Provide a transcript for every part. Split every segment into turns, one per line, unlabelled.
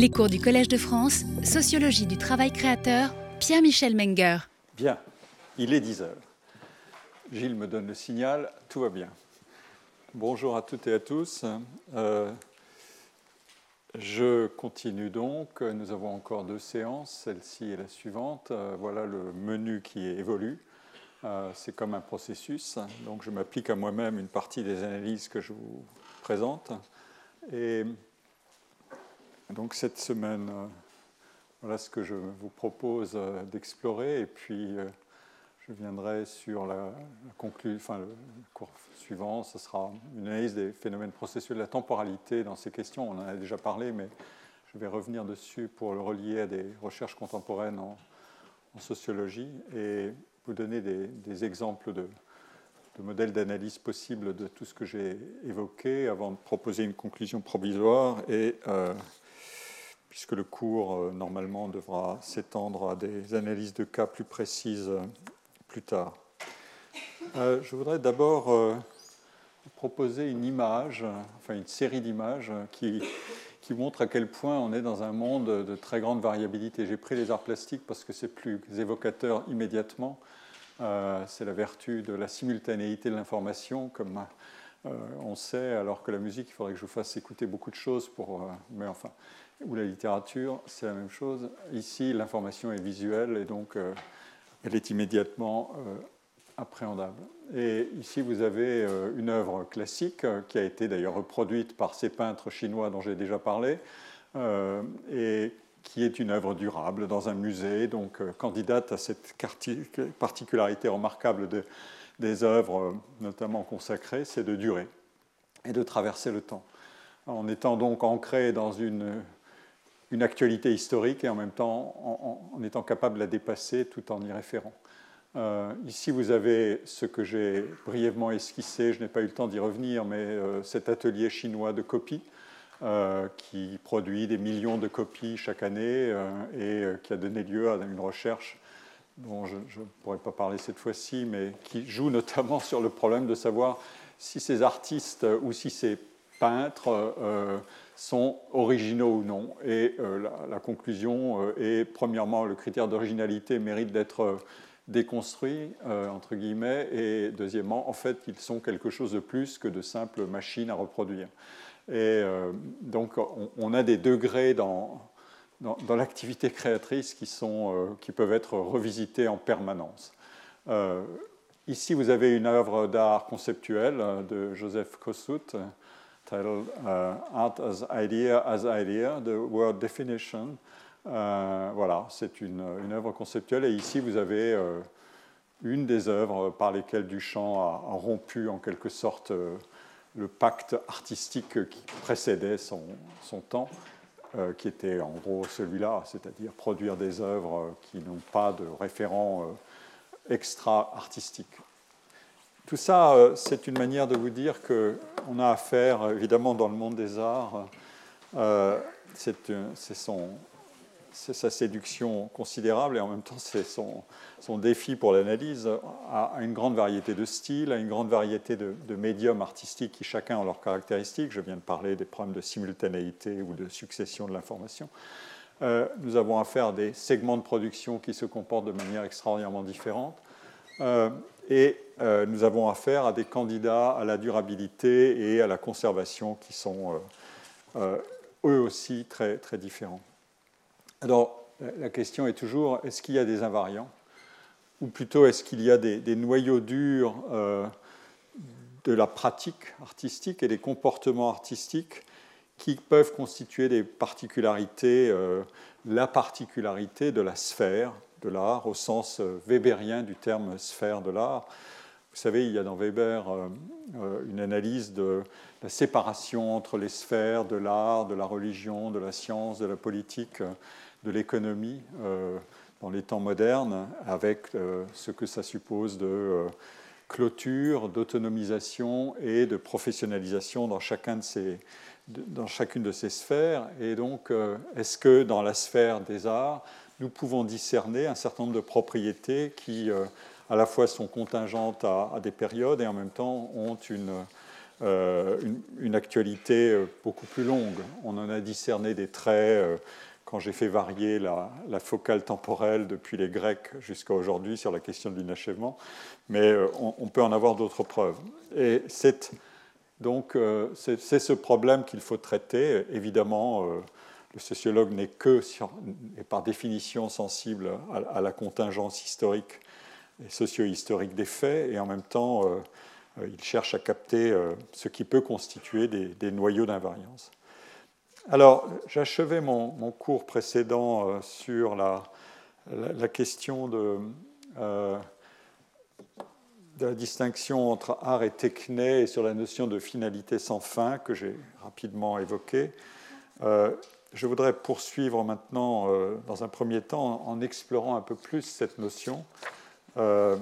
Les cours du Collège de France, Sociologie du travail créateur, Pierre-Michel Menger.
Bien, il est 10 heures. Gilles me donne le signal, tout va bien. Bonjour à toutes et à tous. Euh, je continue donc. Nous avons encore deux séances, celle-ci et la suivante. Euh, voilà le menu qui évolue. Euh, c'est comme un processus. Donc je m'applique à moi-même une partie des analyses que je vous présente. Et donc cette semaine, euh, voilà ce que je vous propose euh, d'explorer. Et puis je viendrai sur la, enfin, le cours suivant. Ce sera une analyse des phénomènes processuels de la temporalité dans ces questions. On en a déjà parlé, mais je vais revenir dessus pour le relier à des recherches contemporaines en, sociologie. Et vous donner des, exemples de, modèles d'analyse possibles de tout ce que j'ai évoqué avant de proposer une conclusion provisoire et euh, puisque le cours euh, normalement devra s'étendre à des analyses de cas plus précises euh, plus tard. je voudrais d'abord proposer une image, enfin une série d'images qui, qui montre à quel point on est dans un monde de très grande variabilité. J'ai pris les arts plastiques parce que c'est plus évocateur immédiatement. Euh, c'est la vertu de la simultanéité de l'information, comme euh, on sait, alors que la musique, il faudrait que je vous fasse écouter beaucoup de choses pour. Euh, mais enfin, ou la littérature, c'est la même chose. Ici, l'information est visuelle et donc elle est immédiatement appréhendable. Et ici, vous avez une œuvre classique qui a été d'ailleurs reproduite par ces peintres chinois dont j'ai déjà parlé et qui est une œuvre durable dans un musée, donc euh, candidate à cette particularité remarquable des œuvres, euh, notamment consacrées, c'est de durer et de traverser le temps. En étant donc ancré dans une, une actualité historique et en même temps en, étant capable de la dépasser tout en y référant. Euh, ici, vous avez ce que j'ai brièvement esquissé, je n'ai pas eu le temps d'y revenir, mais cet atelier chinois de copie euh, qui produit des millions de copies chaque année euh, et euh, qui a donné lieu à une recherche dont je ne pourrais pas parler cette fois-ci, mais qui joue notamment sur le problème de savoir si ces artistes ou si ces peintres sont originaux ou non. Et la, conclusion est, premièrement, le critère d'originalité mérite d'être déconstruit, entre guillemets, et deuxièmement, en fait, ils sont quelque chose de plus que de simples machines à reproduire. Et euh, donc, on, a des degrés dans, dans, l'activité créatrice qui, sont, euh, qui peuvent être revisités en permanence. Euh, ici, vous avez une œuvre d'art conceptuel de Joseph Kossuth, titled Art as Idea as Idea, The Word Definition. voilà, c'est une, une, œuvre conceptuelle. Et ici, vous avez une des œuvres par lesquelles Duchamp a, rompu en quelque sorte le pacte artistique qui précédait son, son temps, euh, qui était en gros celui-là, c'est-à-dire produire des œuvres qui n'ont pas de référent euh, extra-artistique. Tout ça, euh, c'est une manière de vous dire qu'on a affaire, évidemment, dans le monde des arts, c'est son, c'est sa séduction considérable et en même temps c'est son, défi pour l'analyse à, une grande variété de styles, à une grande variété de, médiums artistiques qui chacun ont leurs caractéristiques. Je viens de parler des problèmes de simultanéité ou de succession de l'information. Euh, nous avons affaire à des segments de production qui se comportent de manière extraordinairement différente. Euh, et euh, nous avons affaire à des candidats à la durabilité et à la conservation qui sont eux aussi très, très différents. Alors, la question est toujours, est-ce qu'il y a des invariants Ou plutôt, est-ce qu'il y a des, noyaux durs euh, de la pratique artistique et des comportements artistiques qui peuvent constituer des particularités, euh, la particularité de la sphère de l'art, au sens euh, weberien du terme sphère de l'art. Vous savez, il y a dans Weber une analyse de la séparation entre les sphères de l'art, de la religion, de la science, de la politique de l'économie euh, dans les temps modernes, avec euh, ce que ça suppose de euh, clôture, d'autonomisation et de professionnalisation dans chacune de ces sphères. Et donc, est-ce que dans la sphère des arts, nous pouvons discerner un certain nombre de propriétés qui, à la fois, sont contingentes à, des périodes et en même temps ont une, une, actualité beaucoup plus longue. On en a discerné des traits quand j'ai fait varier la, focale temporelle depuis les Grecs jusqu'à aujourd'hui sur la question de l'inachèvement, mais on, on, peut en avoir d'autres preuves. Et c'est donc c'est ce problème qu'il faut traiter. Évidemment, le sociologue n'est que, par définition, sensible à, la contingence historique et socio-historique des faits, et en même temps, euh, euh, il cherche à capter euh, ce qui peut constituer des, noyaux d'invariance. Alors, j'achevais mon, cours précédent sur la, question de, la distinction entre art et techné et sur la notion de finalité sans fin que j'ai rapidement évoquée je voudrais poursuivre maintenant, euh, dans un premier temps, en explorant un peu plus cette notion. Euh,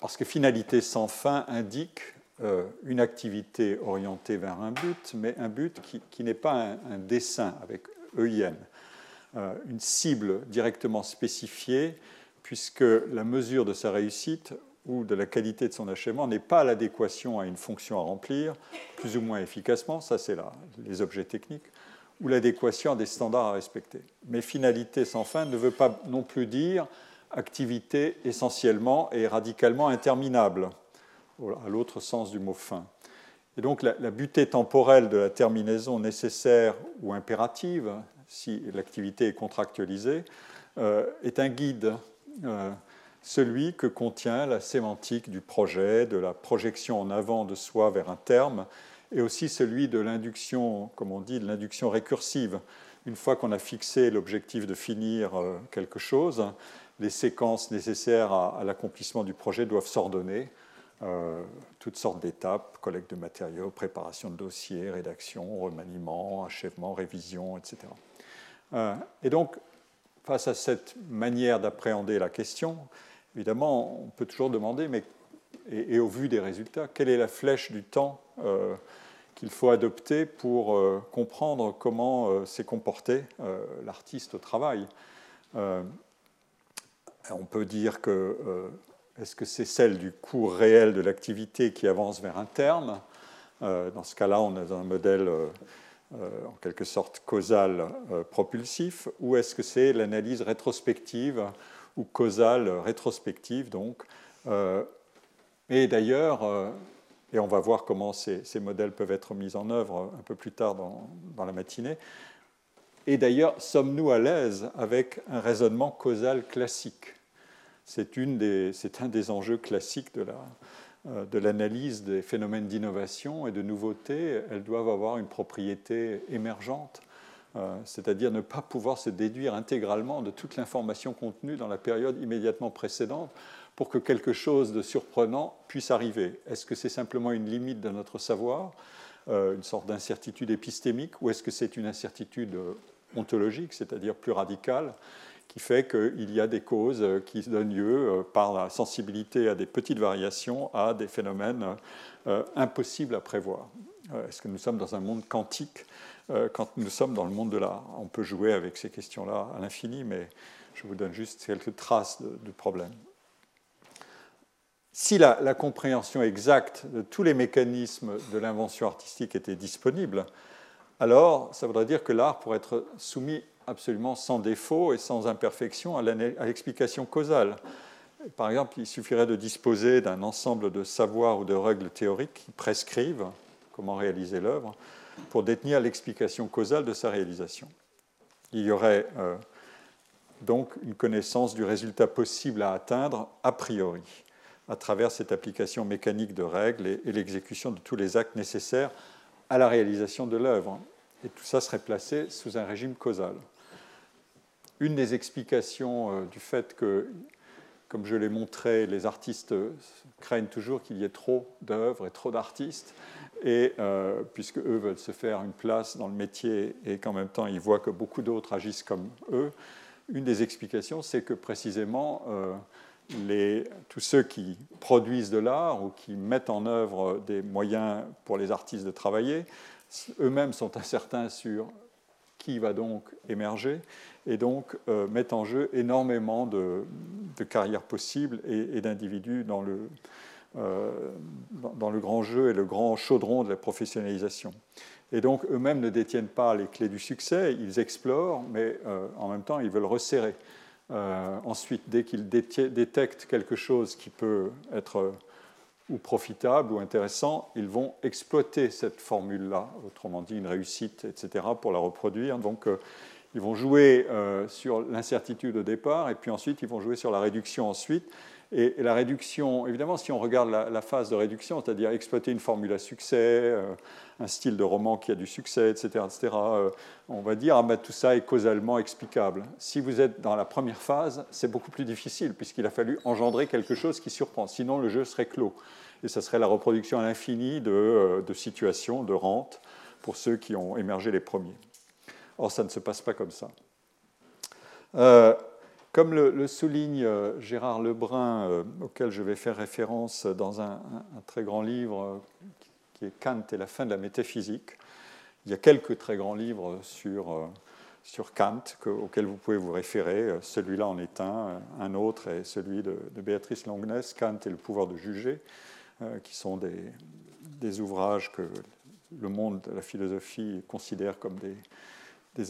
parce que finalité sans fin indique euh, une activité orientée vers un but, mais un but qui, n'est pas un, dessin avec EIN, une cible directement spécifiée, puisque la mesure de sa réussite ou de la qualité de son achèvement n'est pas l'adéquation à une fonction à remplir, plus ou moins efficacement, ça c'est là, les objets techniques, ou l'adéquation à des standards à respecter. Mais finalité sans fin ne veut pas non plus dire activité essentiellement et radicalement interminable, à l'autre sens du mot fin. Et donc la, butée temporelle de la terminaison nécessaire ou impérative, si l'activité est contractualisée, euh, est un guide. Euh, celui que contient la sémantique du projet, de la projection en avant de soi vers un terme, et aussi celui de l'induction, comme on dit, de l'induction récursive. Une fois qu'on a fixé l'objectif de finir euh, quelque chose, les séquences nécessaires à, l'accomplissement du projet doivent s'ordonner. Euh, toutes sortes d'étapes, collecte de matériaux, préparation de dossiers, rédaction, remaniement, achèvement, révision, etc. Euh, et donc, face à cette manière d'appréhender la question, évidemment, on peut toujours demander, mais, et, au vu des résultats, quelle est la flèche du temps euh, qu'il faut adopter pour euh, comprendre comment euh, s'est comporté l'artiste au travail? On peut dire que est-ce que c'est celle du cours réel de l'activité qui avance vers un terme? Dans ce cas-là, on a un modèle en quelque sorte causal propulsif, ou est-ce que c'est l'analyse rétrospective ou causale rétrospective. Donc. Euh, et d'ailleurs, euh, et on va voir comment ces, modèles peuvent être mis en œuvre un peu plus tard dans, la matinée. Et d'ailleurs, sommes-nous à l'aise avec un raisonnement causal classique? C'est un des enjeux classiques de la, euh, l'analyse des phénomènes d'innovation et de nouveauté, elles doivent avoir une propriété émergente c'est-à-dire ne pas pouvoir se déduire intégralement de toute l'information contenue dans la période immédiatement précédente pour que quelque chose de surprenant puisse arriver. Est-ce que c'est simplement une limite de notre savoir, euh, une sorte d'incertitude épistémique, ou est-ce que c'est une incertitude ontologique, c'est-à-dire plus radicale, qui fait qu'il y a des causes qui donnent lieu, euh, par la sensibilité à des petites variations, à des phénomènes impossibles à prévoir Est-ce que nous sommes dans un monde quantique euh, quand nous sommes dans le monde de l'art. On peut jouer avec ces questions-là à l'infini, mais je vous donne juste quelques traces du problème. Si la, compréhension exacte de tous les mécanismes de l'invention artistique était disponible, alors ça voudrait dire que l'art pourrait être soumis absolument sans défaut et sans imperfection à l'explication causale. Par exemple, il suffirait de disposer d'un ensemble de savoirs ou de règles théoriques qui prescrivent comment réaliser l'œuvre, pour détenir l'explication causale de sa réalisation. Il y aurait euh, donc une connaissance du résultat possible à atteindre a priori à travers cette application mécanique de règles et, l'exécution de tous les actes nécessaires à la réalisation de l'œuvre. Et tout ça serait placé sous un régime causal. Une des explications euh, du fait que, comme je l'ai montré, les artistes craignent toujours qu'il y ait trop d'œuvres et trop d'artistes, et euh, puisque eux veulent se faire une place dans le métier et qu'en même temps ils voient que beaucoup d'autres agissent comme eux, une des explications, c'est que précisément euh, tous ceux qui produisent de l'art ou qui mettent en œuvre des moyens pour les artistes de travailler, eux-mêmes sont incertains sur qui va donc émerger et donc euh, mettent en jeu énormément de, carrières possibles et, et d'individus dans le, dans le grand jeu et le grand chaudron de la professionnalisation. Et donc, eux-mêmes ne détiennent pas les clés du succès, ils explorent, mais en même temps, ils veulent resserrer. ensuite, dès qu'ils détectent quelque chose qui peut être ou profitable ou intéressant, ils vont exploiter cette formule-là, autrement dit une réussite, etc., pour la reproduire. Donc, euh, ils vont jouer euh, sur l'incertitude au départ, et puis ensuite, ils vont jouer sur la réduction ensuite. Et, la réduction, évidemment, si on regarde la, phase de réduction, c'est-à-dire exploiter une formule à succès, euh, un style de roman qui a du succès, etc., etc., on va dire, ah ben, tout ça est causalement explicable. Si vous êtes dans la première phase, c'est beaucoup plus difficile, puisqu'il a fallu engendrer quelque chose qui surprend. Sinon, le jeu serait clos et ce serait la reproduction à l'infini euh, de, situations, de rentes, pour ceux qui ont émergé les premiers. Or, ça ne se passe pas comme ça. Euh, comme le, souligne euh, Gérard Lebrun, auquel je vais faire référence dans un, très grand livre qui est Kant et la fin de la métaphysique, il y a quelques très grands livres sur, sur Kant auxquels vous pouvez vous référer. Celui-là en est un, un autre est celui de, Béatrice Longness, Kant et le pouvoir de juger. Euh, qui sont des, ouvrages que le monde de la philosophie considère comme des,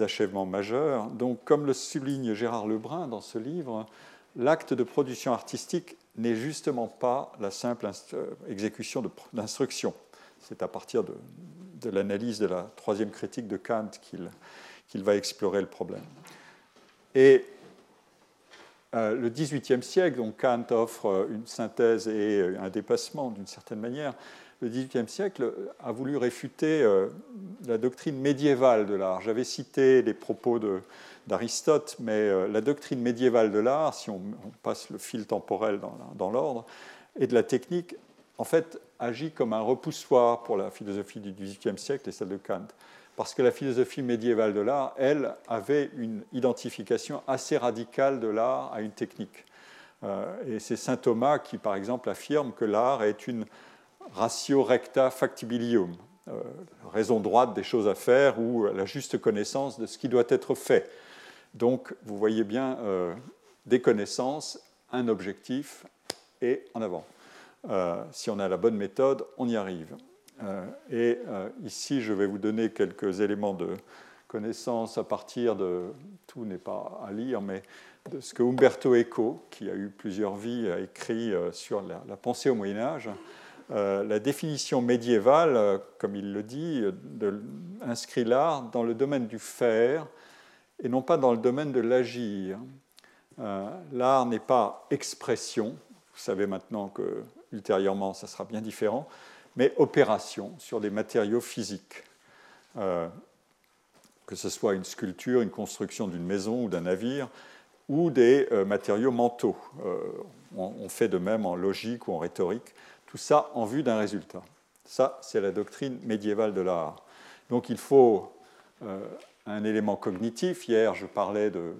achèvements majeurs. Donc, comme le souligne Gérard Lebrun dans ce livre, l'acte de production artistique n'est justement pas la simple euh, exécution d'instructions. C'est à partir de, l'analyse de la troisième critique de Kant qu'il va explorer le problème. Et euh, le XVIIIe siècle, donc Kant offre une synthèse et un dépassement d'une certaine manière. Le XVIIIe siècle a voulu réfuter la doctrine médiévale de l'art. J'avais cité les propos d'Aristote, mais la doctrine médiévale de l'art, si on, passe le fil temporel dans, dans l'ordre, et de la technique, en fait, agit comme un repoussoir pour la philosophie du XVIIIe siècle et celle de Kant parce que la philosophie médiévale de l'art, elle, avait une identification assez radicale de l'art à une technique. Euh, et c'est saint Thomas qui, par exemple, affirme que l'art est une ratio recta factibilium, euh, raison droite des choses à faire ou la juste connaissance de ce qui doit être fait. Donc, vous voyez bien euh, des connaissances, un objectif et en avant. si on a la bonne méthode, on y arrive. Euh, et euh, ici, je vais vous donner quelques éléments de connaissance à partir de, tout n'est pas à lire, mais de ce que Umberto Eco, qui a eu plusieurs vies, a écrit euh, sur la, pensée au Moyen Âge. La définition médiévale, comme il le dit, inscrit l'art dans le domaine du faire et non pas dans le domaine de l'agir. l'art n'est pas expression, vous savez maintenant que ultérieurement ça sera bien différent, mais opération sur des matériaux physiques. Euh, que ce soit une sculpture, une construction d'une maison ou d'un navire, ou des euh, matériaux mentaux. Euh, on, fait de même en logique ou en rhétorique. Tout ça en vue d'un résultat. Ça, c'est la doctrine médiévale de l'art. Donc il faut un élément cognitif. Hier, je parlais de,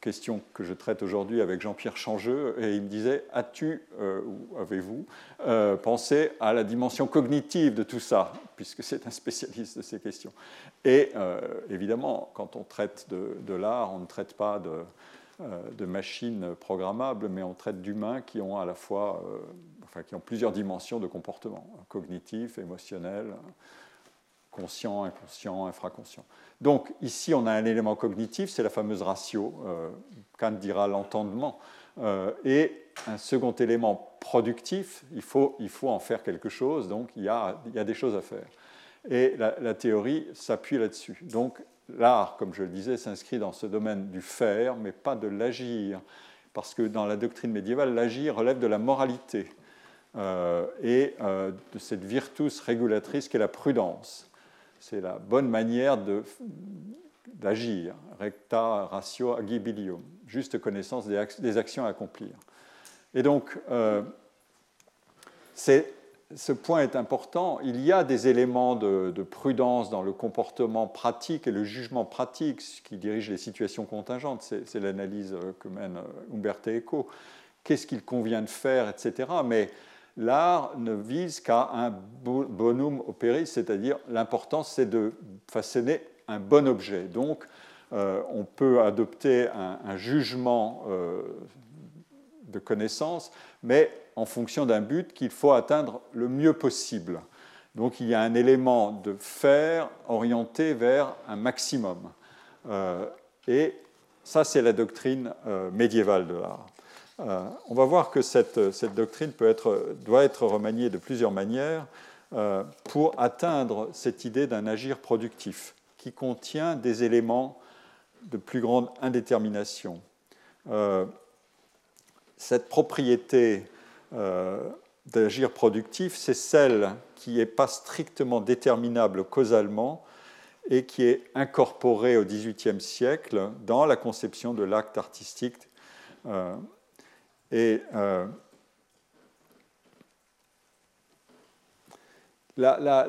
question que je traite aujourd'hui avec Jean-Pierre Changeux, et il me disait As-tu, euh, ou avez-vous, euh, pensé à la dimension cognitive de tout ça Puisque c'est un spécialiste de ces questions. Et euh, évidemment, quand on traite de, l'art, on ne traite pas de, machines programmables, mais on traite d'humains qui ont à la fois, qui ont plusieurs dimensions de comportement cognitif, émotionnel, conscient, inconscient, infraconscient. Donc ici, on a un élément cognitif, c'est la fameuse ratio, euh, Kant dira l'entendement, euh, et un second élément productif, il faut, il faut en faire quelque chose, donc il y a, des choses à faire. Et la, théorie s'appuie là-dessus. Donc l'art, comme je le disais, s'inscrit dans ce domaine du faire, mais pas de l'agir, parce que dans la doctrine médiévale, l'agir relève de la moralité et de cette virtus régulatrice qu'est la prudence c'est la bonne manière d'agir, recta ratio agibilium, juste connaissance des, actions à accomplir. Et donc, euh, ce point est important. Il y a des éléments de, prudence dans le comportement pratique et le jugement pratique qui dirige les situations contingentes. C'est l'analyse que mène Umberto Eco. Qu'est-ce qu'il convient de faire, etc. Mais l'art ne vise qu'à un bonum operis, c'est-à-dire l'important c'est de façonner un bon objet. Donc euh, on peut adopter un, jugement euh, de connaissances, mais en fonction d'un but qu'il faut atteindre le mieux possible. Donc il y a un élément de faire orienté vers un maximum. Euh, et ça, c'est la doctrine médiévale de l'art. Euh, on va voir que cette, doctrine doit être remaniée de plusieurs manières pour atteindre cette idée d'un agir productif qui contient des éléments de plus grande indétermination. cette propriété d'agir productif, c'est celle qui n'est pas strictement déterminable causalement et qui est incorporée au XVIIIe siècle dans la conception de l'acte artistique. Et euh, la,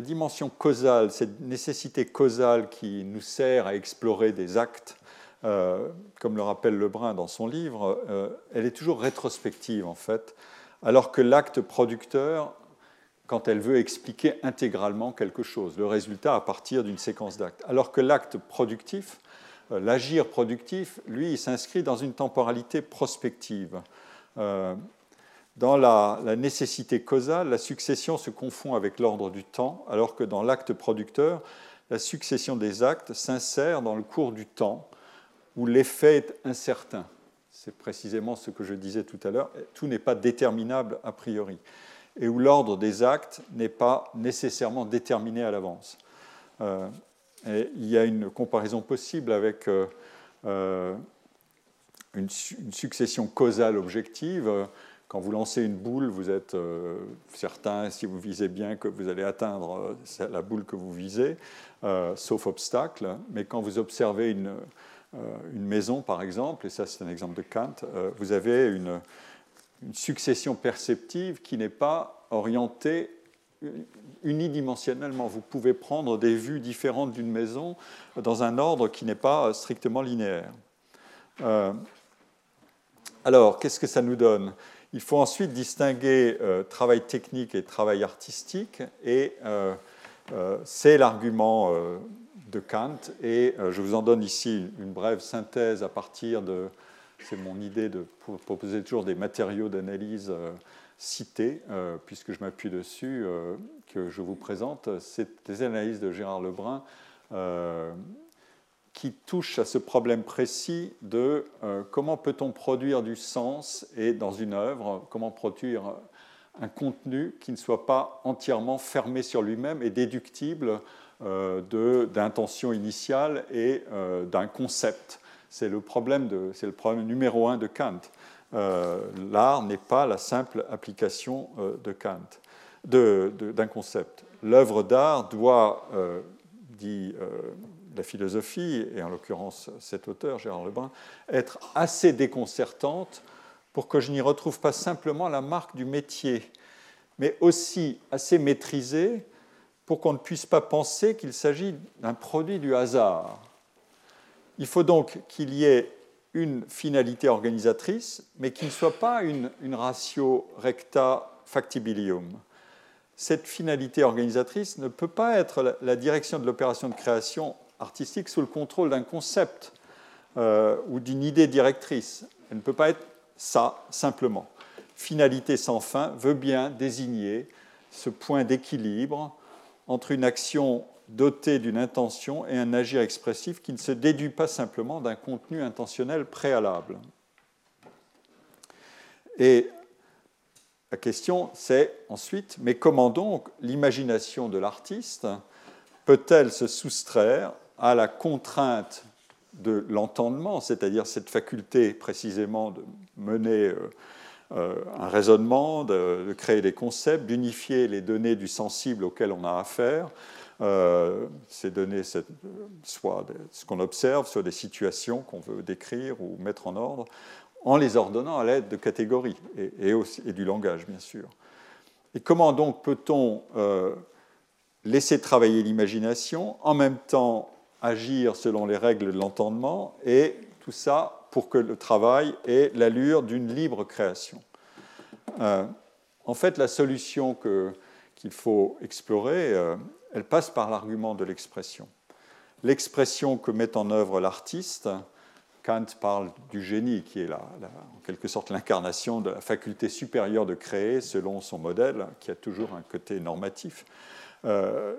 dimension causale, cette nécessité causale qui nous sert à explorer des actes, euh, comme le rappelle Lebrun dans son livre, euh, elle est toujours rétrospective en fait, alors que l'acte producteur, quand elle veut expliquer intégralement quelque chose, le résultat à partir d'une séquence d'actes, alors que l'acte productif, l'agir productif, lui, il s'inscrit dans une temporalité prospective. dans la, la, nécessité causale, la succession se confond avec l'ordre du temps, alors que dans l'acte producteur, la succession des actes s'insère dans le cours du temps où l'effet est incertain. C'est précisément ce que je disais tout à l'heure. Tout n'est pas déterminable a priori. Et où l'ordre des actes n'est pas nécessairement déterminé à l'avance. Euh, il y a une comparaison possible avec euh, euh, une, succession causale objective. Quand vous lancez une boule, vous êtes certain, si vous visez bien, que vous allez atteindre la boule que vous visez, sauf obstacle. Mais quand vous observez une, euh, maison, par exemple, et ça c'est un exemple de Kant, euh, vous avez une, succession perceptive qui n'est pas orientée unidimensionnellement. Vous pouvez prendre des vues différentes d'une maison dans un ordre qui n'est pas strictement linéaire. Euh, alors, qu'est-ce que ça nous donne? Il faut ensuite distinguer travail technique et travail artistique, et c'est l'argument de Kant. Et euh, je vous en donne ici une brève synthèse à partir de, c'est mon idée de proposer toujours des matériaux d'analyse euh, cités, euh, puisque je m'appuie dessus, que je vous présente. C'est des analyses de Gérard Lebrun qui touchent à ce problème précis de comment peut-on produire du sens et dans une œuvre, comment produire un contenu qui ne soit pas entièrement fermé sur lui-même et déductible euh, d'intention initiale et euh, d'un concept. C'est le, le problème numéro un de Kant. Euh, l'art n'est pas la simple application de Kant, d'un concept. L'œuvre d'art doit, dit la philosophie, et en l'occurrence cet auteur, Gérard Lebrun, être assez déconcertante pour que je n'y retrouve pas simplement la marque du métier, mais aussi assez maîtrisée pour qu'on ne puisse pas penser qu'il s'agit d'un produit du hasard. Il faut donc qu'il y ait une finalité organisatrice, mais qui ne soit pas une, ratio recta factibilium. Cette finalité organisatrice ne peut pas être la, direction de l'opération de création artistique sous le contrôle d'un concept euh, ou d'une idée directrice. Elle ne peut pas être ça simplement. Finalité sans fin veut bien désigner ce point d'équilibre entre une action dotée d'une intention et un agir expressif qui ne se déduit pas simplement d'un contenu intentionnel préalable. Et la question, c'est ensuite, mais comment donc l'imagination de l'artiste peut-elle se soustraire à la contrainte de l'entendement, c'est-à-dire cette faculté précisément de mener euh, euh, un raisonnement, de, créer des concepts, d'unifier les données du sensible auquel on a affaire. Euh, ces données, soit ce qu'on observe, soit des situations qu'on veut décrire ou mettre en ordre, en les ordonnant à l'aide de catégories et, du langage, bien sûr. Et comment donc peut-on euh, laisser travailler l'imagination, en même temps agir selon les règles de l'entendement, et tout ça pour que le travail ait l'allure d'une libre création? Euh, en fait, la solution qu'il faut explorer, elle passe par l'argument de l'expression. L'expression que met en œuvre l'artiste Kant parle du génie, qui est en quelque sorte l'incarnation de la faculté supérieure de créer selon son modèle, qui a toujours un côté normatif. Euh,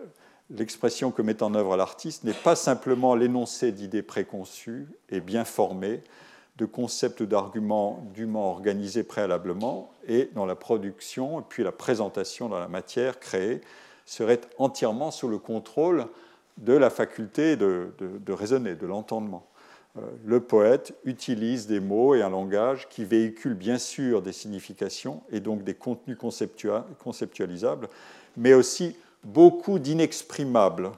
l'expression que met en œuvre l'artiste n'est pas simplement l'énoncé d'idées préconçues et bien formées, de concepts d'arguments dûment organisés préalablement, et dont la production et puis la présentation dans la matière créée serait entièrement sous le contrôle de la faculté de, raisonner, de l'entendement. Euh, le poète utilise des mots et un langage qui véhiculent bien sûr des significations et donc des contenus conceptualisables, mais aussi beaucoup d'inexprimables,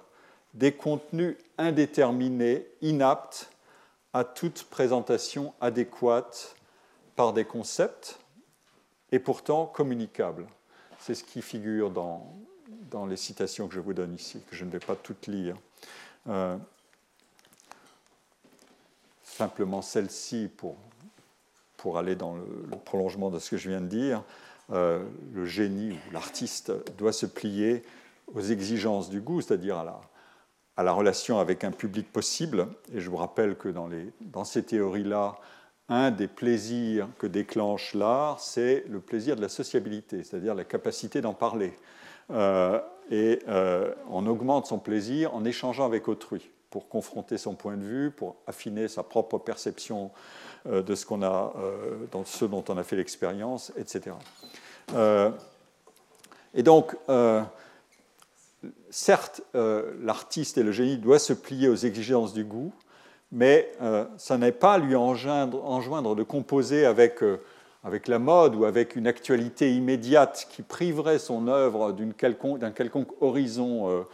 des contenus indéterminés, inaptes à toute présentation adéquate par des concepts et pourtant communicables. C'est ce qui figure dans, dans, les citations que je vous donne ici, que je ne vais pas toutes lire. Euh, simplement celle-ci pour, pour aller dans le, prolongement de ce que je viens de dire. Euh, le génie ou l'artiste doit se plier aux exigences du goût, c'est-à-dire à la, à la relation avec un public possible. Et je vous rappelle que dans, les, dans ces théories-là, un des plaisirs que déclenche l'art, c'est le plaisir de la sociabilité, c'est-à-dire la capacité d'en parler. Euh, et euh, on augmente son plaisir en échangeant avec autrui pour confronter son point de vue, pour affiner sa propre perception euh, de ce, qu'on a, dans ce dont on a fait l'expérience, etc. et donc, certes, euh, l'artiste et le génie doivent se plier aux exigences du goût, mais euh, ça n'est pas lui enjoindre, de composer avec, euh, avec, la mode ou avec une actualité immédiate qui priverait son œuvre d'un quelconque, horizon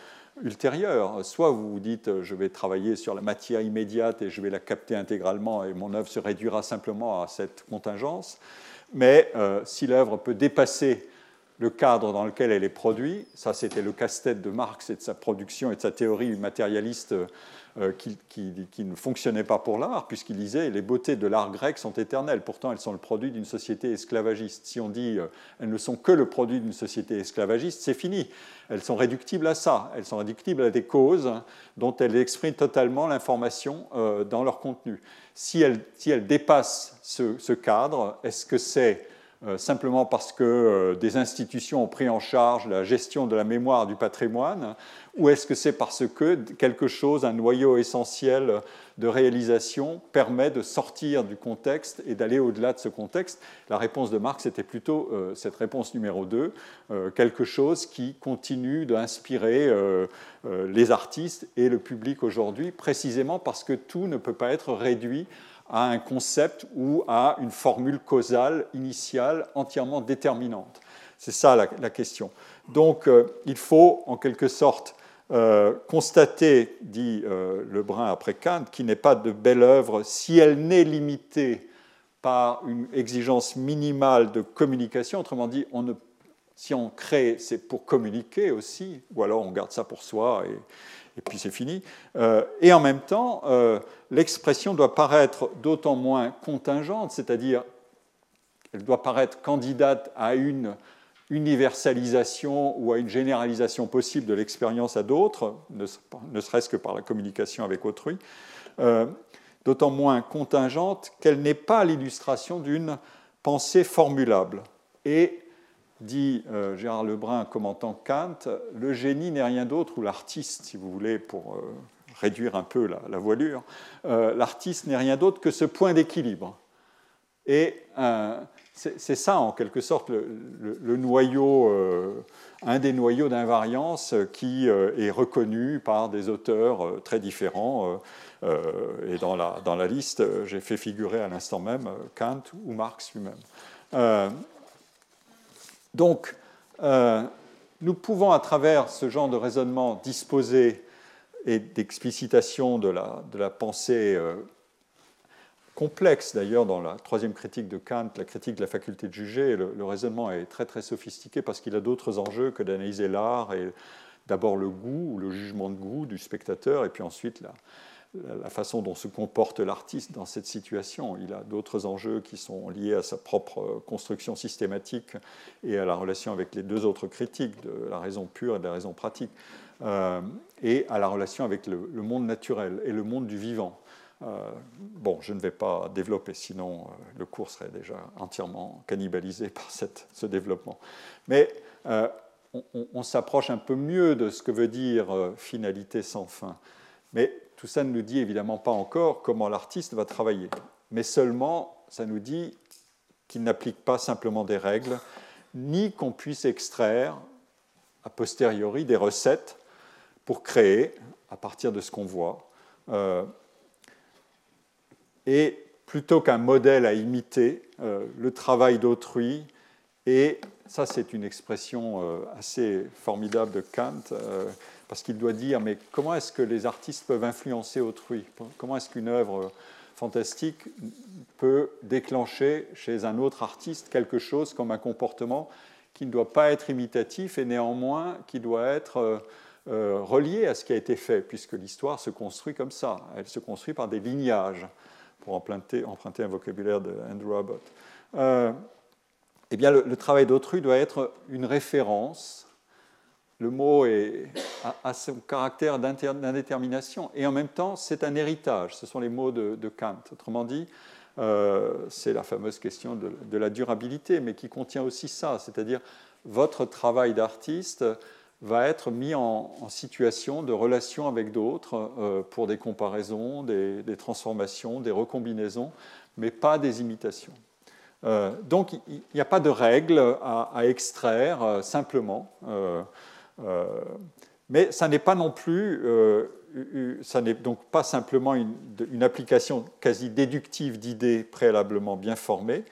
ultérieur. Soit vous vous dites je vais travailler sur la matière immédiate et je vais la capter intégralement et mon œuvre se réduira simplement à cette contingence, mais si l'œuvre peut dépasser le cadre dans lequel elle est produite. Ça, c'était le casse-tête de Marx et de sa production et de sa théorie matérialiste euh, qui, ne fonctionnait pas pour l'art, puisqu'il disait les beautés de l'art grec sont éternelles. Pourtant, elles sont le produit d'une société esclavagiste. Si on dit euh, elles ne sont que le produit d'une société esclavagiste, c'est fini. Elles sont réductibles à ça. Elles sont réductibles à des causes dont elles expriment totalement l'information euh, dans leur contenu. Si elles, dépassent ce, cadre, est-ce que c'est euh, simplement parce que euh, des institutions ont pris en charge la gestion de la mémoire du patrimoine, ou est-ce que c'est parce que quelque chose, un noyau essentiel de réalisation, permet de sortir du contexte et d'aller au-delà de ce contexte? La réponse de Marx était plutôt euh, cette réponse numéro 2, quelque chose qui continue d'inspirer les artistes et le public aujourd'hui, précisément parce que tout ne peut pas être réduit à un concept ou à une formule causale initiale entièrement déterminante. C'est ça la, question. Donc euh, il faut en quelque sorte euh, constater, dit euh, Lebrun après Kant, qu'il n'est pas de belle œuvre si elle n'est limitée par une exigence minimale de communication. Autrement dit, si on crée, c'est pour communiquer aussi, ou alors on garde ça pour soi et, puis c'est fini. Euh, et en même temps, l'expression doit paraître d'autant moins contingente, c'est-à-dire elle doit paraître candidate à une universalisation ou à une généralisation possible de l'expérience à d'autres, ne, serait-ce que par la communication avec autrui, euh, d'autant moins contingente qu'elle n'est pas l'illustration d'une pensée formulable. Et dit euh, Gérard Lebrun commentant Kant, le génie n'est rien d'autre, ou l'artiste, si vous voulez, pour euh, réduire un peu la, voilure, euh, l'artiste n'est rien d'autre que ce point d'équilibre. Et c'est ça, en quelque sorte, le, noyau, un des noyaux d'invariance qui est reconnu par des auteurs très différents. et dans la, dans la liste, j'ai fait figurer à l'instant même Kant ou Marx lui-même. Donc, euh, nous pouvons, à travers ce genre de raisonnement, disposer et d'explicitation de la, pensée euh, complexe. D'ailleurs, dans la troisième critique de Kant, la critique de la faculté de juger, le, raisonnement est très très sophistiqué parce qu'il a d'autres enjeux que d'analyser l'art et d'abord le goût ou le jugement de goût du spectateur et puis ensuite la, façon dont se comporte l'artiste dans cette situation. Il a d'autres enjeux qui sont liés à sa propre construction systématique et à la relation avec les deux autres critiques, de la raison pure et de la raison pratique, euh, et à la relation avec le, monde naturel et le monde du vivant. Bon, je ne vais pas développer, sinon le cours serait déjà entièrement cannibalisé par ce développement. Mais on, s'approche un peu mieux de ce que veut dire finalité sans fin. Mais tout ça ne nous dit évidemment pas encore comment l'artiste va travailler. Mais seulement, ça nous dit qu'il n'applique pas simplement des règles, ni qu'on puisse extraire a posteriori des recettes pour créer à partir de ce qu'on voit. Euh, et plutôt qu'un modèle à imiter, euh, le travail d'autrui, et ça c'est une expression euh, assez formidable de Kant, parce qu'il doit dire, mais comment est-ce que les artistes peuvent influencer autrui? Comment est-ce qu'une œuvre fantastique peut déclencher chez un autre artiste quelque chose comme un comportement qui ne doit pas être imitatif et néanmoins qui doit être euh, euh, relié à ce qui a été fait, puisque l'histoire se construit comme ça. Elle se construit par des lignages, pour emprunter, un vocabulaire de Andrew Abbott. Euh, eh bien, le, travail d'autrui doit être une référence. Le mot est, a, son caractère d'indétermination et en même temps, c'est un héritage. Ce sont les mots de, de Kant. Autrement dit, euh, c'est la fameuse question de, la durabilité, mais qui contient aussi ça, c'est-à-dire votre travail d'artiste va être mis en, situation de relation avec d'autres euh, pour des comparaisons, des, transformations, des recombinaisons, mais pas des imitations. Euh, donc il n'y a pas de règle à, à extraire simplement, mais ça n'est pas non plus ça n'est donc pas simplement une, application quasi déductive d'idées préalablement bien formées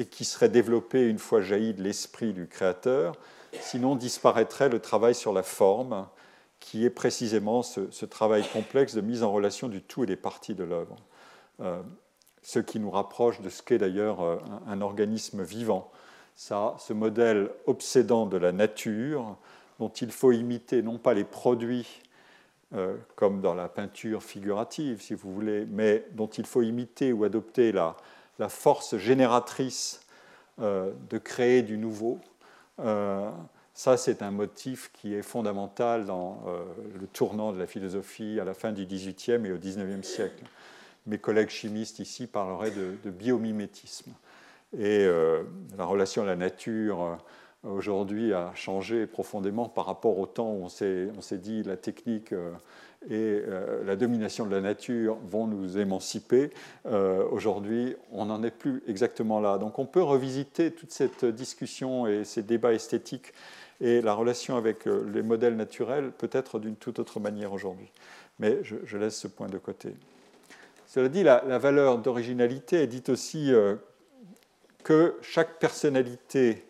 et qui serait développée une fois jaillie de l'esprit du créateur, sinon disparaîtrait le travail sur la forme, qui est précisément ce, travail complexe de mise en relation du tout et des parties de l'œuvre. Euh, ce qui nous rapproche de ce qu'est d'ailleurs euh, un, un, organisme vivant. Ça, ce modèle obsédant de la nature, dont il faut imiter non pas les produits euh, comme dans la peinture figurative, si vous voulez, mais dont il faut imiter ou adopter la, force génératrice euh, de créer du nouveau. Euh, ça, c'est un motif qui est fondamental dans le tournant de la philosophie à la fin du XVIIIe et au XIXe siècle. Mes collègues chimistes ici parleraient de, de biomimétisme. Et la relation à la nature aujourd'hui a changé profondément par rapport au temps où on s'est dit la technique euh, et euh, la domination de la nature vont nous émanciper. Euh, aujourd'hui, on n'en est plus exactement là. Donc on peut revisiter toute cette discussion et ces débats esthétiques et la relation avec les modèles naturels peut-être d'une toute autre manière aujourd'hui. Mais je, laisse ce point de côté. Cela dit, la valeur d'originalité est dite aussi que chaque personnalité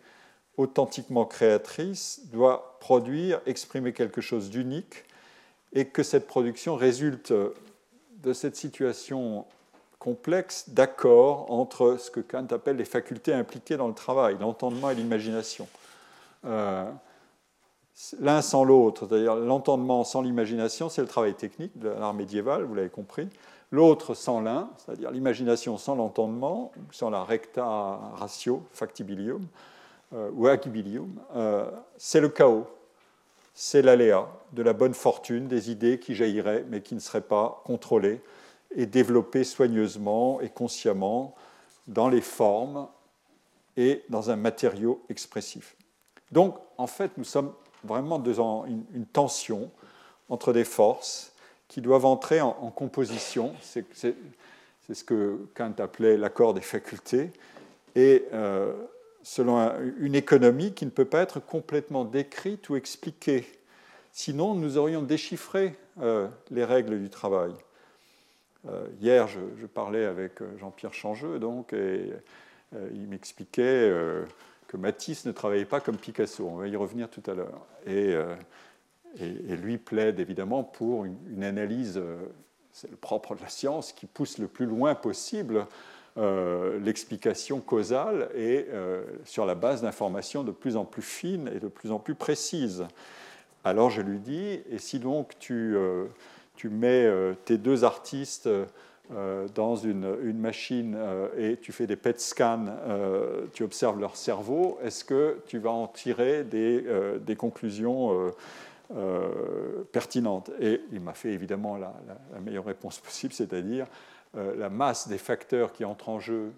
authentiquement créatrice doit produire, exprimer quelque chose d'unique et que cette production résulte de cette situation complexe d'accord entre ce que Kant appelle les facultés impliquées dans le travail, l'entendement et l'imagination. Euh, l'un sans l'autre, c'est-à-dire l'entendement sans l'imagination, c'est le travail technique de l'art médiéval, vous l'avez compris. L'autre sans l'un, c'est-à-dire l'imagination sans l'entendement, sans la recta ratio, factibilium, euh, ou agibilium, euh, c'est le chaos, c'est l'aléa de la bonne fortune des idées qui jailliraient mais qui ne seraient pas contrôlées et développées soigneusement et consciemment dans les formes et dans un matériau expressif. Donc, en fait, nous sommes vraiment dans une, tension entre des forces qui doivent entrer en, composition. C'est ce que Kant appelait l'accord des facultés. Et euh, selon une économie qui ne peut pas être complètement décrite ou expliquée. Sinon, nous aurions déchiffré euh, les règles du travail. Euh, hier, je, parlais avec euh, Jean-Pierre Changeux, donc, et il m'expliquait que Matisse ne travaillait pas comme Picasso. On va y revenir tout à l'heure. Et, et, lui plaide évidemment pour une, analyse, c'est le propre de la science, qui pousse le plus loin possible l'explication causale euh, sur la base d'informations de plus en plus fines et de plus en plus précises. Alors je lui dis, et si donc tu, euh, tu mets tes deux artistes dans une, une machine et tu fais des PET scans, tu observes leur cerveau, est-ce que tu vas en tirer des, des conclusions pertinente. Et il m'a fait évidemment la, meilleure réponse possible, c'est-à-dire la masse des facteurs qui entrent en jeu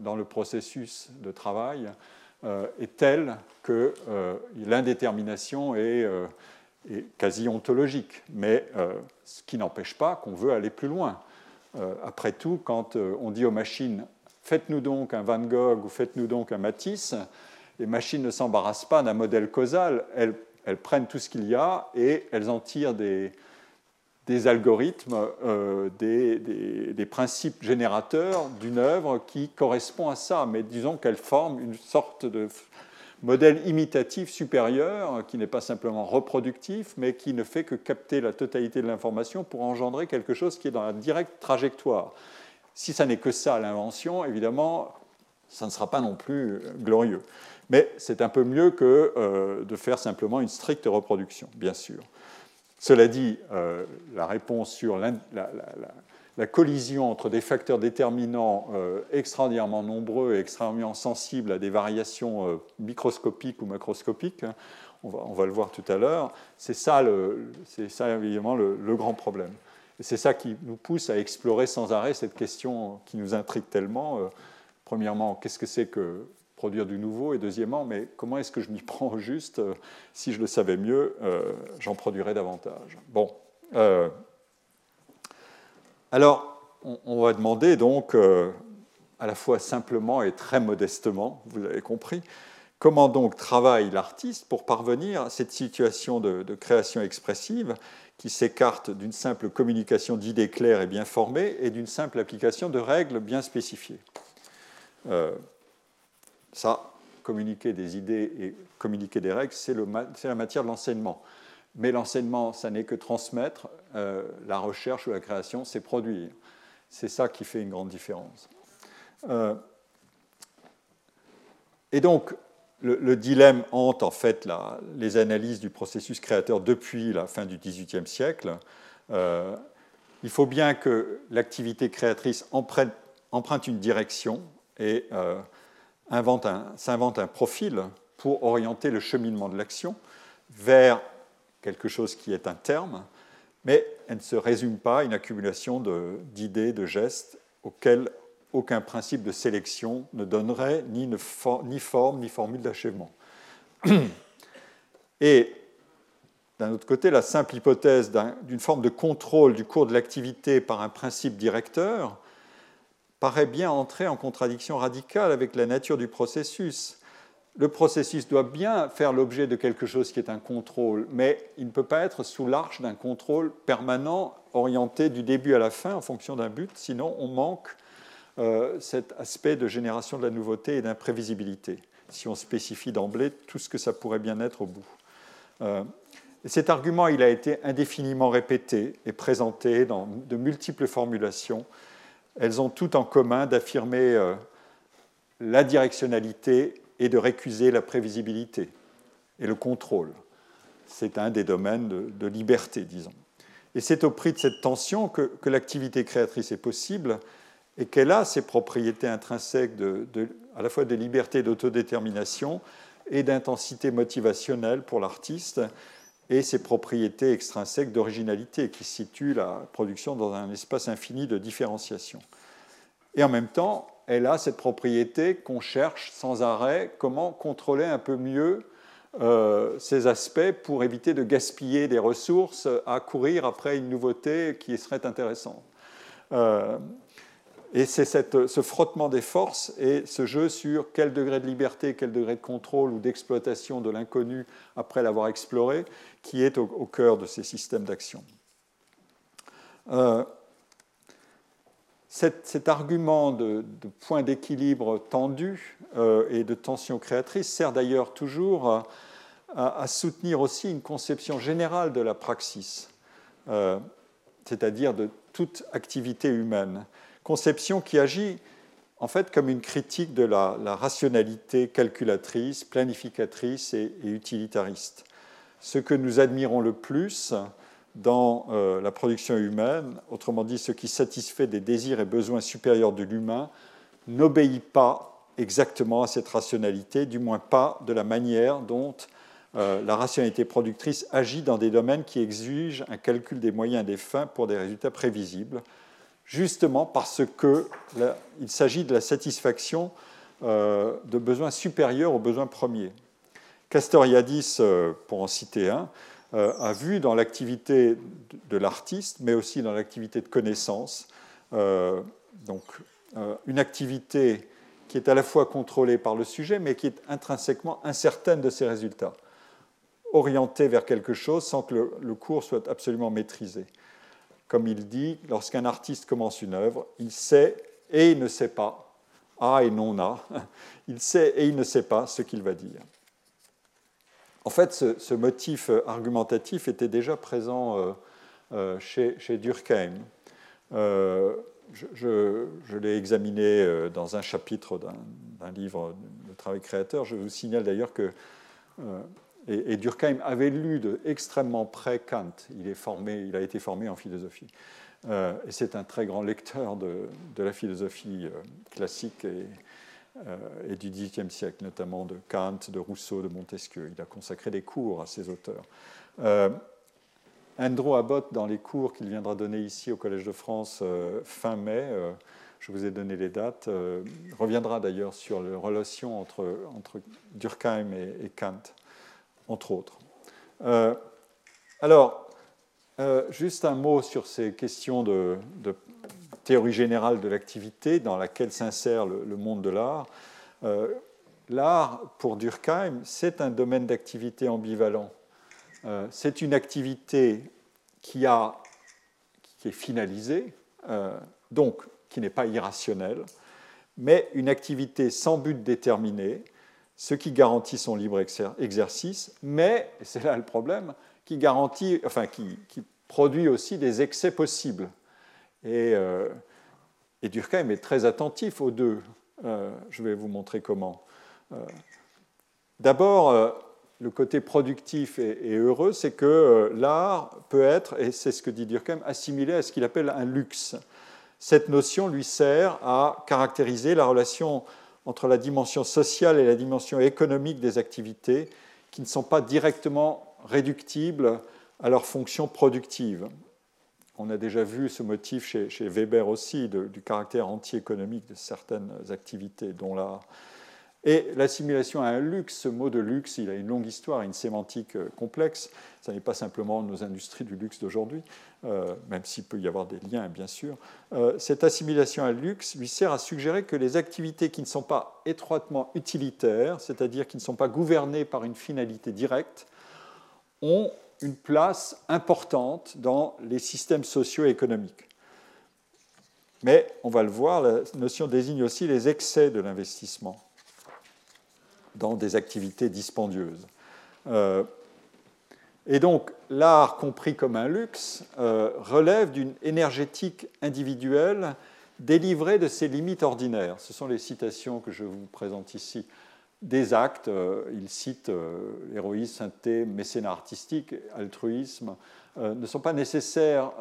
dans le processus de travail est telle que l'indétermination est est quasi ontologique, mais euh, ce qui n'empêche pas qu'on veut aller plus loin. Euh, après tout, quand euh, on dit aux machines faites-nous donc un Van Gogh ou faites-nous donc un Matisse, les machines ne s'embarrassent pas d'un modèle causal, elles, prennent tout ce qu'il y a et elles en tirent des, algorithmes, des, des, principes générateurs d'une œuvre qui correspond à ça, mais disons qu'elles forment une sorte de modèle imitatif supérieur qui n'est pas simplement reproductif, mais qui ne fait que capter la totalité de l'information pour engendrer quelque chose qui est dans la directe trajectoire. Si ça n'est que ça l'invention, évidemment, ça ne sera pas non plus glorieux. Mais c'est un peu mieux que euh, de faire simplement une stricte reproduction, bien sûr. Cela dit, euh, la réponse sur la, collision entre des facteurs déterminants euh, extraordinairement nombreux et extrêmement sensibles à des variations euh, microscopiques ou macroscopiques, hein, on, va, le voir tout à l'heure, c'est ça, évidemment le, grand problème. C'est ça qui nous pousse à explorer sans arrêt cette question qui nous intrigue tellement. Euh, premièrement, qu'est-ce que c'est que produire du nouveau Et deuxièmement, mais comment est-ce que je m'y prends au juste Si je le savais mieux, j'en produirais davantage. Bon. Alors, on, va demander donc, euh, à la fois simplement et très modestement, vous avez compris, comment donc travaille l'artiste pour parvenir à cette situation de, création expressive qui s'écarte d'une simple communication d'idées claires et bien formées et d'une simple application de règles bien spécifiées. Ça, communiquer des idées et communiquer des règles, c'est la matière de l'enseignement. Mais l'enseignement, ça n'est que transmettre. Euh, la recherche ou la création, c'est produire. C'est ça qui fait une grande différence. Euh, et donc, le, dilemme hante en fait les analyses du processus créateur depuis la fin du XVIIIe siècle. Euh, il faut bien que l'activité créatrice emprunte, emprunte, une direction et s'invente un profil pour orienter le cheminement de l'action vers quelque chose qui est un terme, mais elle ne se résume pas à une accumulation d'idées, de, gestes auxquels aucun principe de sélection ne donnerait ni, forme ni formule d'achèvement. Et d'un autre côté, la simple hypothèse d'une forme de contrôle du cours de l'activité par un principe directeur paraît bien entrer en contradiction radicale avec la nature du processus le processus doit bien faire l'objet de quelque chose qui est un contrôle, mais il ne peut pas être sous l'arche d'un contrôle permanent orienté du début à la fin en fonction d'un but, sinon on manque euh, cet aspect de génération de la nouveauté et d'imprévisibilité, si on spécifie d'emblée tout ce que ça pourrait bien être au bout. Euh, cet argument, il a été indéfiniment répété et présenté dans de multiples formulations. Elles ont tout en commun d'affirmer euh, la directionnalité et de récuser la prévisibilité et le contrôle. C'est un des domaines de, liberté, disons. Et c'est au prix de cette tension que, l'activité créatrice est possible et qu'elle a ses propriétés intrinsèques de, à la fois de liberté d'autodétermination et d'intensité motivationnelle pour l'artiste et ses propriétés extrinsèques d'originalité qui situent la production dans un espace infini de différenciation. Et en même temps, elle a cette propriété qu'on cherche sans arrêt, comment contrôler un peu mieux euh, ces aspects pour éviter de gaspiller des ressources à courir après une nouveauté qui serait intéressante. Euh, et c'est ce frottement des forces et ce jeu sur quel degré de liberté, quel degré de contrôle ou d'exploitation de l'inconnu après l'avoir exploré qui est au, cœur de ces systèmes d'action. Euh, cet, argument de, point d'équilibre tendu euh, et de tension créatrice sert d'ailleurs toujours à, soutenir aussi une conception générale de la praxis, euh, c'est-à-dire de toute activité humaine. Conception qui agit en fait comme une critique de la, rationalité calculatrice, planificatrice et utilitariste. Ce que nous admirons le plus, dans euh, la production humaine, autrement dit ce qui satisfait des désirs et besoins supérieurs de l'humain, n'obéit pas exactement à cette rationalité, du moins pas de la manière dont la rationalité productrice agit dans des domaines qui exigent un calcul des moyens et des fins pour des résultats prévisibles, justement parce qu'il s'agit de la satisfaction de besoins supérieurs aux besoins premiers. Castoriadis, pour en citer un, a vu dans l'activité de l'artiste, mais aussi dans l'activité de connaissance, donc une activité qui est à la fois contrôlée par le sujet, mais qui est intrinsèquement incertaine de ses résultats, orientée vers quelque chose sans que le, cours soit absolument maîtrisé. Comme il dit, lorsqu'un artiste commence une œuvre, il sait et il ne sait pas, A et non A, il sait et il ne sait pas ce qu'il va dire. En fait, ce, motif argumentatif était déjà présent euh, euh, chez, Durkheim. Euh, je, l'ai examiné dans un chapitre d'un livre de travail créateur. Je vous signale d'ailleurs que euh, et, Durkheim avait lu de extrêmement près Kant. Il, est formé, il a été formé en philosophie. Euh, et c'est un très grand lecteur de, la philosophie classique et, et, du XVIIIe siècle, notamment de Kant, de Rousseau, de Montesquieu. Il a consacré des cours à ces auteurs. Andrew Abbott, dans les cours qu'il viendra donner ici au Collège de France euh, fin mai, euh, je vous ai donné les dates, euh, reviendra d'ailleurs sur les relations entre, entre Durkheim et, Kant, entre autres. alors, juste un mot sur ces questions de, théorie générale de l'activité dans laquelle s'insère le, monde de l'art. l'art, pour Durkheim, c'est un domaine d'activité ambivalent euh, c'est une activité qui, a, qui est finalisée, euh, donc qui n'est pas irrationnelle, mais une activité sans but déterminé, ce qui garantit son libre exercice, mais, c'est là le problème, qui, garantit, enfin, qui, produit aussi des excès possibles. Et, euh, et, Durkheim est très attentif aux deux. je vais vous montrer comment. D'abord, le côté productif et, heureux, c'est que euh, l'art peut être, et c'est ce que dit Durkheim, assimilé à ce qu'il appelle un luxe. Cette notion lui sert à caractériser la relation entre la dimension sociale et la dimension économique des activités qui ne sont pas directement réductibles à leur fonction productive. On a déjà vu ce motif chez, Weber aussi, du caractère anti-économique de certaines activités, dont l'art. Et l'assimilation à un luxe, ce mot de luxe, il a une longue histoire, une sémantique euh, complexe. Ce n'est pas simplement nos industries du luxe d'aujourd'hui, euh, même s'il peut y avoir des liens, bien sûr. Euh, cette assimilation à luxe lui sert à suggérer que les activités qui ne sont pas étroitement utilitaires, c'est-à-dire qui ne sont pas gouvernées par une finalité directe, ont une place importante dans les systèmes socio-économiques. Mais, on va le voir, la notion désigne aussi les excès de l'investissement dans des activités dispendieuses. Euh, et donc, l'art compris comme un luxe euh, relève d'une énergétique individuelle délivrée de ses limites ordinaires. Ce sont les citations que je vous présente ici. Des actes, euh, il cite héroïsme, sainteté, mécénat artistique, altruisme, ne sont pas nécessaires,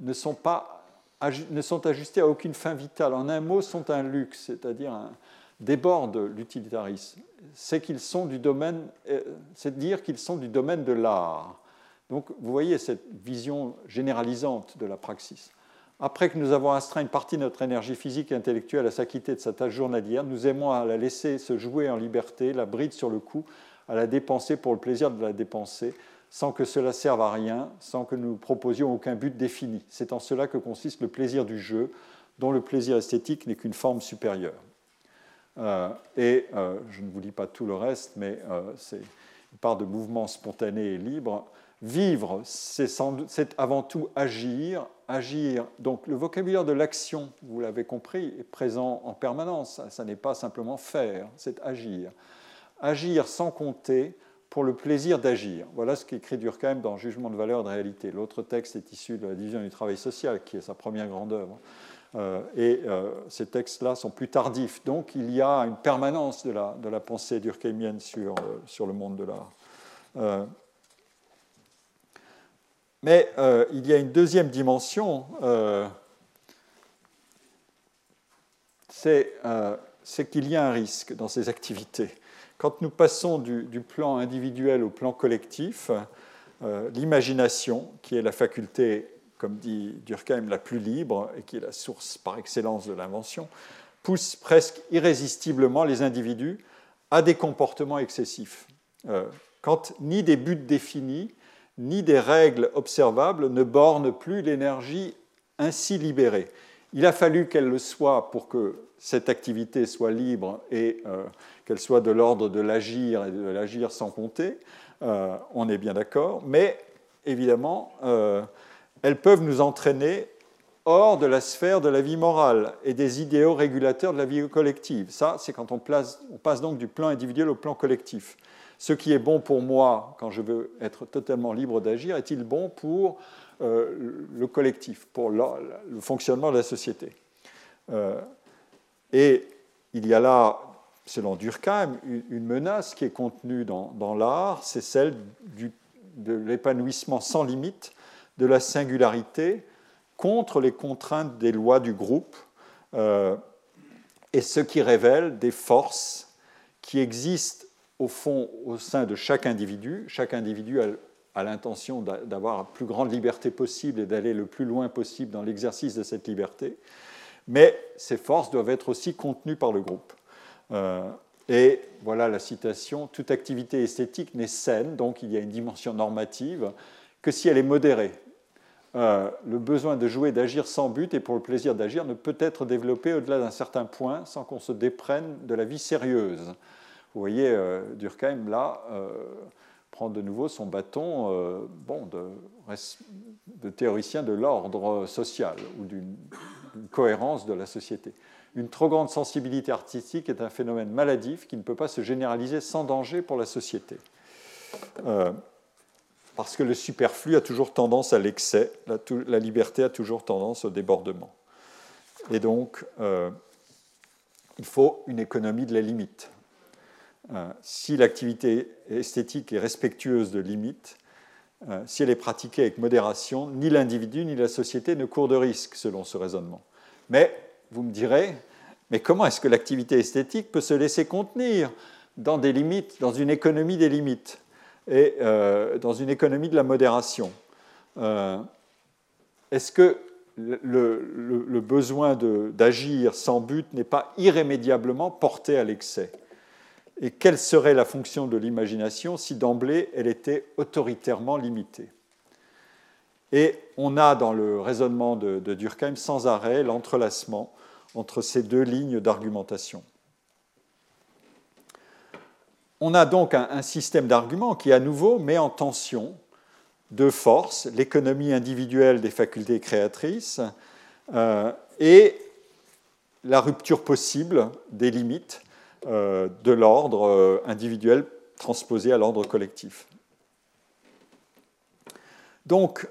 ne sont pas ne sont ajustés à aucune fin vitale. En un mot, sont un luxe, c'est-à-dire un, déborde l'utilitarisme, c'est qu'ils sont du domaine, euh, c'est dire qu'ils sont du domaine de l'art. Donc vous voyez cette vision généralisante de la praxis. Après que nous avons astreint une partie de notre énergie physique et intellectuelle à s'acquitter de sa tâche journalière, nous aimons à la laisser se jouer en liberté, la bride sur le cou, à la dépenser pour le plaisir de la dépenser, sans que cela serve à rien, sans que nous proposions aucun but défini. C'est en cela que consiste le plaisir du jeu, dont le plaisir esthétique n'est qu'une forme supérieure. Euh, et euh, je ne vous lis pas tout le reste, mais euh, c'est une part de mouvement spontané et libre. Vivre, c'est avant tout agir. Agir, donc le vocabulaire de l'action, vous l'avez compris, est présent en permanence. Ça, n'est pas simplement faire, c'est agir. Agir sans compter pour le plaisir d'agir. Voilà ce qu'écrit Durkheim dans Jugement de valeur et de réalité. L'autre texte est issu de la division du travail social, qui est sa première grande œuvre. Euh, et euh, ces textes-là sont plus tardifs. Donc il y a une permanence de la, pensée durkheimienne sur, euh, sur le monde de l'art. mais il y a une deuxième dimension, c'est qu'il y a un risque dans ces activités. Quand nous passons du, plan individuel au plan collectif, l'imagination, qui est la faculté, comme dit Durkheim, la plus libre et qui est la source par excellence de l'invention, pousse presque irrésistiblement les individus à des comportements excessifs. Euh, quand ni des buts définis, ni des règles observables ne bornent plus l'énergie ainsi libérée. Il a fallu qu'elle le soit pour que cette activité soit libre et euh, qu'elle soit de l'ordre de l'agir et de l'agir sans compter. Euh, on est bien d'accord, mais évidemment, elles peuvent nous entraîner hors de la sphère de la vie morale et des idéaux régulateurs de la vie collective. Ça, c'est quand on, passe donc du plan individuel au plan collectif. Ce qui est bon pour moi quand je veux être totalement libre d'agir, est-il bon pour euh, le collectif, pour le, fonctionnement de la société? Euh, Et il y a là, selon Durkheim, une, menace qui est contenue dans, l'art, c'est celle de l'épanouissement sans limite de la singularité contre les contraintes des lois du groupe, euh, et ce qui révèle des forces qui existent au fond au sein de chaque individu. Chaque individu a, l'intention d'avoir la plus grande liberté possible et d'aller le plus loin possible dans l'exercice de cette liberté. Mais ces forces doivent être aussi contenues par le groupe. Euh, et voilà la citation, toute activité esthétique n'est saine, donc il y a une dimension normative, que si elle est modérée. Euh, le besoin de jouer, d'agir sans but et pour le plaisir d'agir ne peut être développé au-delà d'un certain point sans qu'on se déprenne de la vie sérieuse. Vous voyez, euh, Durkheim, là, euh, prend de nouveau son bâton euh, bon, de, théoricien de l'ordre social ou d'une cohérence de la société. Une trop grande sensibilité artistique est un phénomène maladif qui ne peut pas se généraliser sans danger pour la société. Parce que le superflu a toujours tendance à l'excès, la, liberté a toujours tendance au débordement. Et donc, il faut une économie de la limite. Euh, si l'activité esthétique est respectueuse de limites, euh, si elle est pratiquée avec modération, ni l'individu ni la société ne courent de risque, selon ce raisonnement. Mais, vous me direz, mais comment est-ce que l'activité esthétique peut se laisser contenir dans des limites, dans une économie des limites? Et euh, dans une économie de la modération Est-ce que le besoin d'agir sans but n'est pas irrémédiablement porté à l'excès? Et quelle serait la fonction de l'imagination si d'emblée elle était autoritairement limitée? Et on a dans le raisonnement de, Durkheim sans arrêt l'entrelacement entre ces deux lignes d'argumentation. On a donc un, système d'arguments qui à nouveau met en tension deux forces, l'économie individuelle des facultés créatrices euh, et la rupture possible des limites euh, de l'ordre euh, individuel transposé à l'ordre collectif. Donc,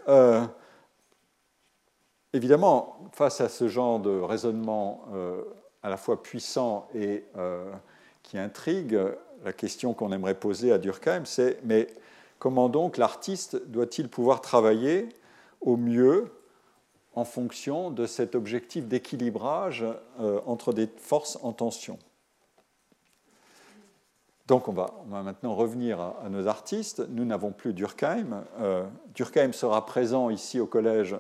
évidemment, face à ce genre de raisonnement à la fois puissant et qui intrigue, la question qu'on aimerait poser à Durkheim, c'est mais comment donc l'artiste doit-il pouvoir travailler au mieux en fonction de cet objectif d'équilibrage entre des forces en tension? Donc on va, maintenant revenir à, nos artistes. Nous n'avons plus Durkheim. Euh, Durkheim sera présent ici au collège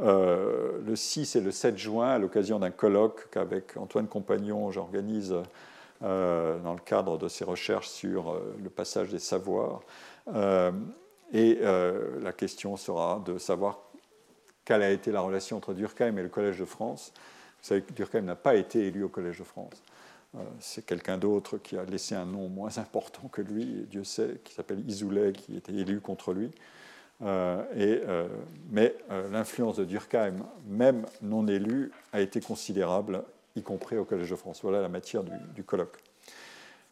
euh, le 6 et le 7 juin à l'occasion d'un colloque qu'avec Antoine Compagnon j'organise euh, dans le cadre de ses recherches sur le passage des savoirs. et la question sera de savoir quelle a été la relation entre Durkheim et le Collège de France. Vous savez que Durkheim n'a pas été élu au Collège de France. Euh, c'est quelqu'un d'autre qui a laissé un nom moins important que lui, Dieu sait, qui s'appelle Isoulet, qui était élu contre lui. Euh, euh, mais l'influence de Durkheim, même non élu, a été considérable, y compris au Collège de France. Voilà la matière du, colloque.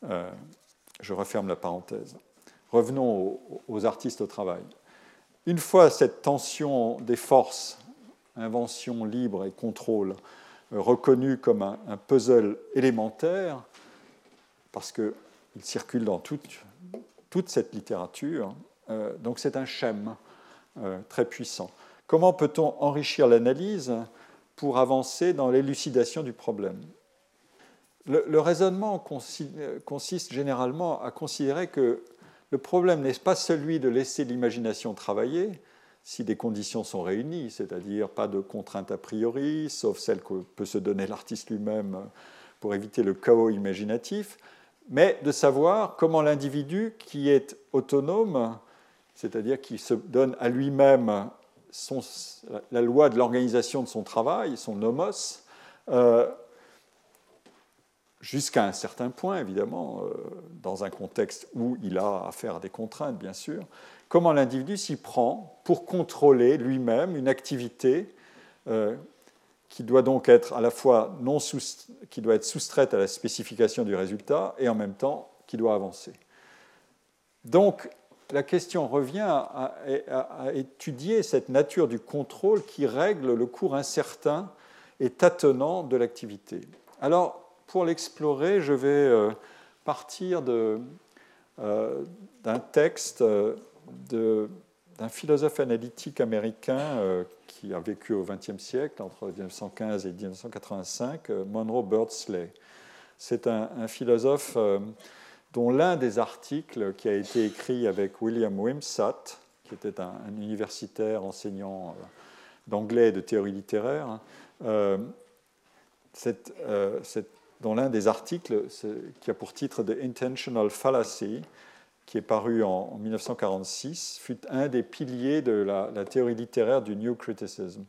je referme la parenthèse. Revenons aux, artistes au travail. Une fois cette tension des forces, invention libre et contrôle, reconnu comme un, puzzle élémentaire, parce qu'il circule dans toute, toute cette littérature. Euh, donc c'est un schème euh, très puissant. Comment peut-on enrichir l'analyse pour avancer dans l'élucidation du problème. Le, raisonnement consiste généralement à considérer que le problème n'est pas celui de laisser l'imagination travailler si des conditions sont réunies, c'est-à-dire pas de contraintes a priori, sauf celles que peut se donner l'artiste lui-même pour éviter le chaos imaginatif, mais de savoir comment l'individu qui est autonome, c'est-à-dire qui se donne à lui-même la loi de l'organisation de son travail, son nomos, euh, jusqu'à un certain point, évidemment, euh, dans un contexte où il a affaire à des contraintes, bien sûr, comment l'individu s'y prend pour contrôler lui-même une activité euh, qui doit donc être à la fois non soustraite à la spécification du résultat et en même temps qui doit avancer. Donc la question revient à, étudier cette nature du contrôle qui règle le cours incertain et tâtonnant de l'activité. Alors pour l'explorer, je vais euh, partir euh, d'un texte euh, d'un philosophe analytique américain qui a vécu au XXe siècle, entre 1915 et 1985, Monroe Birdsley. C'est un, philosophe dont l'un des articles qui a été écrit avec William Wimsatt, qui était un, universitaire enseignant d'anglais et de théorie littéraire, cette, cette dont l'un des articles qui a pour titre The Intentional Fallacy, qui est paru en, 1946, fut un des piliers de la, théorie littéraire du New Criticism.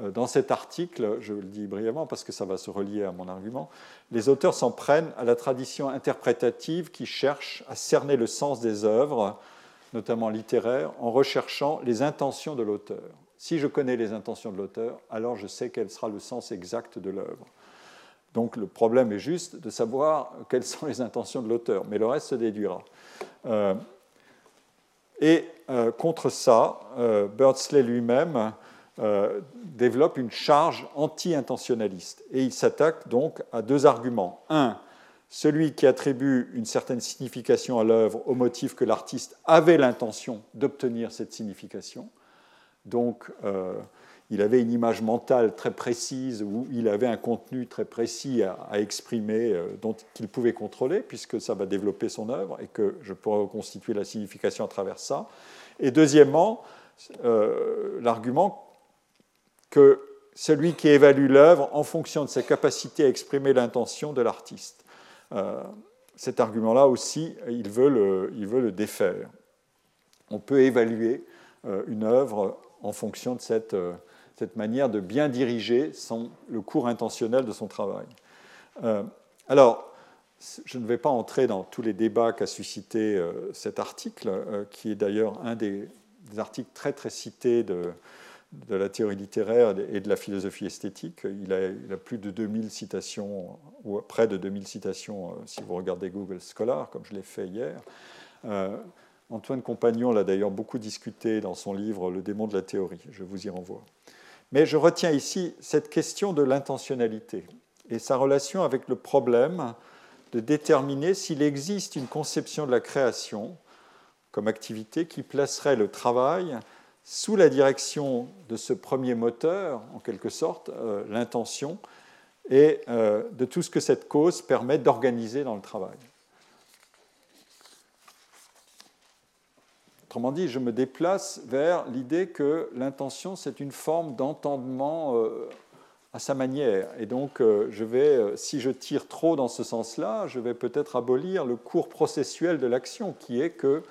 Euh, dans cet article, je le dis brièvement parce que ça va se relier à mon argument, les auteurs s'en prennent à la tradition interprétative qui cherche à cerner le sens des œuvres, notamment littéraires, en recherchant les intentions de l'auteur. Si je connais les intentions de l'auteur, alors je sais quel sera le sens exact de l'œuvre. Donc le problème est juste de savoir quelles sont les intentions de l'auteur, mais le reste se déduira. Euh, et euh, contre ça, euh, Birdsley lui-même développe une charge anti-intentionnaliste. Et il s'attaque donc à deux arguments. Un, celui qui attribue une certaine signification à l'œuvre au motif que l'artiste avait l'intention d'obtenir cette signification. Donc, il avait une image mentale très précise, où il avait un contenu très précis à, exprimer, euh, qu'il pouvait contrôler, puisque ça va développer son œuvre et que je pourrais reconstituer la signification à travers ça. Et deuxièmement, euh, l'argument que celui qui évalue l'œuvre en fonction de sa capacité à exprimer l'intention de l'artiste. Euh, cet argument-là aussi, il veut, le, il le défaire. On peut évaluer une œuvre en fonction de cette cette manière de bien diriger le cours intentionnel de son travail. Euh, alors, je ne vais pas entrer dans tous les débats qu'a suscité euh, cet article, euh, qui est d'ailleurs un des, articles très très cités de, de, la théorie littéraire et de la philosophie esthétique. Il a, a, plus de 2000 citations, ou près de 2000 citations si vous regardez Google Scholar, comme je l'ai fait hier. Antoine Compagnon l'a d'ailleurs beaucoup discuté dans son livre Le démon de la théorie. Je vous y renvoie. Mais je retiens ici cette question de l'intentionnalité et sa relation avec le problème de déterminer s'il existe une conception de la création comme activité qui placerait le travail sous la direction de ce premier moteur, en quelque sorte, euh, l'intention, et euh, de tout ce que cette cause permet d'organiser dans le travail. Autrement dit, je me déplace vers l'idée que l'intention, c'est une forme d'entendement euh, à sa manière. Et donc, je vais, si je tire trop dans ce sens-là, je vais peut-être abolir le cours processuel de l'action, qui est que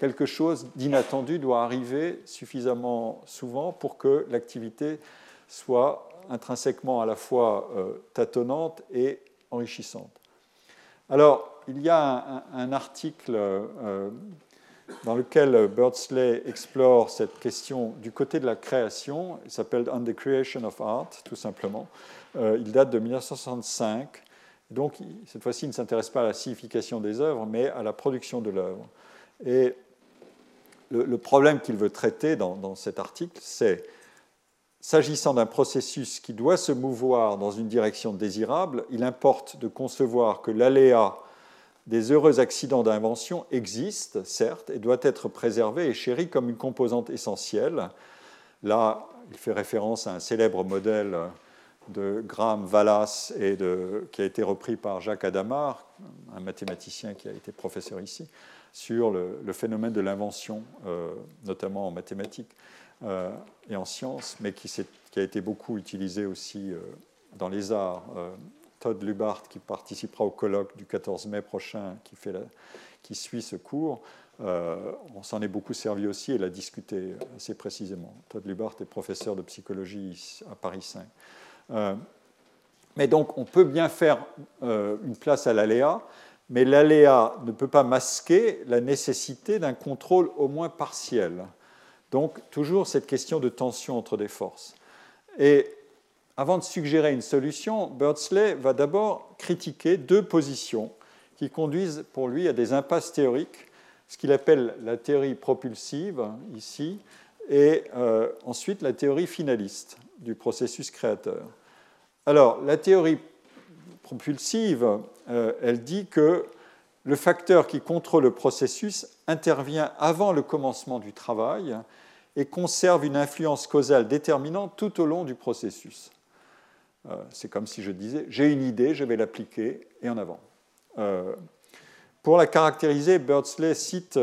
quelque chose d'inattendu doit arriver suffisamment souvent pour que l'activité soit intrinsèquement à la fois tâtonnante et enrichissante. Alors, il y a un, article dans lequel Birdsley explore cette question du côté de la création. Il s'appelle On the Creation of Art, tout simplement. Euh, il date de 1965. Donc, cette fois-ci, il ne s'intéresse pas à la signification des œuvres, mais à la production de l'œuvre. Le, problème qu'il veut traiter dans, cet article, c'est, s'agissant d'un processus qui doit se mouvoir dans une direction désirable, il importe de concevoir que l'aléa des heureux accidents d'invention existent, certes, et doivent être préservés et chéris comme une composante essentielle. Là, il fait référence à un célèbre modèle de Graham Wallas et qui a été repris par Jacques Adamar, un mathématicien qui a été professeur ici, sur le, phénomène de l'invention, euh, notamment en mathématiques euh, et en sciences, mais qui, a été beaucoup utilisé aussi dans les arts. Todd Lubart, qui participera au colloque du 14 mai prochain, qui, suit ce cours, on s'en est beaucoup servi aussi et l'a discuté assez précisément. Todd Lubart est professeur de psychologie à Paris 5. Euh, mais donc, on peut bien faire euh, une place à l'aléa, mais l'aléa ne peut pas masquer la nécessité d'un contrôle au moins partiel. Donc, toujours cette question de tension entre des forces. Et avant de suggérer une solution, Birdsley va d'abord critiquer deux positions qui conduisent pour lui à des impasses théoriques, ce qu'il appelle la théorie propulsive, ici, et euh, ensuite la théorie finaliste du processus créateur. Alors, la théorie propulsive, euh, elle dit que le facteur qui contrôle le processus intervient avant le commencement du travail et conserve une influence causale déterminante tout au long du processus. Euh, c'est comme si je disais, j'ai une idée, je vais l'appliquer, et en avant. Euh, pour la caractériser, Birdsley cite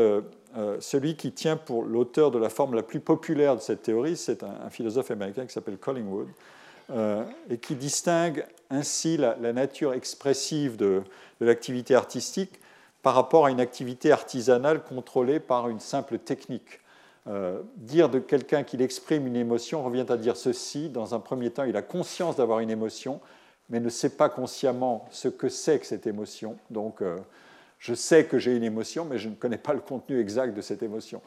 celui qui tient pour l'auteur de la forme la plus populaire de cette théorie, c'est un philosophe américain qui s'appelle Collingwood, euh, et qui distingue ainsi la, nature expressive de, l'activité artistique par rapport à une activité artisanale contrôlée par une simple technique. Euh, dire de quelqu'un qu'il exprime une émotion revient à dire ceci. Dans un premier temps, il a conscience d'avoir une émotion, mais ne sait pas consciemment ce que c'est que cette émotion. Donc, euh, je sais que j'ai une émotion, mais je ne connais pas le contenu exact de cette émotion.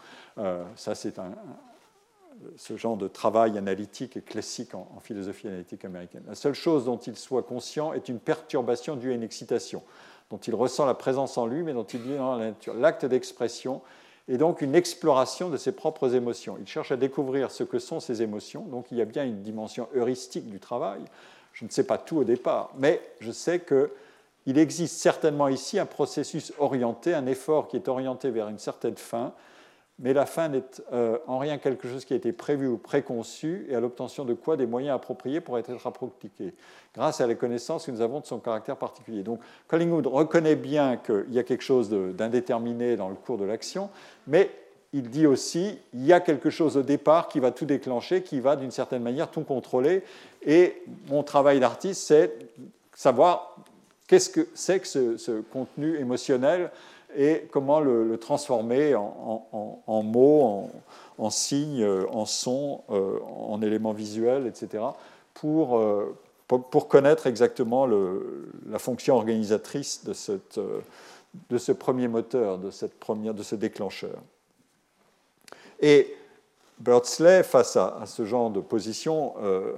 ça, c'est un, ce genre de travail analytique et classique en, philosophie analytique américaine. La seule chose dont il soit conscient est une perturbation due à une excitation, dont il ressent la présence en lui, mais dont il vit dans la nature. L'acte d'expression est donc une exploration de ses propres émotions. Il cherche à découvrir ce que sont ces émotions, donc il y a bien une dimension heuristique du travail. Je ne sais pas tout au départ, mais je sais qu'il existe certainement ici un processus orienté, un effort qui est orienté vers une certaine fin, mais la fin n'est euh, en rien quelque chose qui a été prévu ou préconçu, et à l'obtention de quoi des moyens appropriés pourraient être appliqués, grâce à la connaissance que nous avons de son caractère particulier. Donc Collingwood reconnaît bien qu'il y a quelque chose d'indéterminé dans le cours de l'action, mais il dit aussi il y a quelque chose au départ qui va tout déclencher, qui va d'une certaine manière tout contrôler, et mon travail d'artiste, c'est savoir qu'est-ce que c'est que ce contenu émotionnel et comment le, transformer en, mots, en, signes, en sons, euh, en éléments visuels, etc., euh, pour, pour, connaître exactement la fonction organisatrice de, cette, de, ce premier moteur, de, cette première, de ce déclencheur. Et Birdsley, face à, ce genre de position, euh,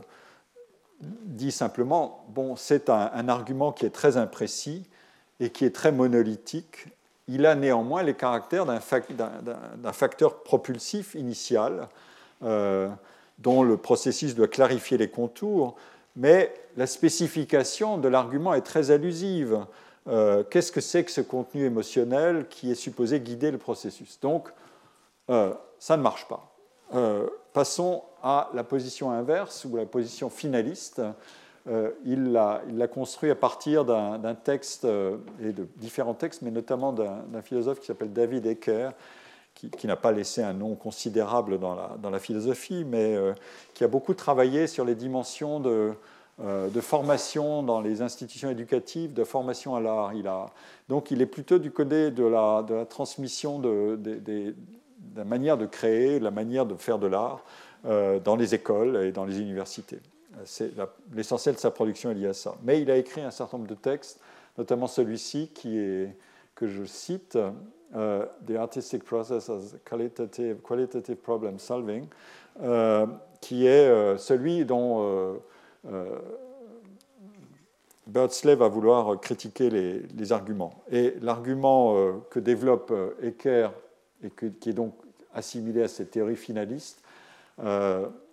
dit simplement, bon, c'est un, un, argument qui est très imprécis et qui est très monolithique il a néanmoins les caractères d'un facteur propulsif initial euh, dont le processus doit clarifier les contours, mais la spécification de l'argument est très allusive. Euh, qu'est-ce que c'est que ce contenu émotionnel qui est supposé guider le processus? Donc, euh, ça ne marche pas. passons à la position inverse ou la position finaliste. Euh, il l'a construit à partir d'un texte, euh, et de différents textes, mais notamment d'un philosophe qui s'appelle David Ecker, qui, n'a pas laissé un nom considérable dans la, philosophie, mais euh, qui a beaucoup travaillé sur les dimensions de, formation dans les institutions éducatives, de formation à l'art. Donc il est plutôt du côté de la, de la transmission de, de, la manière de créer, de la manière de faire de l'art dans les écoles et dans les universités l'essentiel de sa production est lié à ça. Mais il a écrit un certain nombre de textes, notamment celui-ci que je cite, euh, The Artistic Process as Qualitative, Problem Solving, euh, qui est euh, celui dont Birdsley va vouloir critiquer les arguments. Et l'argument que développe Ecker, et qui est donc assimilé à cette théorie finaliste,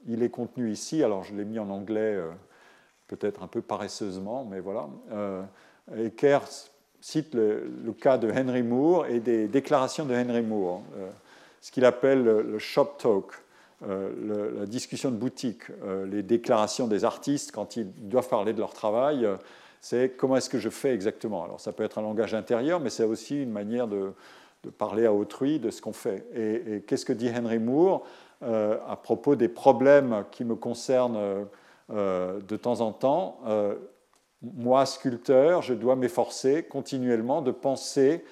il est contenu ici, alors je l'ai mis en anglais euh, peut-être un peu paresseusement, mais voilà. Euh, Ecker cite le, cas de Henry Moore et des déclarations de Henry Moore, euh, ce qu'il appelle le, shop talk. la discussion de boutique, les déclarations des artistes quand ils doivent parler de leur travail, c'est comment est-ce que je fais exactement? Alors ça peut être un langage intérieur, mais c'est aussi une manière de, parler à autrui de ce qu'on fait. Et, qu'est-ce que dit Henry Moore? À propos des problèmes qui me concernent de temps en temps moi, sculpteur, je dois m'efforcer continuellement de penser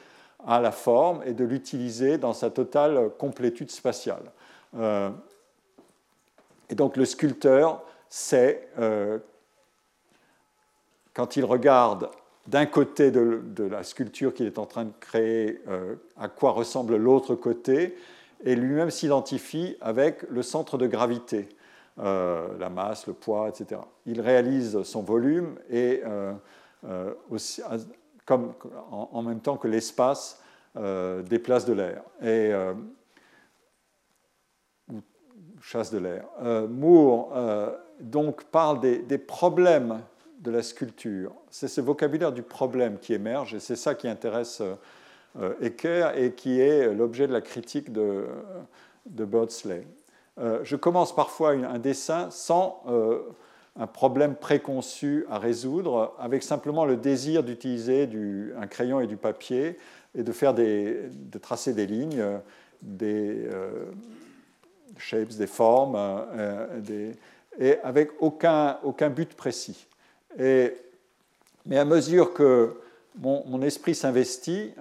à la forme et de l'utiliser dans sa totale complétude spatiale. Euh, et donc le sculpteur euh, quand il regarde d'un côté de, la sculpture qu'il est en train de créer, euh, à quoi ressemble l'autre côté, et lui-même s'identifie avec le centre de gravité. Euh, la masse, le poids, etc. Il réalise son volume et euh, euh, aussi, en, même temps que l'espace déplace de l'air et chasse de l'air. Moore donc parle des, problèmes de la sculpture. C'est ce vocabulaire du problème qui émerge et c'est ça qui intéresse Ecker et qui est l'objet de la critique de, de Birdsley. Euh, je commence parfois un dessin sans euh, un problème préconçu à résoudre, avec simplement le désir d'utiliser un crayon et du papier et de, faire des, de tracer des lignes, des euh, shapes, des formes, et avec aucun, aucun but précis. Et, mais à mesure que mon, esprit s'investit,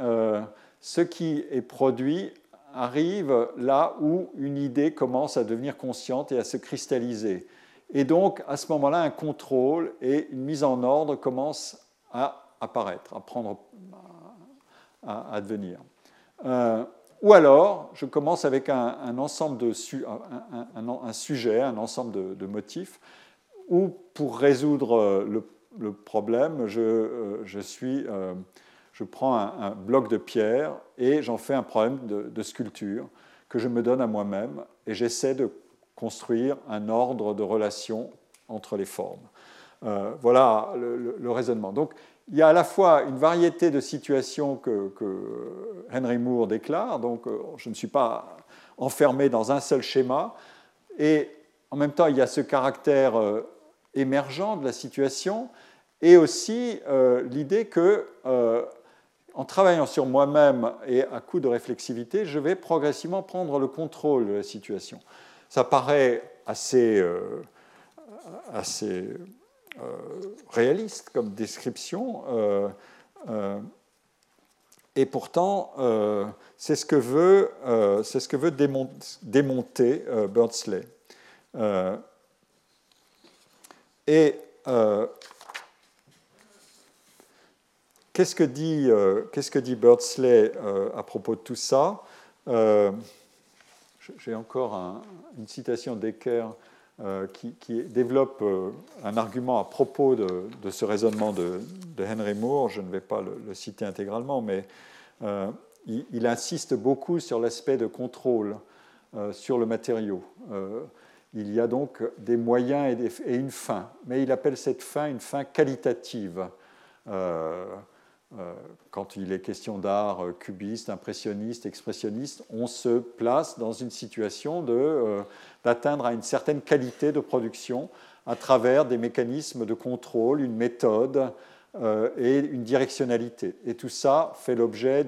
ce qui est produit arrive là où une idée commence à devenir consciente et à se cristalliser. Et donc, à ce moment-là, un contrôle et une mise en ordre commencent à apparaître, à prendre, à, devenir. Euh, ou alors, je commence avec un, ensemble de un, sujet, un ensemble de, motifs, où pour résoudre le, problème, je, euh, je suis euh, je prends un, bloc de pierre et j'en fais un problème de, sculpture que je me donne à moi-même et j'essaie de construire un ordre de relations entre les formes. Euh, voilà le, raisonnement. Donc, il y a à la fois une variété de situations que, Henry Moore déclare, donc je ne suis pas enfermé dans un seul schéma, et en même temps, il y a ce caractère émergent de la situation, et aussi l'idée que en travaillant sur moi-même et à coup de réflexivité, je vais progressivement prendre le contrôle de la situation. Ça paraît assez, euh, assez euh, réaliste comme description, euh, et pourtant, c'est ce que veut, ce que veut démonter, démonter Birdsley. et Qu'est-ce que dit, euh, qu'est-ce que dit Birdsley euh, à propos de tout ça? Euh, J'ai encore une citation d'Ecker qui, développe un argument à propos de, ce raisonnement de, Henry Moore. Je ne vais pas le, citer intégralement, mais il, insiste beaucoup sur l'aspect de contrôle sur le matériau. il y a donc des moyens et, et, une fin, mais il appelle cette fin une fin qualitative. Euh, quand il est question d'art euh, cubiste, impressionniste, expressionniste, on se place dans une situation euh, d'atteindre à une certaine qualité de production à travers des mécanismes de contrôle, une méthode et une directionnalité. Et tout ça fait l'objet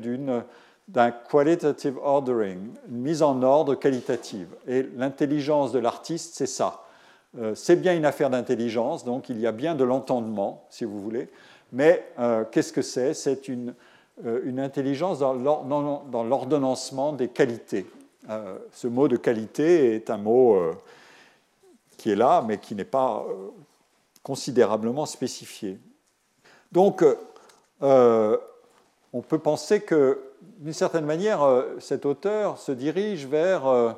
d'un qualitative ordering, une mise en ordre qualitative. Et l'intelligence de l'artiste, c'est ça. c'est bien une affaire d'intelligence, donc il y a bien de l'entendement, si vous voulez, mais euh, qu'est-ce que c'est? C'est une, euh, intelligence dans l'ordonnancement des qualités. Euh, ce mot de qualité est un mot qui est là, mais qui n'est pas considérablement spécifié. Donc, on peut penser que, d'une certaine manière, cet auteur se dirige vers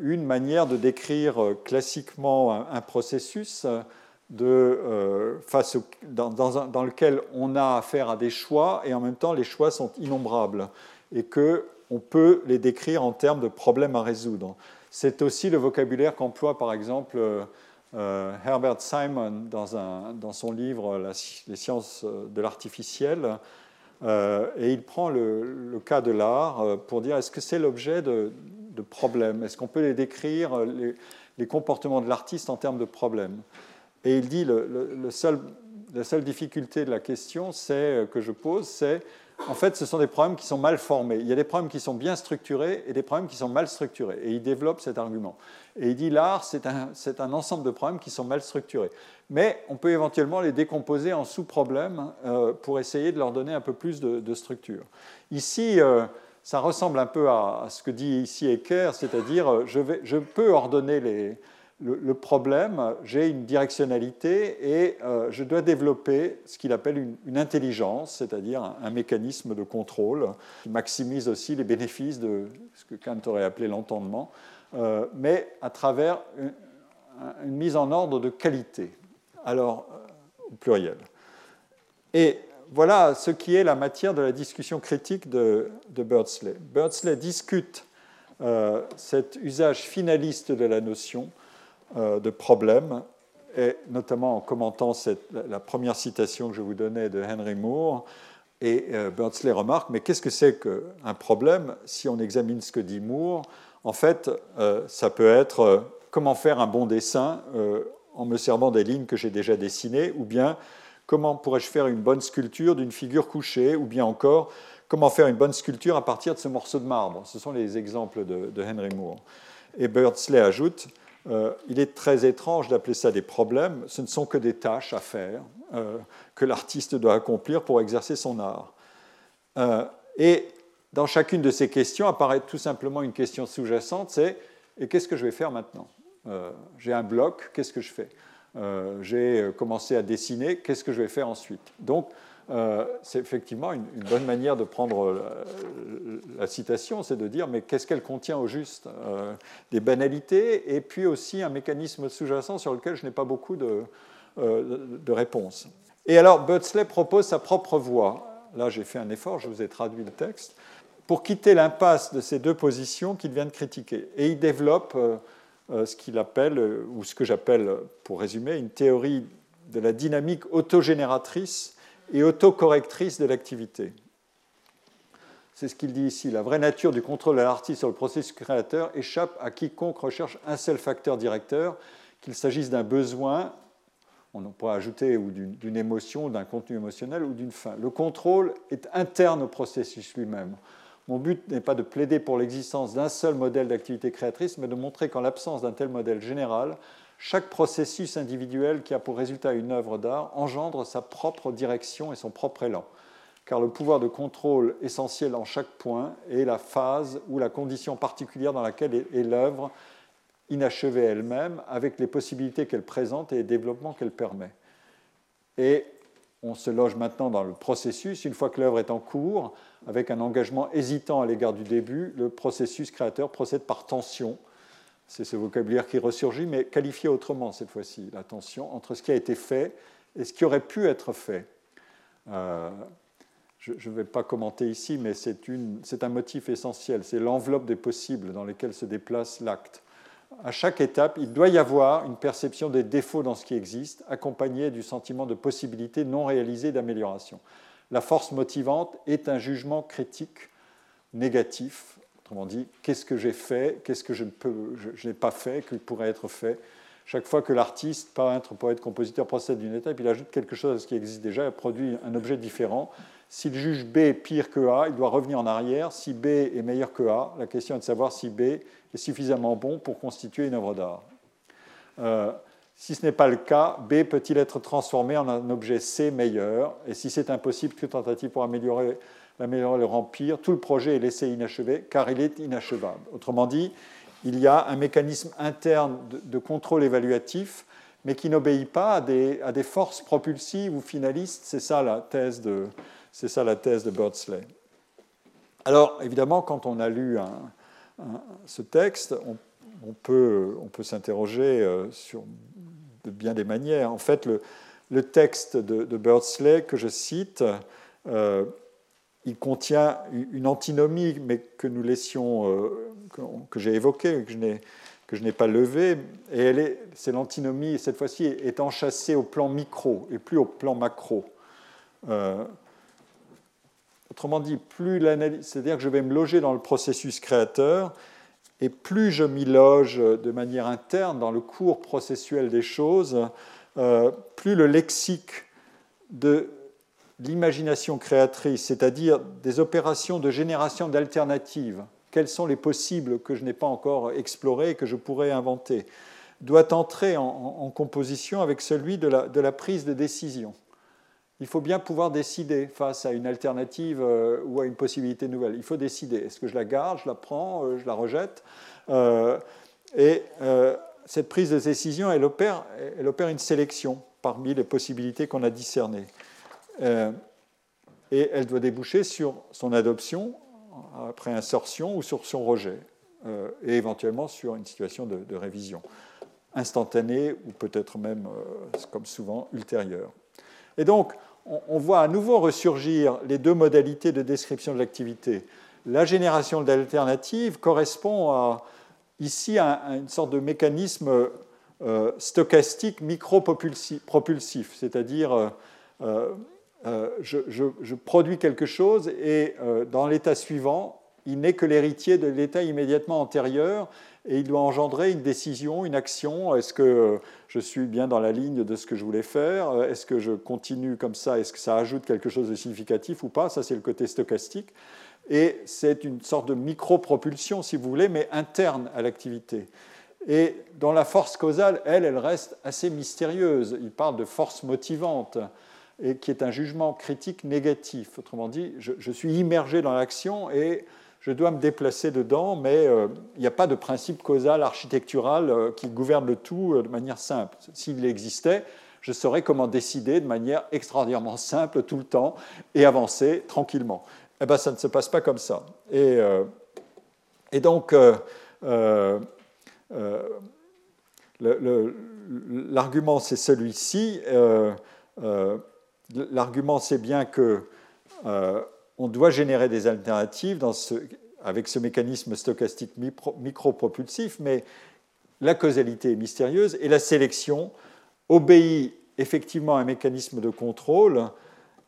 une manière de décrire classiquement un processus euh, face dans, lequel on a affaire à des choix et en même temps les choix sont innombrables et qu'on peut les décrire en termes de problèmes à résoudre. C'est aussi le vocabulaire qu'emploie par exemple euh, Herbert Simon dans, son livre Les sciences de l'artificiel. Euh, et il prend le, cas de l'art pour dire est-ce que c'est l'objet de problèmes? Est-ce qu'on peut les décrire, les, comportements de l'artiste en termes de problèmes? Et il dit le, la seule difficulté de la question que je pose, c'est en fait, ce sont des problèmes qui sont mal formés. Il y a des problèmes qui sont bien structurés et des problèmes qui sont mal structurés. Et il développe cet argument. Et il dit l'art, c'est un, ensemble de problèmes qui sont mal structurés. Mais on peut éventuellement les décomposer en sous-problèmes euh, pour essayer de leur donner un peu plus de, structure. Ici, euh, ça ressemble un peu à, ce que dit ici Ecker, c'est-à-dire euh, je peux ordonner les, le, problème, j'ai une directionnalité et euh, je dois développer ce qu'il appelle une, intelligence, c'est-à-dire un, mécanisme de contrôle qui maximise aussi les bénéfices de ce que Kant aurait appelé l'entendement, euh, mais à travers une, mise en ordre de qualité, alors euh, au pluriel. Et voilà ce qui est la matière de la discussion critique de, de Birdsley. Birdsley discute cet usage finaliste de la notion de problèmes, et notamment en commentant la première citation que je vous donnais de Henry Moore. Et euh, remarque, mais qu'est-ce que c'est qu'un problème si on examine ce que dit Moore? En fait, euh, ça peut être comment faire un bon dessin en me servant des lignes que j'ai déjà dessinées, ou bien comment pourrais-je faire une bonne sculpture d'une figure couchée, ou bien encore comment faire une bonne sculpture à partir de ce morceau de marbre? Ce sont les exemples de, de Henry Moore. Et Birdsley ajoute, euh, il est très étrange d'appeler ça des problèmes. Ce ne sont que des tâches à faire euh, que l'artiste doit accomplir pour exercer son art. Euh, et dans chacune de ces questions apparaît tout simplement une question sous-jacente, c'est et qu'est-ce que je vais faire maintenant? J'ai un bloc, qu'est-ce que je fais? J'ai commencé à dessiner, qu'est-ce que je vais faire ensuite? Donc euh, c'est effectivement une, bonne manière de prendre la, citation, c'est de dire mais qu'est-ce qu'elle contient au juste euh, Des banalités et puis aussi un mécanisme sous-jacent sur lequel je n'ai pas beaucoup de, euh, de réponses. Et alors Butsley propose sa propre voie. Là j'ai fait un effort, je vous ai traduit le texte, pour quitter l'impasse de ces deux positions qu'il vient de critiquer. Et il développe ce qu'il appelle, ou ce que j'appelle, pour résumer, une théorie de la dynamique autogénératrice et autocorrectrice de l'activité. C'est ce qu'il dit ici. La vraie nature du contrôle de l'artiste sur le processus créateur échappe à quiconque recherche un seul facteur directeur, qu'il s'agisse d'un besoin, on pourrait ajouter, ou d'une émotion, d'un contenu émotionnel ou d'une fin. Le contrôle est interne au processus lui-même. Mon but n'est pas de plaider pour l'existence d'un seul modèle d'activité créatrice, mais de montrer qu'en l'absence d'un tel modèle général, chaque processus individuel qui a pour résultat une œuvre d'art engendre sa propre direction et son propre élan, car le pouvoir de contrôle essentiel en chaque point est la phase ou la condition particulière dans laquelle est l'œuvre inachevée elle-même, avec les possibilités qu'elle présente et les développements qu'elle permet. Et on se loge maintenant dans le processus. Une fois que l'œuvre est en cours, avec un engagement hésitant à l'égard du début, le processus créateur procède par tension c'est ce vocabulaire qui ressurgit, mais qualifié autrement cette fois-ci, la tension entre ce qui a été fait et ce qui aurait pu être fait. Euh, je ne vais pas commenter ici, mais c'est un motif essentiel, c'est l'enveloppe des possibles dans lesquels se déplace l'acte. À chaque étape, il doit y avoir une perception des défauts dans ce qui existe, accompagnée du sentiment de possibilité non réalisée d'amélioration. La force motivante est un jugement critique négatif Autrement dit, qu'est-ce que j'ai fait, qu'est-ce que je n'ai pas fait, qui pourrait être fait. Chaque fois que l'artiste, peintre, poète, compositeur procède d'une étape, il ajoute quelque chose à ce qui existe déjà et produit un objet différent. S'il juge B pire que A, il doit revenir en arrière. Si B est meilleur que A, la question est de savoir si B est suffisamment bon pour constituer une œuvre d'art. Euh, si ce n'est pas le cas, B peut-il être transformé en un objet C meilleur? Et si c'est impossible, toute tentative pour améliorer l'améliorer, le remplir, tout le projet est laissé inachevé car il est inachevable. Autrement dit, il y a un mécanisme interne de, contrôle évaluatif, mais qui n'obéit pas à des, forces propulsives ou finalistes. C'est ça la thèse de, c'est ça la thèse de Birdsley. Alors, évidemment, quand on a lu ce texte, on, peut, s'interroger euh, sur de bien des manières. En fait, le, le texte de, de, Birdsley que je cite euh, il contient une antinomie, mais que nous laissions, euh, que, j'ai évoquée, que je n'ai pas levée, et elle est, c'est l'antinomie, cette fois-ci, est enchâssée au plan micro et plus au plan macro. Euh, autrement dit, plus l'analyse, c'est-à-dire que je vais me loger dans le processus créateur, et plus je m'y loge de manière interne dans le cours processuel des choses, euh, plus le lexique de l'imagination créatrice, c'est-à-dire des opérations de génération d'alternatives, quels sont les possibles que je n'ai pas encore explorés et que je pourrais inventer, doit entrer en, composition avec celui de la, prise de décision. Il faut bien pouvoir décider face à une alternative euh, ou à une possibilité nouvelle. Il faut décider. Est-ce que je la garde, je la prends, euh, je la rejette? Euh, Et cette prise de décision, elle opère, elle opère une sélection parmi les possibilités qu'on a discernées. Et elle doit déboucher sur son adoption après insertion ou sur son rejet, et éventuellement sur une situation de, révision instantanée ou peut-être même, comme souvent, ultérieure. Et donc, on voit à nouveau ressurgir les deux modalités de description de l'activité. La génération d'alternatives correspond à, ici à une sorte de mécanisme euh, stochastique micro-propulsif, c'est-à-dire euh, euh, je, produis quelque chose et dans l'état suivant, il n'est que l'héritier de l'état immédiatement antérieur et il doit engendrer une décision, une action. Est-ce que je suis bien dans la ligne de ce que je voulais faire? Est-ce que je continue comme ça? Est-ce que ça ajoute quelque chose de significatif ou pas? Ça, c'est le côté stochastique. Et c'est une sorte de micro-propulsion, si vous voulez, mais interne à l'activité. Et dans la force causale, elle, elle reste assez mystérieuse. Il parle de force motivante, et qui est un jugement critique négatif. Autrement dit, je, suis immergé dans l'action et je dois me déplacer dedans, mais euh, il n'y a pas de principe causal architectural euh, qui gouverne le tout euh, de manière simple. S'il existait, je saurais comment décider de manière extraordinairement simple tout le temps et avancer tranquillement. Eh bien, ça ne se passe pas comme ça. Et, et donc, l'argument, c'est celui-ci. L'argument, c'est bien que on doit générer des alternatives avec ce mécanisme stochastique micro-propulsif, mais la causalité est mystérieuse et la sélection obéit effectivement à un mécanisme de contrôle,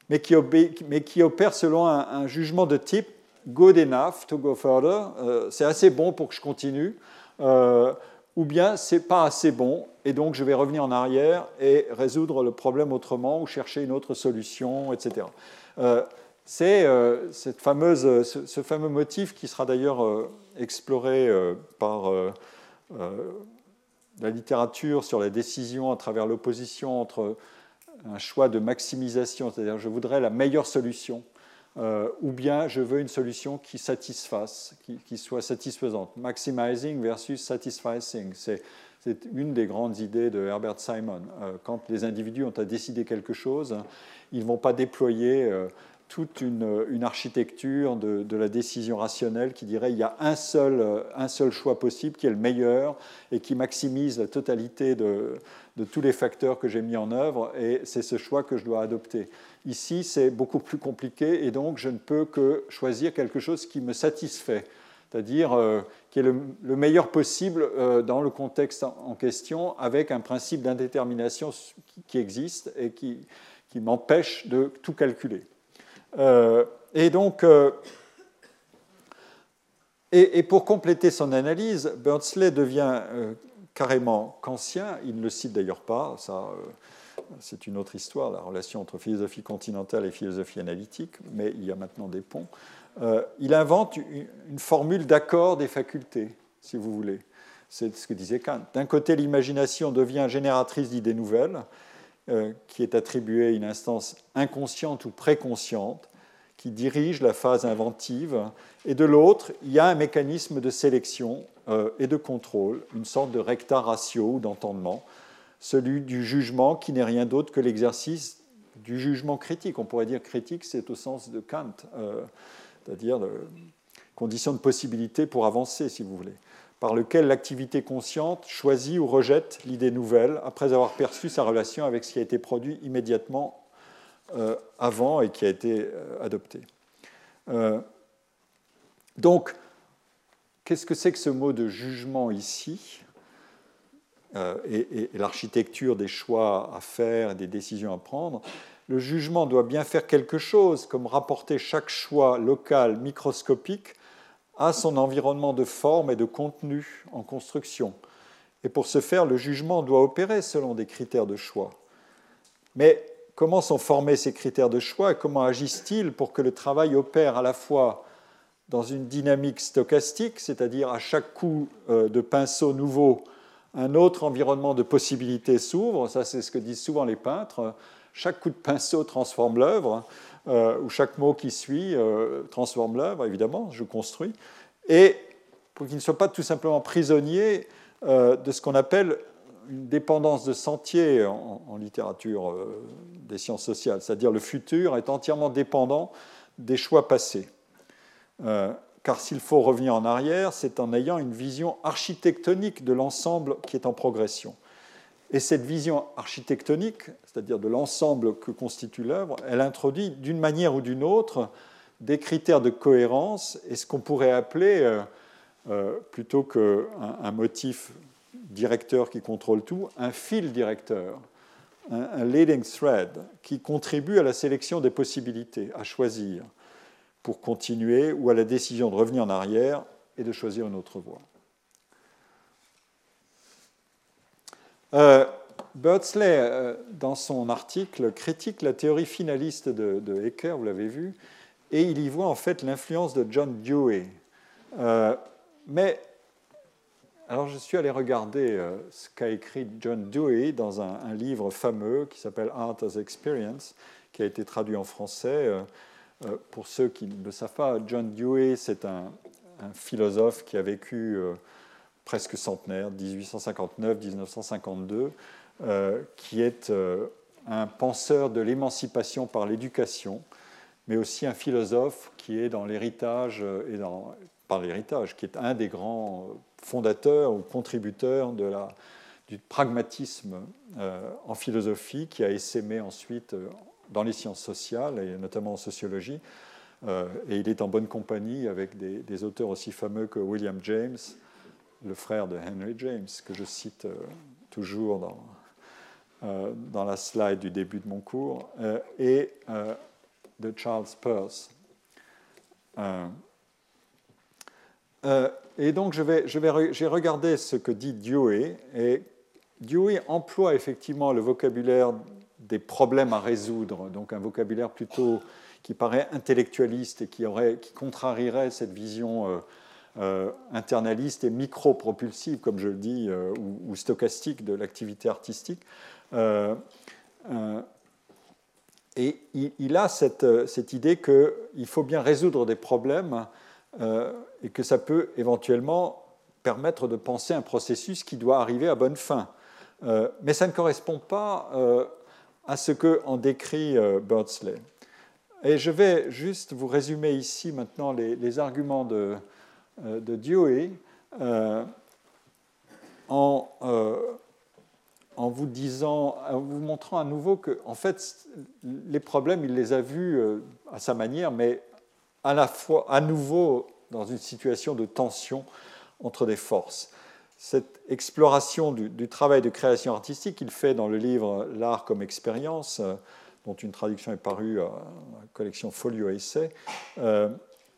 mais qui, opère selon un, jugement de type good enough to go further, euh, c'est assez bon pour que je continue, euh, ou bien c'est pas assez bon et donc je vais revenir en arrière et résoudre le problème autrement ou chercher une autre solution, etc c'est euh, cette fameuse, ce, fameux motif qui sera d'ailleurs euh, exploré euh, par la littérature sur la décision à travers l'opposition entre un choix de maximisation, c'est-à-dire je voudrais la meilleure solution, ou bien je veux une solution qui satisfasse, qui, soit satisfaisante. Maximizing versus satisfying, c'est une des grandes idées de Herbert Simon. quand les individus ont à décider quelque chose, ils ne vont pas déployer toute une, architecture de, la décision rationnelle qui dirait il y a un seul, un seul choix possible qui est le meilleur et qui maximise la totalité de, tous les facteurs que j'ai mis en œuvre et c'est ce choix que je dois adopter. Ici, c'est beaucoup plus compliqué et donc je ne peux que choisir quelque chose qui me satisfait, c'est-à-dire euh, qui est le, meilleur possible euh, dans le contexte en, question avec un principe d'indétermination qui, existe et qui, qui m'empêche de tout calculer. Euh, et donc, euh, et, pour compléter son analyse, Bernsley devient euh, carrément kantien. Il ne le cite d'ailleurs pas, ça, c'est une autre histoire, la relation entre philosophie continentale et philosophie analytique, mais il y a maintenant des ponts. il invente une, formule d'accord des facultés, si vous voulez. C'est ce que disait Kant. D'un côté, l'imagination devient génératrice d'idées nouvelles, euh, qui est attribué à une instance inconsciente ou préconsciente qui dirige la phase inventive, et de l'autre, il y a un mécanisme de sélection euh, et de contrôle, une sorte de recta ratio ou d'entendement, celui du jugement qui n'est rien d'autre que l'exercice du jugement critique. On pourrait dire critique, c'est au sens de Kant, euh, c'est-à-dire condition de possibilité pour avancer, si vous voulez par lequel l'activité consciente choisit ou rejette l'idée nouvelle après avoir perçu sa relation avec ce qui a été produit immédiatement euh, avant et qui a été euh, adopté. Euh, donc, qu'est-ce que c'est que ce mot de jugement ici? Et, et l'architecture des choix à faire et des décisions à prendre Le jugement doit bien faire quelque chose, comme rapporter chaque choix local microscopique a son environnement de forme et de contenu en construction. Et pour ce faire, le jugement doit opérer selon des critères de choix. Mais comment sont formés ces critères de choix et comment agissent-ils pour que le travail opère à la fois dans une dynamique stochastique, c'est-à-dire à chaque coup euh, de pinceau nouveau, un autre environnement de possibilités s'ouvre, ça c'est ce que disent souvent les peintres, chaque coup de pinceau transforme l'œuvre, euh, ou chaque mot qui suit euh, transforme l'œuvre, évidemment, je construis, et pour qu'il ne soit pas tout simplement prisonnier de ce qu'on appelle une dépendance de sentier en, littérature des sciences sociales, c'est-à-dire le futur est entièrement dépendant des choix passés. Euh, car s'il faut revenir en arrière, c'est en ayant une vision architectonique de l'ensemble qui est en progression. Et cette vision architectonique, c'est-à-dire de l'ensemble que constitue l'œuvre, elle introduit d'une manière ou d'une autre des critères de cohérence et ce qu'on pourrait appeler, euh, euh, plutôt qu'un un motif directeur qui contrôle tout, un fil directeur, un leading thread qui contribue à la sélection des possibilités à choisir pour continuer ou à la décision de revenir en arrière et de choisir une autre voie. Euh, Birdsley, euh, dans son article, critique la théorie finaliste de, de Hecker, vous l'avez vu, et il y voit en fait l'influence de John Dewey. Euh, mais, alors je suis allé regarder ce qu'a écrit John Dewey dans un, livre fameux qui s'appelle Art as Experience, qui a été traduit en français. Euh, pour ceux qui ne le savent pas, John Dewey, c'est un, philosophe qui a vécu euh, presque centenaire, 1859-1952, euh, qui est un penseur de l'émancipation par l'éducation, mais aussi un philosophe qui est dans l'héritage et dans, par l'héritage, qui est un des grands fondateurs ou contributeurs de la, du pragmatisme en philosophie, qui a essaimé ensuite dans les sciences sociales, et notamment en sociologie. Euh, et il est en bonne compagnie avec des, auteurs aussi fameux que William James, le frère de Henry James, que je cite euh, toujours dans, euh, dans la slide du début de mon cours, et de Charles Peirce. et donc, je vais, je vais, j'ai regardé ce que dit Dewey, et Dewey emploie effectivement le vocabulaire des problèmes à résoudre, donc un vocabulaire plutôt qui paraît intellectualiste et qui, aurait, qui contrarierait cette vision euh, euh, internaliste et micro-propulsive, comme je le dis, euh, ou, stochastique de l'activité artistique. et il, a cette, cette idée qu'il faut bien résoudre des problèmes et que ça peut éventuellement permettre de penser un processus qui doit arriver à bonne fin. mais ça ne correspond pas à ce que en décrit euh, Birdsley. Et je vais juste vous résumer ici maintenant les, arguments de, euh, de Dewey euh, en, en, vous disant, en vous montrant à nouveau que, en fait, les problèmes, il les a vus à sa manière, mais à la fois, à nouveau, dans une situation de tension entre des forces. Cette exploration du, travail de création artistique qu'il fait dans le livre L'art comme expérience, euh, dont une traduction est parue à la collection Folio Essai, euh,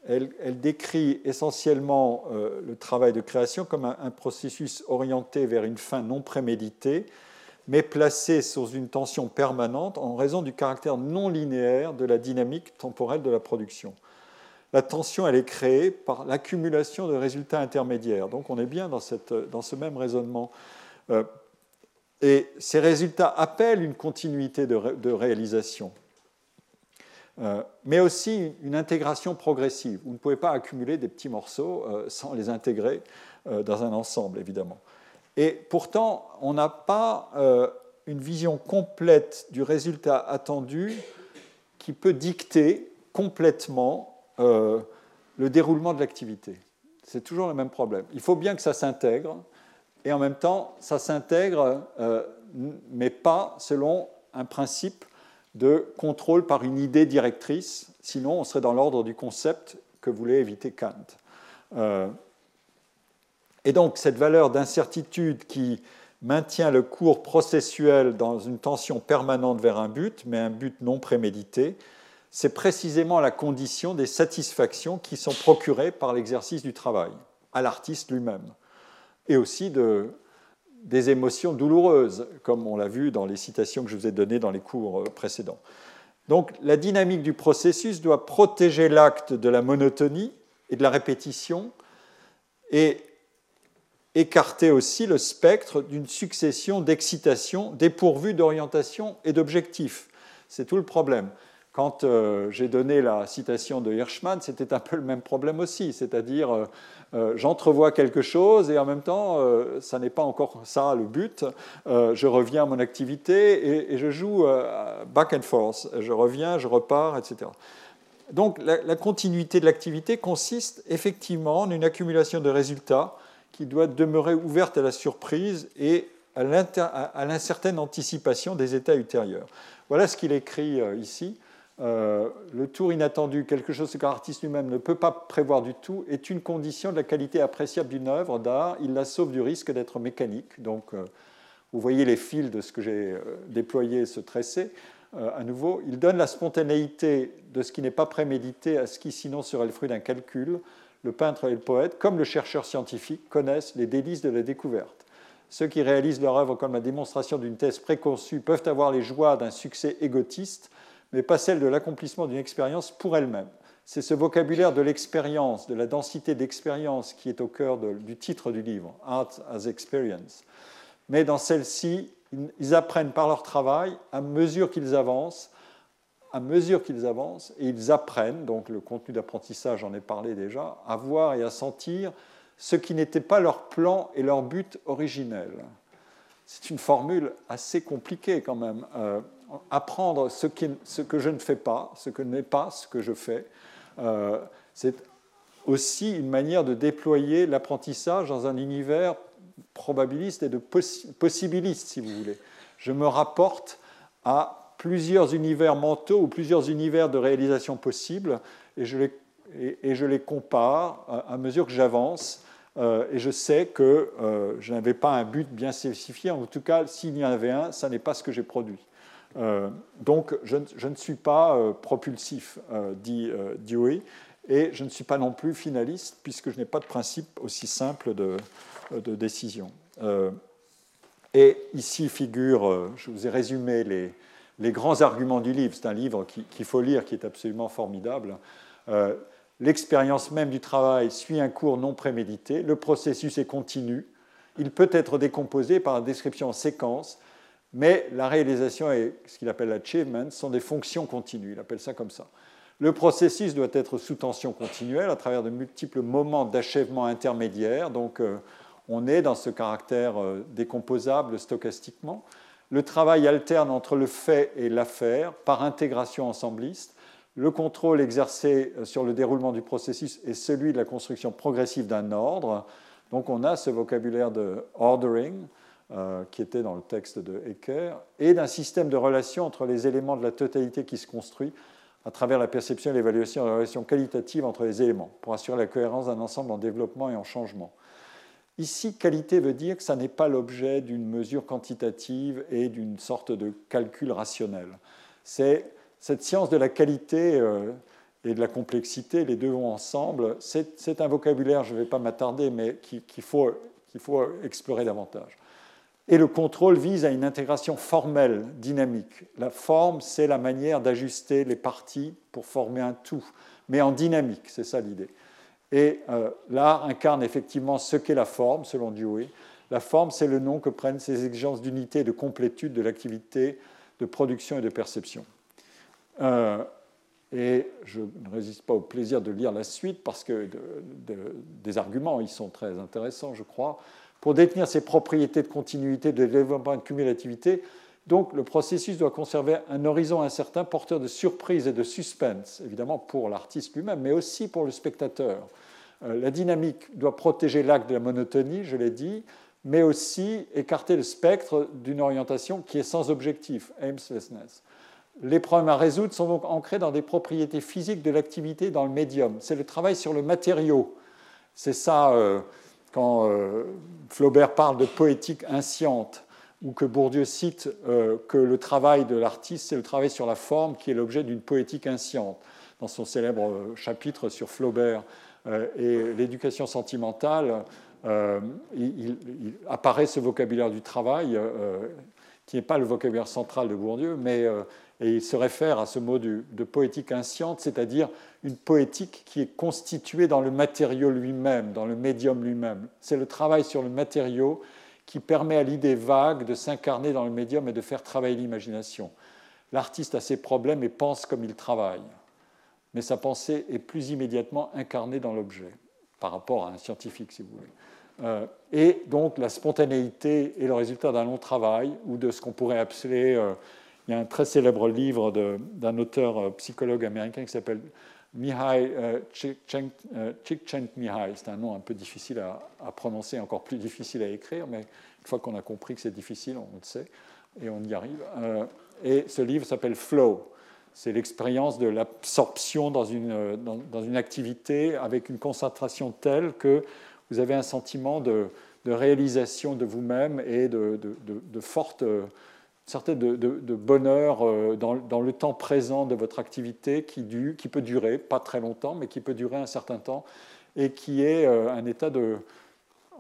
elle, décrit essentiellement euh, le travail de création comme un, processus orienté vers une fin non préméditée, mais placé sous une tension permanente en raison du caractère non linéaire de la dynamique temporelle de la production la tension, elle est créée par l'accumulation de résultats intermédiaires. Donc on est bien dans, ce même raisonnement. Euh, et ces résultats appellent une continuité de, réalisation, euh, mais aussi une intégration progressive. Vous ne pouvez pas accumuler des petits morceaux euh, sans les intégrer dans un ensemble, évidemment. Et pourtant, on n'a pas une vision complète du résultat attendu qui peut dicter complètement euh, le déroulement de l'activité. C'est toujours le même problème. Il faut bien que ça s'intègre, et en même temps, ça s'intègre, euh, mais pas selon un principe de contrôle par une idée directrice, sinon on serait dans l'ordre du concept que voulait éviter Kant. Euh, et donc cette valeur d'incertitude qui maintient le cours processuel dans une tension permanente vers un but, mais un but non prémédité, c'est précisément la condition des satisfactions qui sont procurées par l'exercice du travail à l'artiste lui-même, et aussi de, des émotions douloureuses, comme on l'a vu dans les citations que je vous ai données dans les cours euh, précédents. Donc la dynamique du processus doit protéger l'acte de la monotonie et de la répétition et écarter aussi le spectre d'une succession d'excitations dépourvues d'orientation et d'objectifs. C'est tout le problème. Quand euh, j'ai donné la citation de Hirschman, c'était un peu le même problème aussi, c'est-à-dire euh, euh, j'entrevois quelque chose et en même temps, ça n'est pas encore ça le but. je reviens à mon activité et, je joue back and forth. Je reviens, je repars, etc. Donc la continuité de l'activité consiste effectivement en une accumulation de résultats qui doit demeurer ouverte à la surprise et à l'incertaine anticipation des états ultérieurs. Voilà ce qu'il écrit ici. Euh, le tour inattendu, quelque chose que l'artiste lui-même ne peut pas prévoir du tout, est une condition de la qualité appréciable d'une œuvre d'art. Il la sauve du risque d'être mécanique. Donc, euh, vous voyez les fils de ce que j'ai euh, déployé se tresser. à nouveau, il donne la spontanéité de ce qui n'est pas prémédité à ce qui sinon serait le fruit d'un calcul. Le peintre et le poète, comme le chercheur scientifique, connaissent les délices de la découverte. Ceux qui réalisent leur œuvre comme la démonstration d'une thèse préconçue peuvent avoir les joies d'un succès égotiste mais pas celle de l'accomplissement d'une expérience pour elle-même. C'est ce vocabulaire de l'expérience, de la densité d'expérience qui est au cœur du titre du livre, Art as Experience. Mais dans celle-ci, ils apprennent par leur travail, à mesure qu'ils avancent, à mesure qu'ils avancent, et ils apprennent, donc le contenu d'apprentissage, j'en ai parlé déjà, à voir et à sentir ce qui n'était pas leur plan et leur but originel. C'est une formule assez compliquée quand même. Euh, apprendre ce, que je ne fais pas, ce que n'est pas ce que je fais. Euh, c'est aussi une manière de déployer l'apprentissage dans un univers probabiliste et de possibiliste, si vous voulez. Je me rapporte à plusieurs univers mentaux ou plusieurs univers de réalisation possibles et je les, compare à, mesure que j'avance. Euh, et je sais que euh, je n'avais pas un but bien spécifié. En tout cas, s'il y en avait un, ça n'est pas ce que j'ai produit. Euh, donc, je, ne suis pas euh, propulsif, euh, dit Dewey, et je ne suis pas non plus finaliste, puisque je n'ai pas de principe aussi simple de, décision. et ici figure, je vous ai résumé les, grands arguments du livre. C'est un livre qu'il faut lire, qui est absolument formidable. L'expérience même du travail suit un cours non prémédité. Le processus est continu. Il peut être décomposé par une description en séquence mais la réalisation et ce qu'il appelle l'achievement sont des fonctions continues, il appelle ça comme ça. Le processus doit être sous tension continuelle à travers de multiples moments d'achèvement intermédiaire, donc euh, on est dans ce caractère euh, décomposable stochastiquement. Le travail alterne entre le fait et l'affaire par intégration ensembliste. Le contrôle exercé euh, sur le déroulement du processus est celui de la construction progressive d'un ordre. Donc on a ce vocabulaire de ordering, euh, qui était dans le texte de Hecker, et d'un système de relations entre les éléments de la totalité qui se construit à travers la perception et l'évaluation de relations qualitatives entre les éléments, pour assurer la cohérence d'un ensemble en développement et en changement. Ici, qualité veut dire que ça n'est pas l'objet d'une mesure quantitative et d'une sorte de calcul rationnel. C'est cette science de la qualité euh, et de la complexité, les deux vont ensemble. C'est un vocabulaire, je ne vais pas m'attarder, mais qu'il faut, faut explorer davantage. Et le contrôle vise à une intégration formelle, dynamique. La forme, c'est la manière d'ajuster les parties pour former un tout, mais en dynamique, c'est ça l'idée. Et euh, l'art incarne effectivement ce qu'est la forme, selon Dewey. La forme, c'est le nom que prennent ces exigences d'unité et de complétude de l'activité de production et de perception. Euh, et je ne résiste pas au plaisir de lire la suite parce que des arguments, ils sont très intéressants, je crois pour détenir ses propriétés de continuité, de développement et de cumulativité. Donc le processus doit conserver un horizon incertain, porteur de surprise et de suspense, évidemment pour l'artiste lui-même, mais aussi pour le spectateur. Euh, la dynamique doit protéger l'acte de la monotonie, je l'ai dit, mais aussi écarter le spectre d'une orientation qui est sans objectif, aimlessness. Les problèmes à résoudre sont donc ancrés dans des propriétés physiques de l'activité dans le médium. C'est le travail sur le matériau. C'est ça. Euh, quand euh, Flaubert parle de poétique insciente, ou que Bourdieu cite euh, que le travail de l'artiste, c'est le travail sur la forme qui est l'objet d'une poétique insciente. Dans son célèbre euh, chapitre sur Flaubert et l'éducation sentimentale, il, apparaît ce vocabulaire du travail, qui n'est pas le vocabulaire central de Bourdieu, mais et il se réfère à ce mot de poétique insciente, c'est-à-dire une poétique qui est constituée dans le matériau lui-même, dans le médium lui-même. C'est le travail sur le matériau qui permet à l'idée vague de s'incarner dans le médium et de faire travailler l'imagination. L'artiste a ses problèmes et pense comme il travaille, mais sa pensée est plus immédiatement incarnée dans l'objet, par rapport à un scientifique, si vous voulez. Euh, et donc la spontanéité est le résultat d'un long travail ou de ce qu'on pourrait appeler, euh, il y a un très célèbre livre d'un auteur euh, psychologue américain qui s'appelle Mihai euh, Csikszentmihalyi, c'est un nom un peu difficile à, prononcer, encore plus difficile à écrire, mais une fois qu'on a compris que c'est difficile, on le sait, et on y arrive. Euh, et ce livre s'appelle Flow. C'est l'expérience de l'absorption dans une, euh, dans, une activité avec une concentration telle que vous avez un sentiment de, réalisation de vous-même et de, de, de forte certain de, bonheur euh, dans, le temps présent de votre activité qui, peut durer, pas très longtemps, mais qui peut durer un certain temps, et qui est euh, un état de,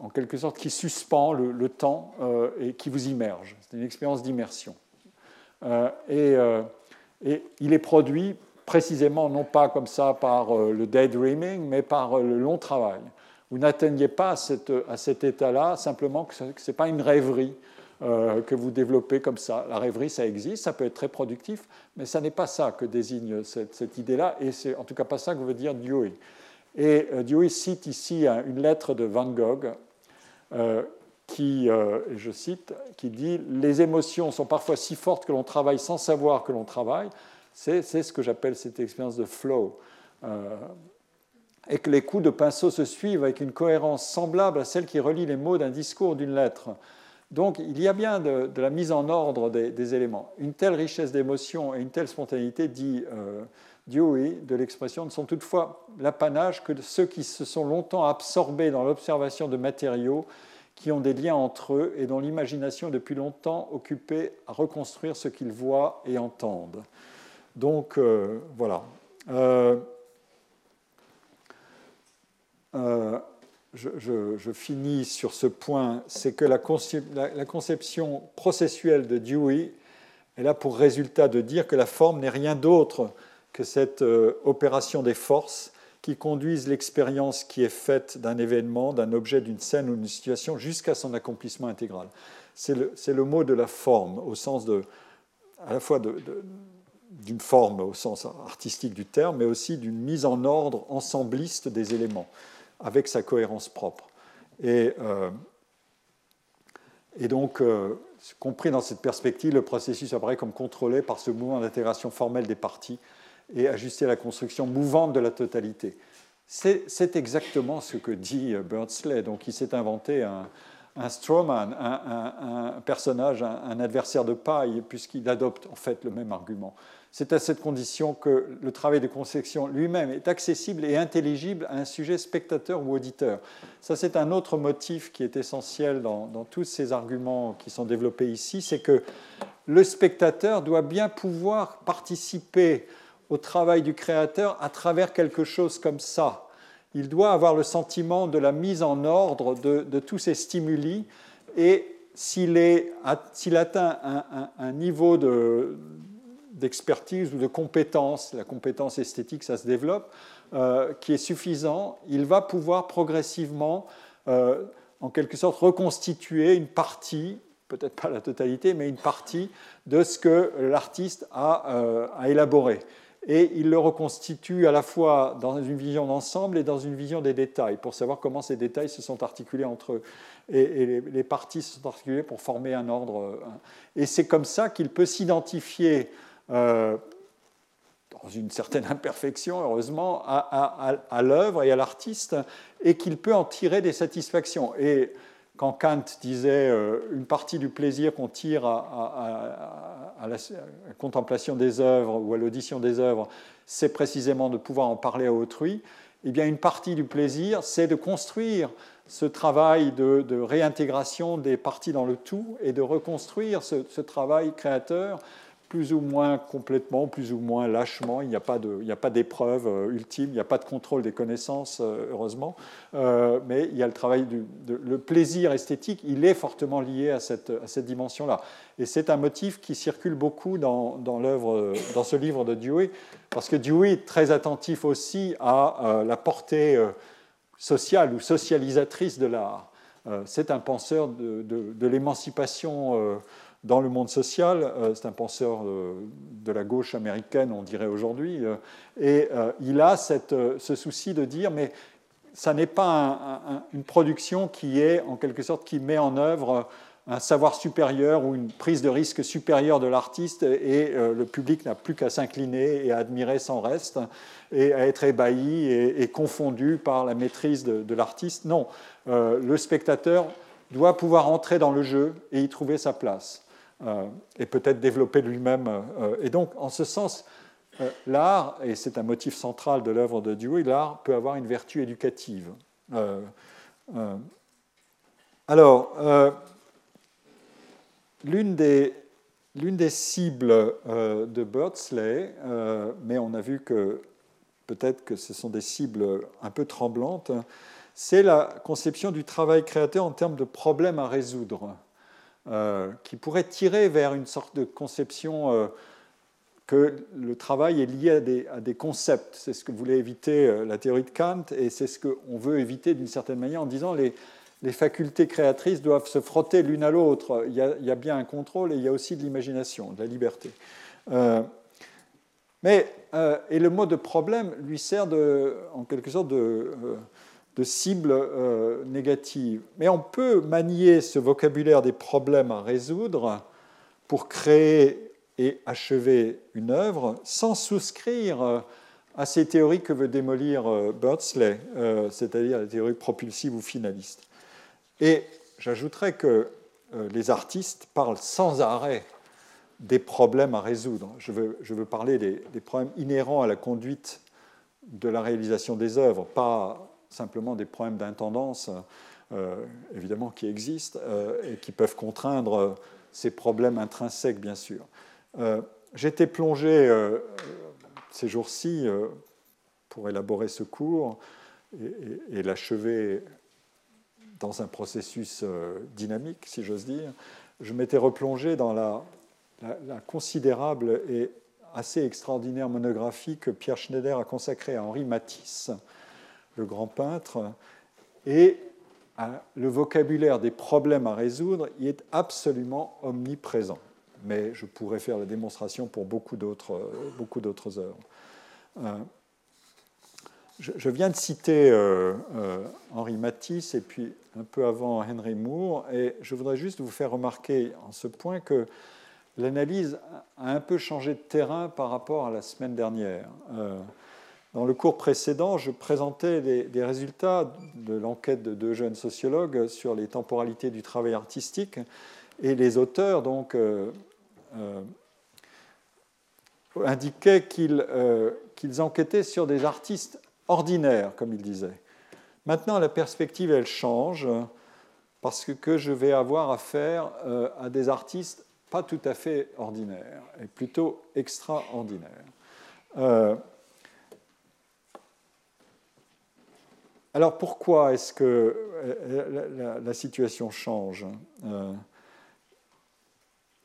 en quelque sorte, qui suspend le, temps euh, et qui vous immerge. C'est une expérience d'immersion. et, il est produit précisément, non pas comme ça par le daydreaming, mais par le long travail. Vous n'atteignez pas à, à cet état-là simplement que ce n'est pas une rêverie euh, que vous développez comme ça. La rêverie, ça existe, ça peut être très productif, mais ça n'est pas ça que désigne cette, idée-là, et c'est en tout cas pas ça que veut dire Dewey. Et euh, Dewey cite ici une lettre de Van Gogh euh, qui, je cite, qui dit Les émotions sont parfois si fortes que l'on travaille sans savoir que l'on travaille. C'est ce que j'appelle cette expérience de flow. et que les coups de pinceau se suivent avec une cohérence semblable à celle qui relie les mots d'un discours ou d'une lettre. Donc il y a bien de, la mise en ordre des, éléments. Une telle richesse d'émotions et une telle spontanéité, dit euh, Dewey, de l'expression, ne sont toutefois l'apanage que de ceux qui se sont longtemps absorbés dans l'observation de matériaux qui ont des liens entre eux et dont l'imagination est depuis longtemps occupée à reconstruire ce qu'ils voient et entendent. Donc euh, voilà. Euh, je, finis sur ce point, c'est que la, conception processuelle de Dewey est là pour résultat de dire que la forme n'est rien d'autre que cette euh, opération des forces qui conduisent l'expérience qui est faite d'un événement, d'un objet, d'une scène ou d'une situation jusqu'à son accomplissement intégral. C'est le, mot de la forme, au sens de, à la fois d'une forme au sens artistique du terme, mais aussi d'une mise en ordre ensembliste des éléments avec sa cohérence propre. Et, euh, donc, euh, compris dans cette perspective, le processus apparaît comme contrôlé par ce mouvement d'intégration formelle des parties et ajusté à la construction mouvante de la totalité. C'est exactement ce que dit Birdsley. Donc, il s'est inventé un, un strawman, un, un personnage, un, adversaire de paille, puisqu'il adopte en fait le même argument. C'est à cette condition que le travail de conception lui-même est accessible et intelligible à un sujet spectateur ou auditeur. Ça, c'est un autre motif qui est essentiel dans, tous ces arguments qui sont développés ici, c'est que le spectateur doit bien pouvoir participer au travail du créateur à travers quelque chose comme ça. Il doit avoir le sentiment de la mise en ordre de, tous ces stimuli et s'il atteint un niveau de, d'expertise ou de compétence, la compétence esthétique, ça se développe, euh, qui est suffisant, il va pouvoir progressivement, euh, en quelque sorte, reconstituer une partie, peut-être pas la totalité, mais une partie de ce que l'artiste euh, a, élaboré. Et il le reconstitue à la fois dans une vision d'ensemble et dans une vision des détails, pour savoir comment ces détails se sont articulés entre eux. Et, les, parties se sont articulées pour former un ordre. Et c'est comme ça qu'il peut s'identifier euh, dans une certaine imperfection, heureusement, à, l'œuvre et à l'artiste, et qu'il peut en tirer des satisfactions. Et quand Kant disait euh, une partie du plaisir qu'on tire à, la contemplation des œuvres ou à l'audition des œuvres, c'est précisément de pouvoir en parler à autrui, eh bien, une partie du plaisir, c'est de construire ce travail de, réintégration des parties dans le tout et de reconstruire ce travail créateur plus ou moins complètement, plus ou moins lâchement. Il n'y a pas d'épreuve euh, ultime, il n'y a pas de contrôle des connaissances, euh, heureusement. Euh, mais il y a le travail du le plaisir esthétique, il est fortement lié à cette, à cette dimension-là. Et c'est un motif qui circule beaucoup dans, dans, dans ce livre de Dewey, parce que Dewey est très attentif aussi à la portée sociale ou socialisatrice de l'art. c'est un penseur de, de, de l'émancipation dans le monde social. Euh, c'est un penseur euh, de la gauche américaine, on dirait aujourd'hui. Euh, et il a ce souci de dire, mais ça n'est pas une production qui est, en quelque sorte, qui met en œuvre un savoir supérieur ou une prise de risque supérieure de l'artiste et le public n'a plus qu'à s'incliner et à admirer sans reste et à être ébahi et, confondu par la maîtrise de l'artiste. Non, le spectateur doit pouvoir entrer dans le jeu et y trouver sa place. Euh, et peut-être développer lui-même. Euh, et donc, en ce sens, euh, l'art, et c'est un motif central de l'œuvre de Dewey, l'art peut avoir une vertu éducative. alors, l'une des, des cibles de Birdsley, mais on a vu que peut-être que ce sont des cibles un peu tremblantes, c'est la conception du travail créateur en termes de problèmes à résoudre. Euh, qui pourrait tirer vers une sorte de conception euh, que le travail est lié à des, concepts. C'est ce que voulait éviter euh, la théorie de Kant et c'est ce qu'on veut éviter d'une certaine manière en disant les, les facultés créatrices doivent se frotter l'une à l'autre. Il, y a bien un contrôle et il y a aussi de l'imagination, de la liberté. mais, et le mot de problème lui sert en quelque sorte de de cibles euh, négatives. Mais on peut manier ce vocabulaire des problèmes à résoudre pour créer et achever une œuvre sans souscrire euh, à ces théories que veut démolir euh, Birdsley, c'est-à-dire les théories propulsives ou finalistes. Et j'ajouterais que les artistes parlent sans arrêt des problèmes à résoudre. Je veux, parler des, des, problèmes inhérents à la conduite de la réalisation des œuvres, pas simplement des problèmes d'intendance, euh, évidemment, qui existent euh, et qui peuvent contraindre euh, ces problèmes intrinsèques, bien sûr. J'étais plongé ces jours-ci pour élaborer ce cours et, l'achever dans un processus dynamique, si j'ose dire. Je m'étais replongé dans la, la, considérable et assez extraordinaire monographie que Pierre Schneider a consacrée à Henri Matisse, le grand peintre, et le vocabulaire des problèmes à résoudre y est absolument omniprésent. Mais je pourrais faire la démonstration pour beaucoup d'autres, beaucoup d'autres œuvres. Euh, je, viens de citer euh, euh, Henri Matisse et puis un peu avant Henry Moore, et je voudrais juste vous faire remarquer en ce point que l'analyse a un peu changé de terrain par rapport à la semaine dernière. Dans le cours précédent, je présentais des, résultats de l'enquête de deux jeunes sociologues sur les temporalités du travail artistique et les auteurs donc euh, euh, indiquaient euh, qu'ils enquêtaient sur des artistes ordinaires, comme ils disaient. Maintenant, la perspective, elle change parce que je vais avoir affaire à des artistes pas tout à fait ordinaires, et plutôt extraordinaires. Alors pourquoi est-ce que euh, la, situation change euh,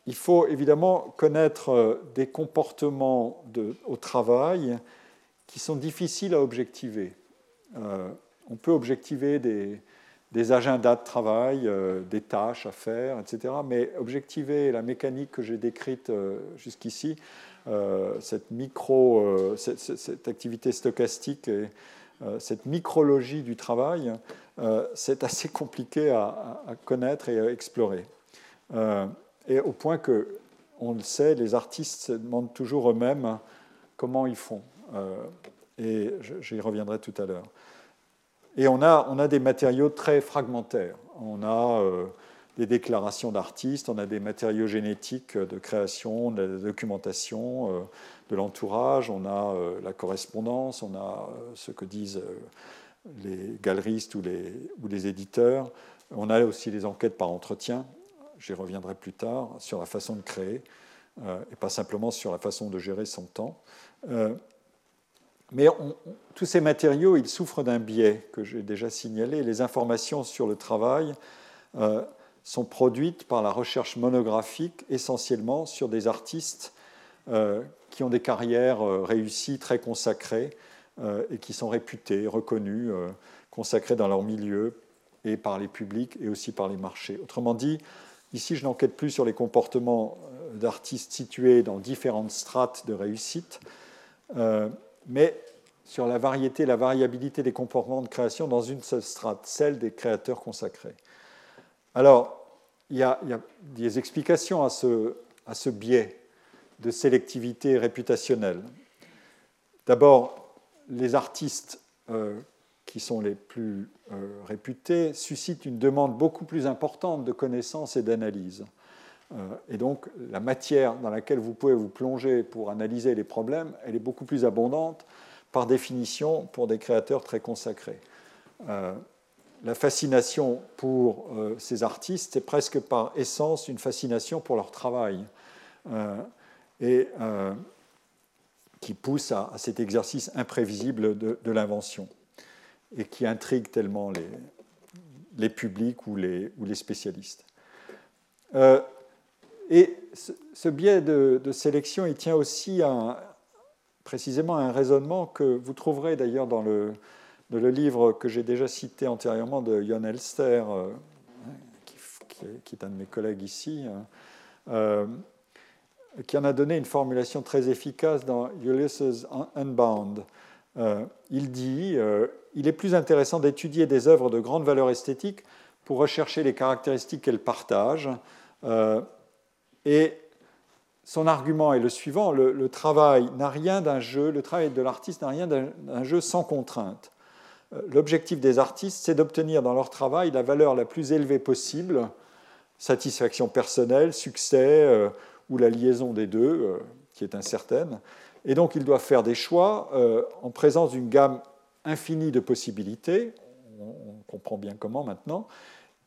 Il faut évidemment connaître euh, des comportements au travail qui sont difficiles à objectiver. on peut objectiver des, agendas de travail, des tâches à faire, etc. Mais objectiver la mécanique que j'ai décrite jusqu'ici, cette micro, cette, activité stochastique cette micrologie du travail, euh, c'est assez compliqué à, connaître et à explorer. Euh, et au point que, on le sait, les artistes se demandent toujours eux-mêmes comment ils font. et j'y reviendrai tout à l'heure. Et on a, on a, des matériaux très fragmentaires. On a des déclarations d'artistes, on a des matériaux génétiques de création, de la documentation, de l'entourage, on a la correspondance, on a ce que disent les galeristes ou les, éditeurs. On a aussi les enquêtes par entretien, j'y reviendrai plus tard, sur la façon de créer, et pas simplement sur la façon de gérer son temps. Mais tous ces matériaux, ils souffrent d'un biais que j'ai déjà signalé. Les informations sur le travail euh, sont produites par la recherche monographique essentiellement sur des artistes euh, qui ont des carrières euh, réussies, très consacrées, et qui sont réputés, reconnus, consacrés dans leur milieu et par les publics et aussi par les marchés. Autrement dit, ici, je n'enquête plus sur les comportements d'artistes situés dans différentes strates de réussite mais sur la variété, la variabilité des comportements de création dans une seule strate, celle des créateurs consacrés. Alors, il y a, des explications à ce, biais de sélectivité réputationnelle. D'abord, les artistes euh, qui sont les plus euh, réputés suscitent une demande beaucoup plus importante de connaissances et d'analyse. Euh, et donc, la matière dans laquelle vous pouvez vous plonger pour analyser les problèmes, elle est beaucoup plus abondante, par définition, pour des créateurs très consacrés. Euh, la fascination pour euh, ces artistes est presque par essence une fascination pour leur travail, et qui pousse à, cet exercice imprévisible de, l'invention, et qui intrigue tellement les, publics ou les, ou les spécialistes. Et ce, biais de, sélection, il tient aussi précisément à un raisonnement que vous trouverez d'ailleurs dans le, le, livre que j'ai déjà cité antérieurement de Jon Elster, euh, qui, est un de mes collègues ici, hein, euh, qui en a donné une formulation très efficace dans Ulysses Unbound. Euh, il dit Il est plus intéressant d'étudier des œuvres de grande valeur esthétique pour rechercher les caractéristiques qu'elles partagent et son argument est le suivant, le, travail n'a rien d'un jeu, le travail de l'artiste n'a rien d'un jeu sans contrainte. Euh, l'objectif des artistes, c'est d'obtenir dans leur travail la valeur la plus élevée possible, satisfaction personnelle, succès, euh, ou la liaison des deux, euh, qui est incertaine. Et donc ils doivent faire des choix en présence d'une gamme infinie de possibilités, on comprend bien comment maintenant,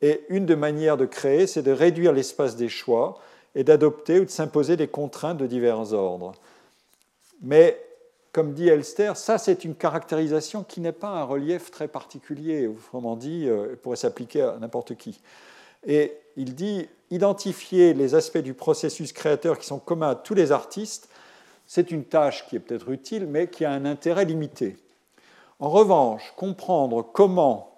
et une des manières de créer, c'est de réduire l'espace des choix et d'adopter ou de s'imposer des contraintes de divers ordres. Mais, comme dit Elster, ça c'est une caractérisation qui n'est pas un relief très particulier, autrement dit, euh, pourrait s'appliquer à n'importe qui. Et il dit, identifier les aspects du processus créateur qui sont communs à tous les artistes, c'est une tâche qui est peut-être utile, mais qui a un intérêt limité. En revanche, comprendre comment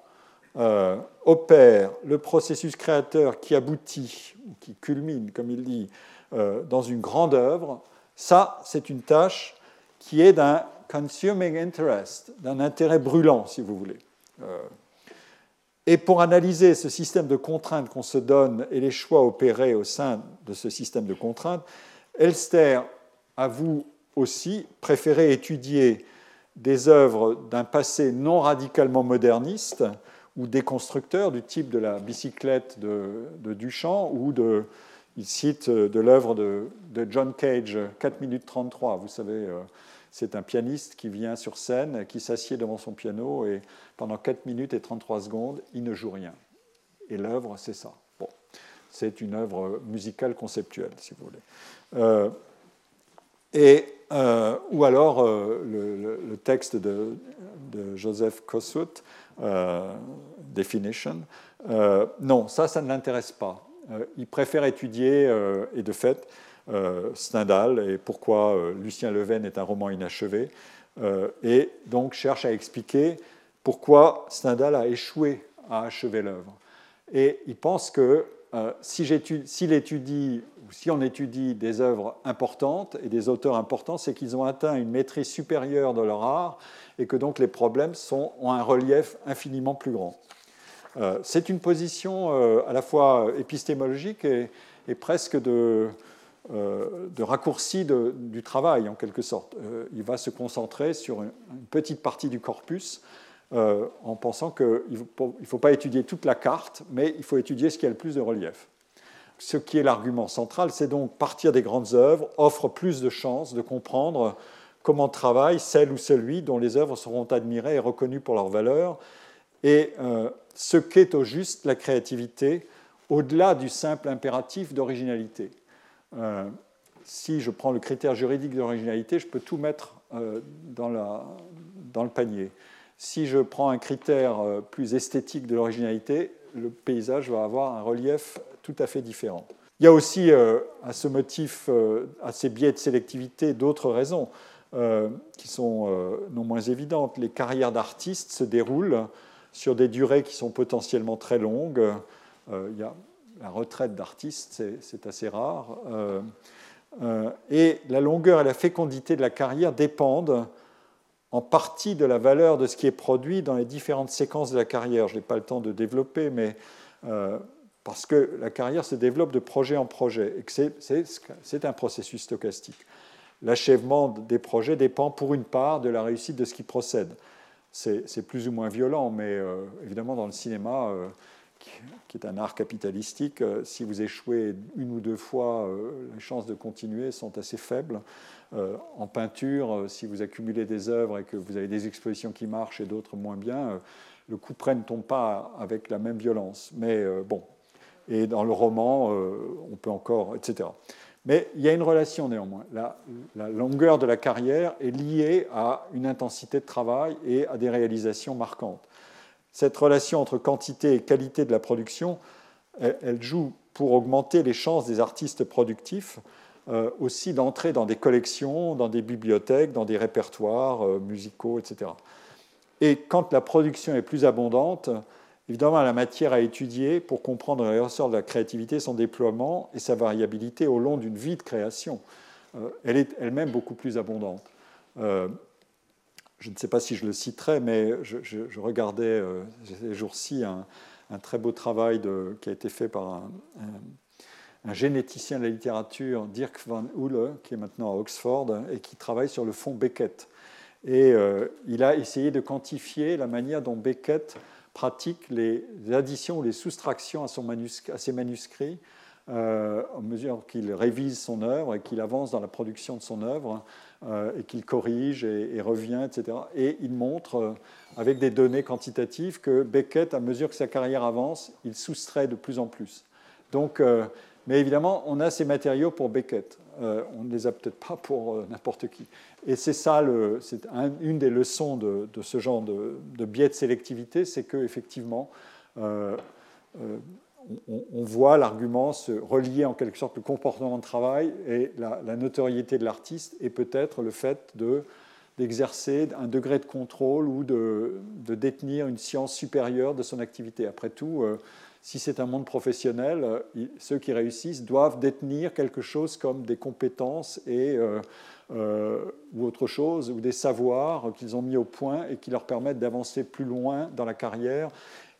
euh, opère le processus créateur qui aboutit, ou qui culmine, comme il dit, euh, dans une grande œuvre, ça, c'est une tâche qui est d'un consuming interest, d'un intérêt brûlant, si vous voulez. Euh, et pour analyser ce système de contraintes qu'on se donne et les choix opérés au sein de ce système de contraintes, Elster avoue aussi préférer étudier des œuvres d'un passé non radicalement moderniste, ou déconstructeurs du type de la bicyclette de, Duchamp ou de, il cite euh, de l'œuvre de, John Cage, 4 minutes 33. Vous savez, euh, c'est un pianiste qui vient sur scène, qui s'assied devant son piano et pendant 4 minutes et 33 secondes, il ne joue rien. Et l'œuvre, c'est ça. Bon, c'est une œuvre musicale conceptuelle, si vous voulez. Euh, et, ou alors le, texte de, de Joseph Kossuth, euh, definition. Euh, non, ça, ça ne l'intéresse pas. Euh, il préfère étudier, et de fait, Stendhal et pourquoi Lucien Leven est un roman inachevé, et donc cherche à expliquer pourquoi Stendhal a échoué à achever l'œuvre. Et il pense que si, étudie, ou si on étudie des œuvres importantes et des auteurs importants, c'est qu'ils ont atteint une maîtrise supérieure de leur art et que donc les problèmes ont un relief infiniment plus grand. Euh, c'est une position euh, à la fois épistémologique et, presque de, euh, de raccourci du travail, en quelque sorte. il va se concentrer sur une, petite partie du corpus en pensant qu'il ne faut pas étudier toute la carte, mais il faut étudier ce qui a le plus de relief. Ce qui est l'argument central, c'est donc partir des grandes œuvres offre plus de chances de comprendre comment travaille celle ou celui dont les œuvres seront admirées et reconnues pour leur valeur, et euh, ce qu'est au juste la créativité au-delà du simple impératif d'originalité. Euh, si je prends le critère juridique d'originalité, je peux tout mettre euh, dans, le panier. Si je prends un critère plus esthétique de l'originalité, le paysage va avoir un relief tout à fait différent. Il y a aussi à ce motif, à ces biais de sélectivité, d'autres raisons. Euh, qui sont euh, non moins évidentes. Les carrières d'artistes se déroulent sur des durées qui sont potentiellement très longues. Euh, il y a la retraite d'artiste, c'est assez rare. et la longueur et la fécondité de la carrière dépendent en partie de la valeur de ce qui est produit dans les différentes séquences de la carrière. Je n'ai pas le temps de développer, mais parce que la carrière se développe de projet en projet et c'est un processus stochastique l'achèvement des projets dépend pour une part de la réussite de ce qui procède. C'est plus ou moins violent, mais euh, évidemment dans le cinéma, euh, qui, est un art capitalistique, euh, si vous échouez une ou deux fois, les chances de continuer sont assez faibles. en peinture, si vous accumulez des œuvres et que vous avez des expositions qui marchent et d'autres moins bien, le coup près ne tombe pas avec la même violence. Mais bon, et dans le roman, on peut encore, etc. Mais il y a une relation néanmoins. La, longueur de la carrière est liée à une intensité de travail et à des réalisations marquantes. Cette relation entre quantité et qualité de la production, elle, joue pour augmenter les chances des artistes productifs euh, aussi d'entrer dans des collections, dans des bibliothèques, dans des répertoires euh, musicaux, etc. Et quand la production est plus abondante, Évidemment, la matière à étudier pour comprendre les ressorts de la créativité, son déploiement et sa variabilité au long d'une vie de création. Euh, elle est elle-même beaucoup plus abondante. Euh, je ne sais pas si je le citerai, mais je, regardais euh, ces jours-ci un, très beau travail qui a été fait par un, généticien de la littérature, Dirk van Hoele, qui est maintenant à Oxford, et qui travaille sur le fond Beckett. Et il a essayé de quantifier la manière dont Beckett pratique les additions ou les soustractions à, ses manuscrits euh, en mesure qu'il révise son œuvre et qu'il avance dans la production de son œuvre euh, et qu'il corrige et, revient, etc. Et il montre euh, avec des données quantitatives que Beckett, à mesure que sa carrière avance, il soustrait de plus en plus. Donc, mais évidemment, on a ces matériaux pour Beckett. on ne les a peut-être pas pour n'importe qui. Et c'est ça, c'est une des leçons de, ce genre de, biais de sélectivité, c'est qu'effectivement, euh, euh, on, voit l'argument se relier en quelque sorte le comportement de travail et la, notoriété de l'artiste et peut-être le fait de, d'exercer un degré de contrôle ou de, détenir une science supérieure de son activité. Après tout, euh, si c'est un monde professionnel, ceux qui réussissent doivent détenir quelque chose comme des compétences et euh, ou autre chose, ou des savoirs qu'ils ont mis au point et qui leur permettent d'avancer plus loin dans la carrière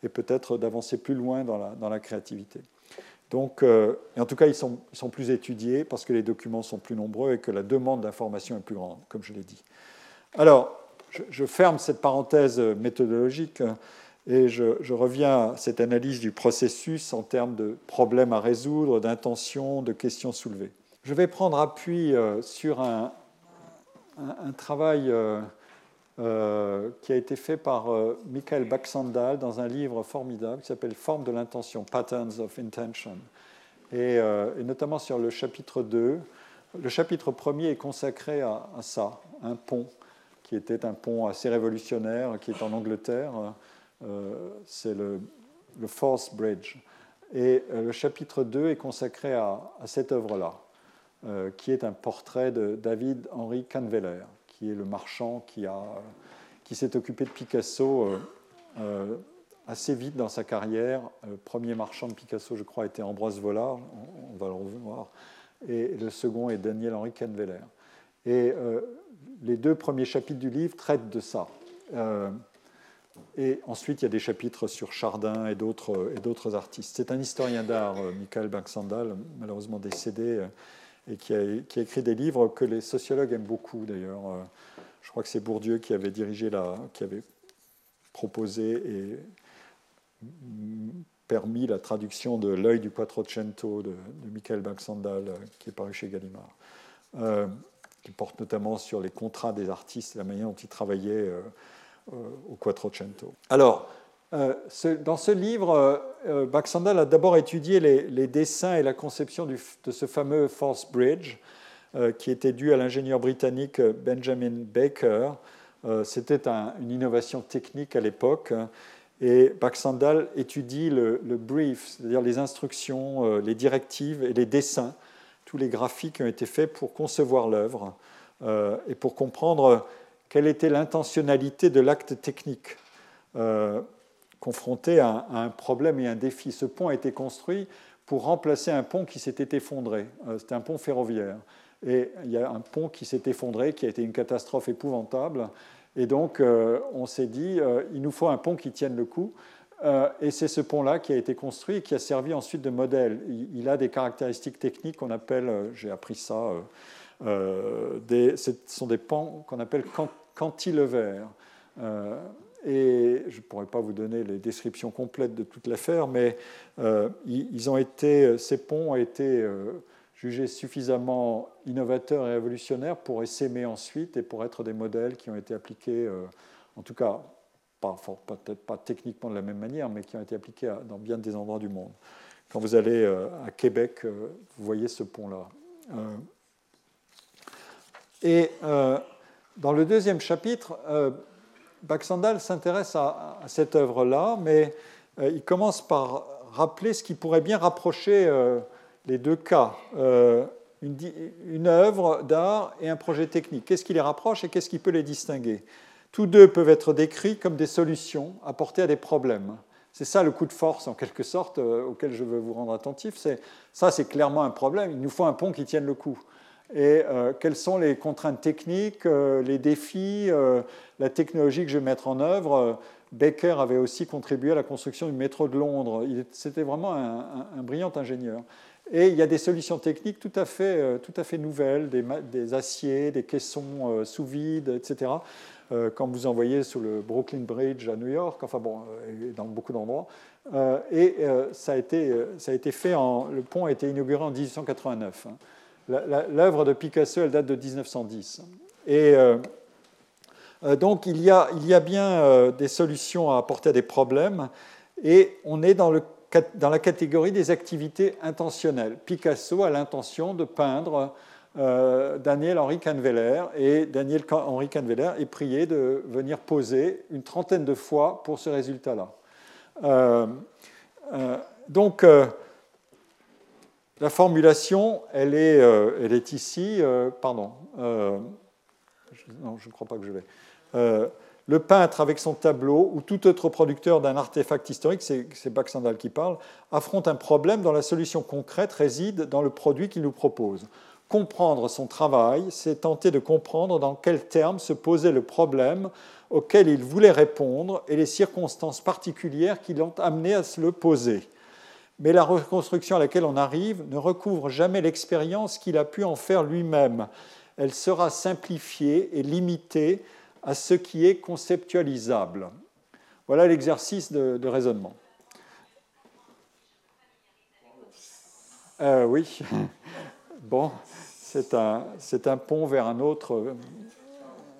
et peut-être d'avancer plus loin dans la, créativité. Donc, euh, en tout cas, ils sont, plus étudiés parce que les documents sont plus nombreux et que la demande d'information est plus grande, comme je l'ai dit. Alors, je, ferme cette parenthèse méthodologique et je, je, reviens à cette analyse du processus en termes de problèmes à résoudre, d'intentions, de questions soulevées. Je vais prendre appui euh, sur un, travail euh, euh, qui a été fait par Michael Baxandal dans un livre formidable qui s'appelle Forme de l'intention, Patterns of Intention, et, notamment sur le chapitre 2. Le chapitre 1er est consacré à, ça, un pont, qui était un pont assez révolutionnaire, qui est en Angleterre. C'est le, le Force Bridge. Et le chapitre 2 est consacré à cette œuvre-là. Euh, qui est un portrait de David Henry Canveller, qui est le marchand qui, qui s'est occupé de Picasso euh, euh, assez vite dans sa carrière. Le premier marchand de Picasso, je crois, était Ambroise Vollard, on, va le revoir, et le second est Daniel Henry Canveller. Et les deux premiers chapitres du livre traitent de ça. et ensuite, il y a des chapitres sur Chardin et d'autres artistes. C'est un historien d'art, Michael Baxandal, malheureusement décédé, et qui a, écrit des livres que les sociologues aiment beaucoup d'ailleurs. Euh, je crois que c'est Bourdieu qui avait dirigé la, qui avait proposé et permis la traduction de L'œil du Quattrocento de, de Michael Baxandal, qui est paru chez Gallimard, qui porte notamment sur les contrats des artistes la manière dont ils travaillaient au Quattrocento. Alors, dans ce livre, Baxandal a d'abord étudié les, dessins et la conception de ce fameux Force Bridge, euh, qui était dû à l'ingénieur britannique Benjamin Baker. Euh, c'était une innovation technique à l'époque. Et Baxandal étudie le, brief, c'est-à-dire les instructions, euh, les directives et les dessins, tous les graphiques qui ont été faits pour concevoir l'œuvre et pour comprendre quelle était l'intentionnalité de l'acte technique confronté à, un problème et un défi. Ce pont a été construit pour remplacer un pont qui s'était effondré. C'était un pont ferroviaire. Et il y a un pont qui s'est effondré, qui a été une catastrophe épouvantable. Et donc, euh, on s'est dit, euh, il nous faut un pont qui tienne le coup. Euh, et c'est ce pont-là qui a été construit et qui a servi ensuite de modèle. Il, a des caractéristiques techniques qu'on appelle, j'ai appris ça, ce sont des ponts qu'on appelle cantilevers. Et je ne pourrais pas vous donner les descriptions complètes de toute l'affaire, mais ils ont été, ces ponts ont été jugés suffisamment innovateurs et révolutionnaires pour essaimer ensuite et pour être des modèles qui ont été appliqués, euh, en tout cas, peut-être pas techniquement de la même manière, mais qui ont été appliqués dans bien des endroits du monde. Quand vous allez euh, à Québec, euh, vous voyez ce pont-là. et dans le deuxième chapitre, Baxandal s'intéresse à, cette œuvre-là, mais il commence par rappeler ce qui pourrait bien rapprocher les deux cas, euh, une, œuvre d'art et un projet technique. Qu'est-ce qui les rapproche et qu'est-ce qui peut les distinguer? Tous deux peuvent être décrits comme des solutions apportées à des problèmes. C'est ça le coup de force, en quelque sorte, euh, auquel je veux vous rendre attentif. C'est, ça, c'est clairement un problème. Il nous faut un pont qui tienne le coup. Et euh, quelles sont les contraintes techniques, les défis, la technologie que je vais mettre en œuvre? Baker avait aussi contribué à la construction du métro de Londres. C'était vraiment un, brillant ingénieur. Et il y a des solutions techniques tout à fait, euh, tout à fait nouvelles, des, aciers, des caissons euh, sous vide, etc. Euh, quand vous envoyez sur le Brooklyn Bridge à New York, enfin bon, dans beaucoup d'endroits. et ça, a été, ça a été fait en. Le pont a été inauguré en 1889. Hein. L'œuvre de Picasso, elle date de 1910. Et donc, il y, a, il y a bien des solutions à apporter à des problèmes. Et on est dans le dans la catégorie des activités intentionnelles. Picasso a l'intention de peindre euh, Daniel Henri Canveller et Daniel Henri Canveller est prié de venir poser une trentaine de fois pour ce résultat-là. Euh, euh, donc, la formulation, elle est, elle est ici. pardon. non, je ne crois pas que je vais le peintre avec son tableau ou tout autre producteur d'un artefact historique, c'est Baxandal qui parle, affronte un problème dont la solution concrète réside dans le produit qu'il nous propose. Comprendre son travail, c'est tenter de comprendre dans quels termes se posait le problème auquel il voulait répondre et les circonstances particulières qui l'ont amené à se le poser. Mais la reconstruction à laquelle on arrive ne recouvre jamais l'expérience qu'il a pu en faire lui-même. Elle sera simplifiée et limitée à ce qui est conceptualisable. Voilà l'exercice de, raisonnement. Euh, oui, bon, c'est un, un, pont vers un autre,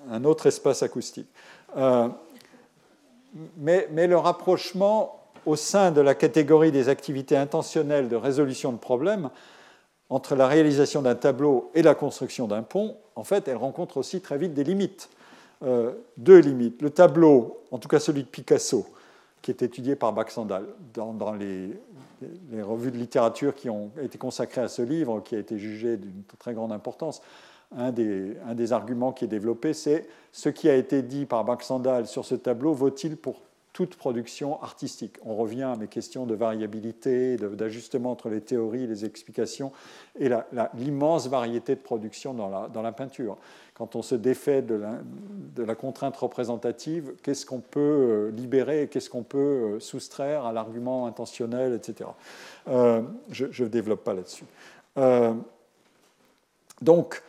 un autre espace acoustique. Euh, mais, mais, le rapprochement au sein de la catégorie des activités intentionnelles de résolution de problèmes entre la réalisation d'un tableau et la construction d'un pont, en fait, elle rencontre aussi très vite des limites. Euh, deux limites. Le tableau, en tout cas celui de Picasso, qui est étudié par Baxandal dans, les, revues de littérature qui ont été consacrées à ce livre, qui a été jugé d'une très grande importance. Un des, un des, arguments qui est développé, c'est ce qui a été dit par Baxandal sur ce tableau vaut-il pour toute production artistique. On revient à mes questions de variabilité, d'ajustement entre les théories les explications, et l'immense variété de production dans la, peinture. Quand on se défait de la, contrainte représentative, qu'est-ce qu'on peut euh, libérer qu'est-ce qu'on peut euh, soustraire à l'argument intentionnel, etc. Euh, je ne développe pas là-dessus. donc,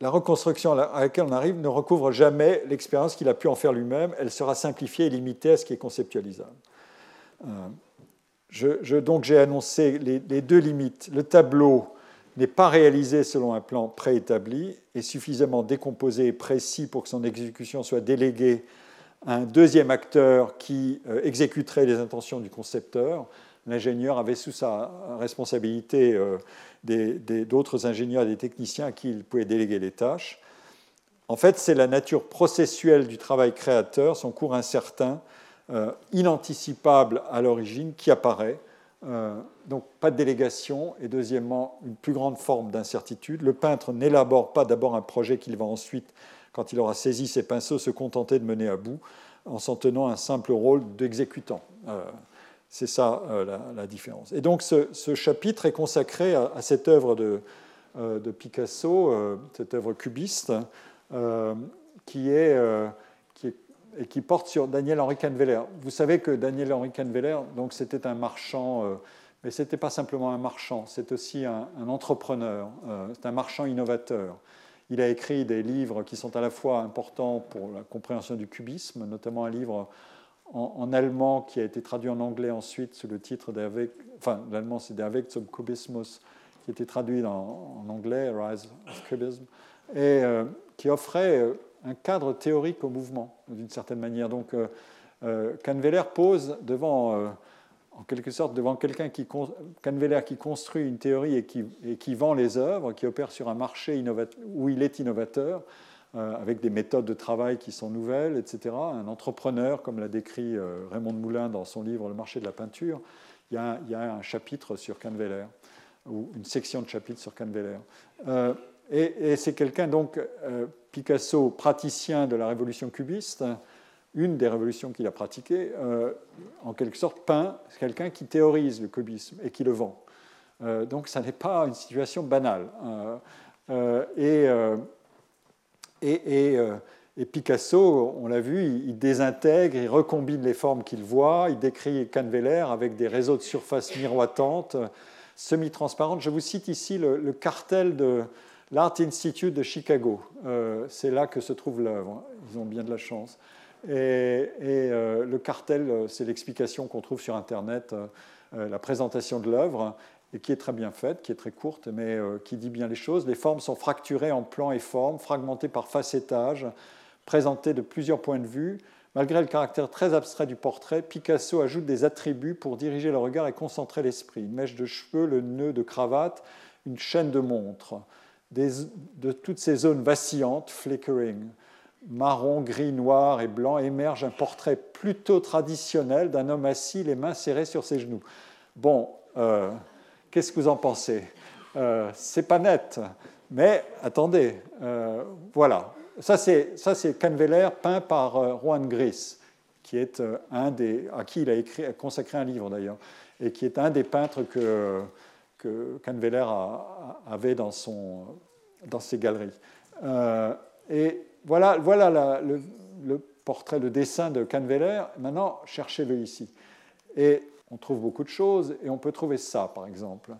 la reconstruction à laquelle on arrive ne recouvre jamais l'expérience qu'il a pu en faire lui-même. Elle sera simplifiée et limitée à ce qui est conceptualisable. Je, donc j'ai annoncé les, les, deux limites. Le tableau n'est pas réalisé selon un plan préétabli et suffisamment décomposé et précis pour que son exécution soit déléguée à un deuxième acteur qui euh, exécuterait les intentions du concepteur. L'ingénieur avait sous sa responsabilité euh, d'autres ingénieurs et des techniciens à qui il pouvait déléguer les tâches. En fait, c'est la nature processuelle du travail créateur, son cours incertain, euh, inanticipable à l'origine, qui apparaît euh, donc pas de délégation et deuxièmement une plus grande forme d'incertitude. Le peintre n'élabore pas d'abord un projet qu'il va ensuite, quand il aura saisi ses pinceaux, se contenter de mener à bout en s'en tenant un simple rôle d'exécutant. C'est ça euh, la, différence. Et donc ce, chapitre est consacré à, cette œuvre de, de Picasso, cette œuvre cubiste, qui est et qui porte sur Daniel Henri Canveller. Vous savez que Daniel Henri Canveller, c'était un marchand, euh, mais ce n'était pas simplement un marchand, c'est aussi un, entrepreneur, euh, c'est un marchand innovateur. Il a écrit des livres qui sont à la fois importants pour la compréhension du cubisme, notamment un livre en, allemand qui a été traduit en anglais ensuite sous le titre d'Avec, enfin l'allemand c'est Der zum Kubismus, qui a été traduit en, anglais, Rise of Cubism, et euh, qui offrait un cadre théorique au mouvement, d'une certaine manière. Donc, euh, euh pose devant, euh, en quelque sorte, devant quelqu'un qui, qui construit une théorie et qui, et qui, vend les œuvres, qui opère sur un marché où il est innovateur, euh, avec des méthodes de travail qui sont nouvelles, etc. Un entrepreneur, comme l'a décrit Raymond de Moulin dans son livre Le marché de la peinture, il y a, un chapitre sur Canveller, ou une section de chapitre sur Canveller. Et, c'est quelqu'un, donc, euh, Picasso, praticien de la révolution cubiste, une des révolutions qu'il a pratiquées, euh, en quelque sorte peint quelqu'un qui théorise le cubisme et qui le vend. Euh, donc, ça n'est pas une situation banale. Et, et, et, Picasso, on l'a vu, il, désintègre, il recombine les formes qu'il voit, il décrit Canveller avec des réseaux de surfaces miroitantes, semi-transparentes. Je vous cite ici le cartel de l'Art Institute de Chicago. Euh, c'est là que se trouve l'œuvre. Ils ont bien de la chance. Et, euh, le cartel, euh, c'est l'explication qu'on trouve sur Internet, la présentation de l'œuvre, et qui est très bien faite, qui est très courte, mais qui dit bien les choses. Les formes sont fracturées en plans et formes, fragmentées par facettage, présentées de plusieurs points de vue. Malgré le caractère très abstrait du portrait, Picasso ajoute des attributs pour diriger le regard et concentrer l'esprit. Une mèche de cheveux, le nœud de cravate, une chaîne de montre de toutes ces zones vacillantes, flickering, marron, gris, noir et blanc, émerge un portrait plutôt traditionnel d'un homme assis, les mains serrées sur ses genoux. Bon, euh, qu'est-ce que vous en pensez euh, C'est pas net, mais attendez, euh, voilà. Ça, c'est Canveller peint par Juan Gris, qui est un des, à qui il a écrit, consacré un livre d'ailleurs, et qui est un des peintres que que Canveller avait dans, son, dans ses galeries. Euh, et voilà, voilà le, portrait, le dessin de Canveller. Maintenant, cherchez-le ici. Et on trouve beaucoup de choses, et on peut trouver ça, par exemple,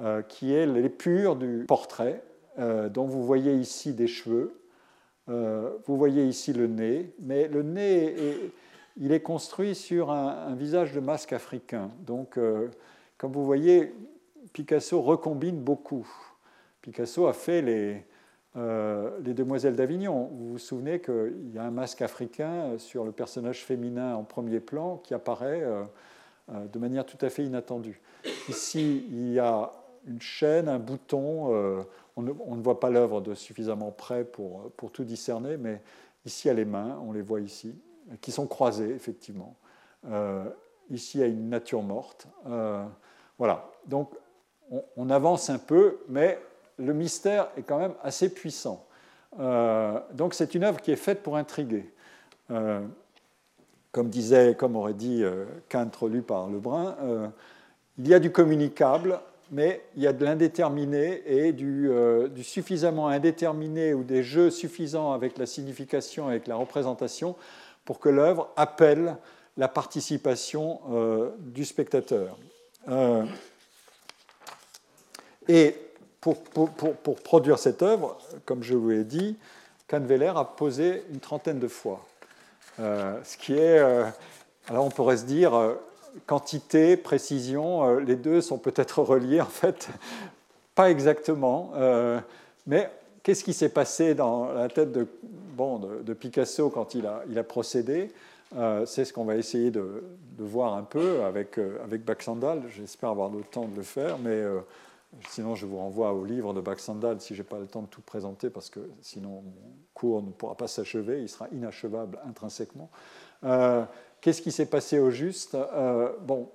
euh, qui est l'épure du portrait, euh, dont vous voyez ici des cheveux, vous voyez ici le nez, mais le nez, il est construit sur un, visage de masque africain. Donc, comme vous voyez, Picasso recombine beaucoup. Picasso a fait les, euh, les Demoiselles d'Avignon. Vous vous souvenez qu'il y a un masque africain sur le personnage féminin en premier plan qui apparaît euh, euh, de manière tout à fait inattendue. Ici, il y a une chaîne, un bouton. On ne, on, ne, voit pas l'œuvre de suffisamment près pour, pour tout discerner, mais ici, il y a les mains, on les voit ici, qui sont croisées, effectivement. ici, il y a une nature morte. voilà. Donc, on, avance un peu, mais le mystère est quand même assez puissant. Euh, donc c'est une œuvre qui est faite pour intriguer. Euh, comme disait, comme aurait dit euh, Kant, relu par Lebrun, il y a du communicable, mais il y a de l'indéterminé et du, du, suffisamment indéterminé ou des jeux suffisants avec la signification, avec la représentation, pour que l'œuvre appelle la participation du spectateur. Et pour, produire cette œuvre, comme je vous l'ai dit, Canveller a posé une trentaine de fois. Ce qui est, alors on pourrait se dire, quantité, précision, les deux sont peut-être reliés en fait, pas exactement, mais qu'est-ce qui s'est passé dans la tête de, bon, de, Picasso quand il a, il a procédé euh, C'est ce qu'on va essayer de, voir un peu avec, euh, avec Baxandal. J'espère avoir le temps de le faire, mais euh, sinon je vous renvoie au livre de Baxandal si je n'ai pas le temps de tout présenter, parce que sinon cours ne pourra pas s'achever, il sera inachevable intrinsèquement. Qu'est-ce qui s'est passé au juste? Bon,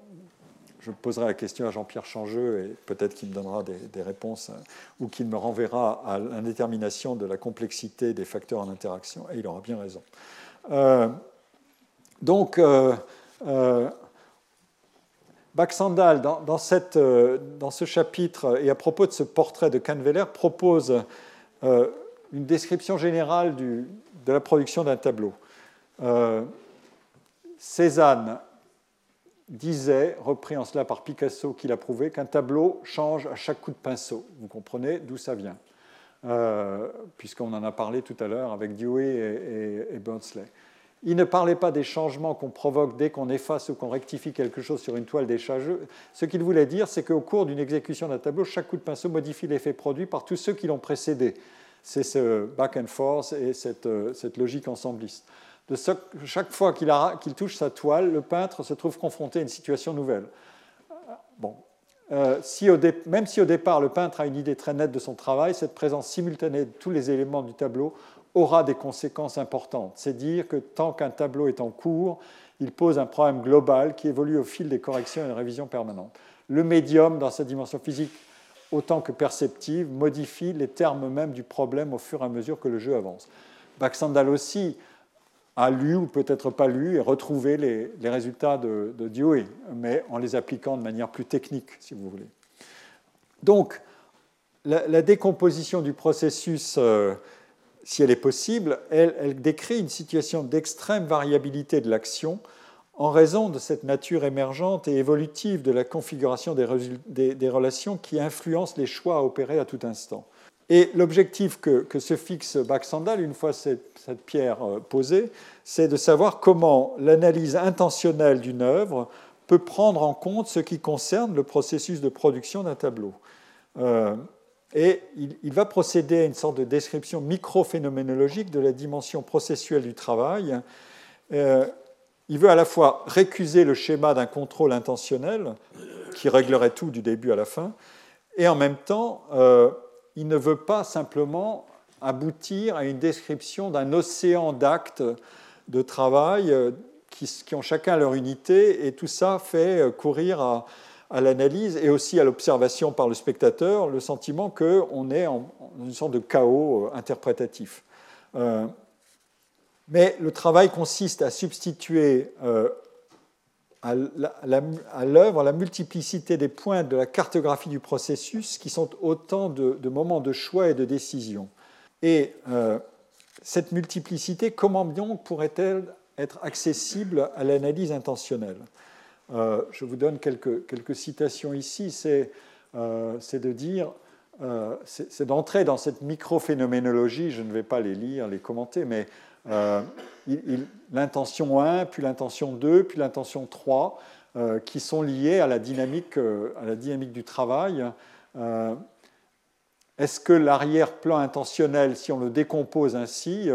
je poserai la question à Jean-Pierre Changeux et peut-être qu'il me donnera des, réponses euh, ou qu'il me renverra à l'indétermination de la complexité des facteurs en interaction, et il aura bien raison. Euh, donc, euh, Baxandal, dans, ce chapitre et à propos de ce portrait de Canveller, propose une description générale de la production d'un tableau. Cézanne disait, repris en cela par Picasso qui l'a prouvé, qu'un tableau change à chaque coup de pinceau. Vous comprenez d'où ça vient, euh, puisqu'on en a parlé tout à l'heure avec Dewey et, et, Il ne parlait pas des changements qu'on provoque dès qu'on efface ou qu'on rectifie quelque chose sur une toile d'échageux. Ce qu'il voulait dire, c'est qu'au cours d'une exécution d'un tableau, chaque coup de pinceau modifie l'effet produit par tous ceux qui l'ont précédé. C'est ce back and forth et cette, euh, cette logique ensembliste chaque fois qu'il touche sa toile, le peintre se trouve confronté à une situation nouvelle. Bon. Euh, même si au départ le peintre a une idée très nette de son travail, cette présence simultanée de tous les éléments du tableau aura des conséquences importantes. C'est dire que tant qu'un tableau est en cours, il pose un problème global qui évolue au fil des corrections et des révisions permanentes. Le médium, dans sa dimension physique autant que perceptive, modifie les termes même du problème au fur et à mesure que le jeu avance. Baxandal aussi a lu ou peut-être pas lu et retrouvé les, résultats de, de, Dewey, mais en les appliquant de manière plus technique, si vous voulez. Donc, la, décomposition du processus, euh, si elle est possible, elle, décrit une situation d'extrême variabilité de l'action en raison de cette nature émergente et évolutive de la configuration des, relations qui influencent les choix à opérer à tout instant. Et l'objectif que, se fixe Baxandal, une fois cette, pierre euh, posée, c'est de savoir comment l'analyse intentionnelle d'une œuvre peut prendre en compte ce qui concerne le processus de production d'un tableau. Euh, et il, va procéder à une sorte de description micro-phénoménologique de la dimension processuelle du travail. Euh, il veut à la fois récuser le schéma d'un contrôle intentionnel qui réglerait tout du début à la fin, et en même temps il ne veut pas simplement aboutir à une description d'un océan d'actes de travail euh, qui, ont chacun leur unité, et tout ça fait euh, courir à, l'analyse et aussi à l'observation par le spectateur le sentiment qu'on est en, une sorte de chaos euh, interprétatif. Mais le travail consiste à substituer à l'œuvre la multiplicité des points de la cartographie du processus qui sont autant de, moments de choix et de décision. Et euh, cette multiplicité, comment bien pourrait-elle être accessible à l'analyse intentionnelle? Euh, Je vous donne quelques, quelques citations ici. C'est euh, de dire, c'est d'entrer dans cette micro-phénoménologie, je ne vais pas les lire, les commenter, mais euh, l'intention 1, puis l'intention 2, puis l'intention 3, euh, qui sont liées à la dynamique, euh, à la dynamique du travail. Est-ce que l'arrière-plan intentionnel, si on le décompose ainsi,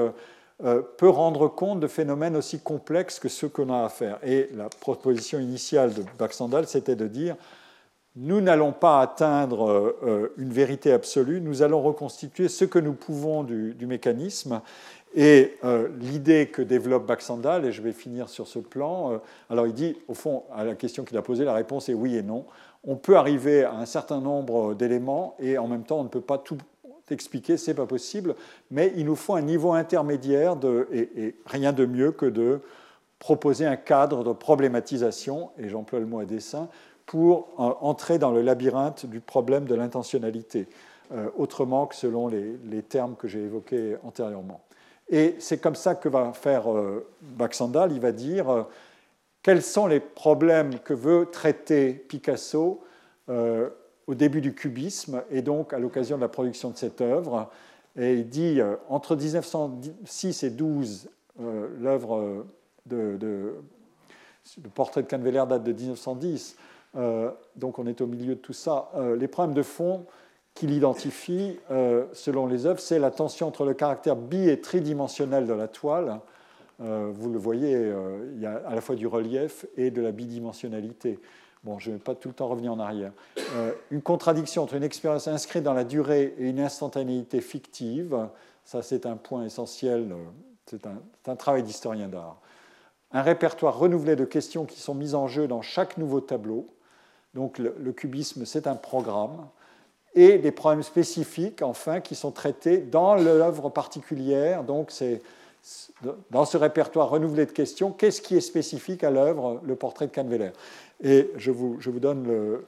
peut rendre compte de phénomènes aussi complexes que ceux qu'on a à faire? Et la proposition initiale de Baxandal, c'était de dire nous n'allons pas atteindre une vérité absolue, nous allons reconstituer ce que nous pouvons du mécanisme et euh, l'idée que développe Baxandal, et je vais finir sur ce plan, euh, alors il dit, au fond, à la question qu'il a posée, la réponse est oui et non. On peut arriver à un certain nombre d'éléments et en même temps, on ne peut pas tout expliquer, c'est pas possible, mais il nous faut un niveau intermédiaire et, rien de mieux que de proposer un cadre de problématisation, et j'emploie le mot à dessein, pour euh, entrer dans le labyrinthe du problème de l'intentionnalité, autrement que selon les termes que j'ai évoqués antérieurement. Et c'est comme ça que va faire euh, Baxandal. Il va dire euh, quels sont les problèmes que veut traiter Picasso euh, au début du cubisme et donc à l'occasion de la production de cette œuvre. Et il dit entre 1906 et 12, l'œuvre de, de, le portrait de Canveller date de 1910, donc on est au milieu de tout ça. les problèmes de fond qu'il identifie, selon les œuvres, c'est la tension entre le caractère bi- et tridimensionnel de la toile. vous le voyez, il y a à la fois du relief et de la bidimensionnalité. Bon, je ne vais pas tout le temps revenir en arrière. Euh, une contradiction entre une expérience inscrite dans la durée et une instantanéité fictive, ça c'est un point essentiel, euh, c'est un, travail d'historien d'art. Un répertoire renouvelé de questions qui sont mises en jeu dans chaque nouveau tableau. Donc le cubisme, c'est un programme. Et des problèmes spécifiques, enfin, qui sont traités dans l'œuvre particulière. Donc c'est dans ce répertoire renouvelé de questions, qu'est-ce qui est spécifique à l'œuvre, le portrait de Canveller? Et je vous, donne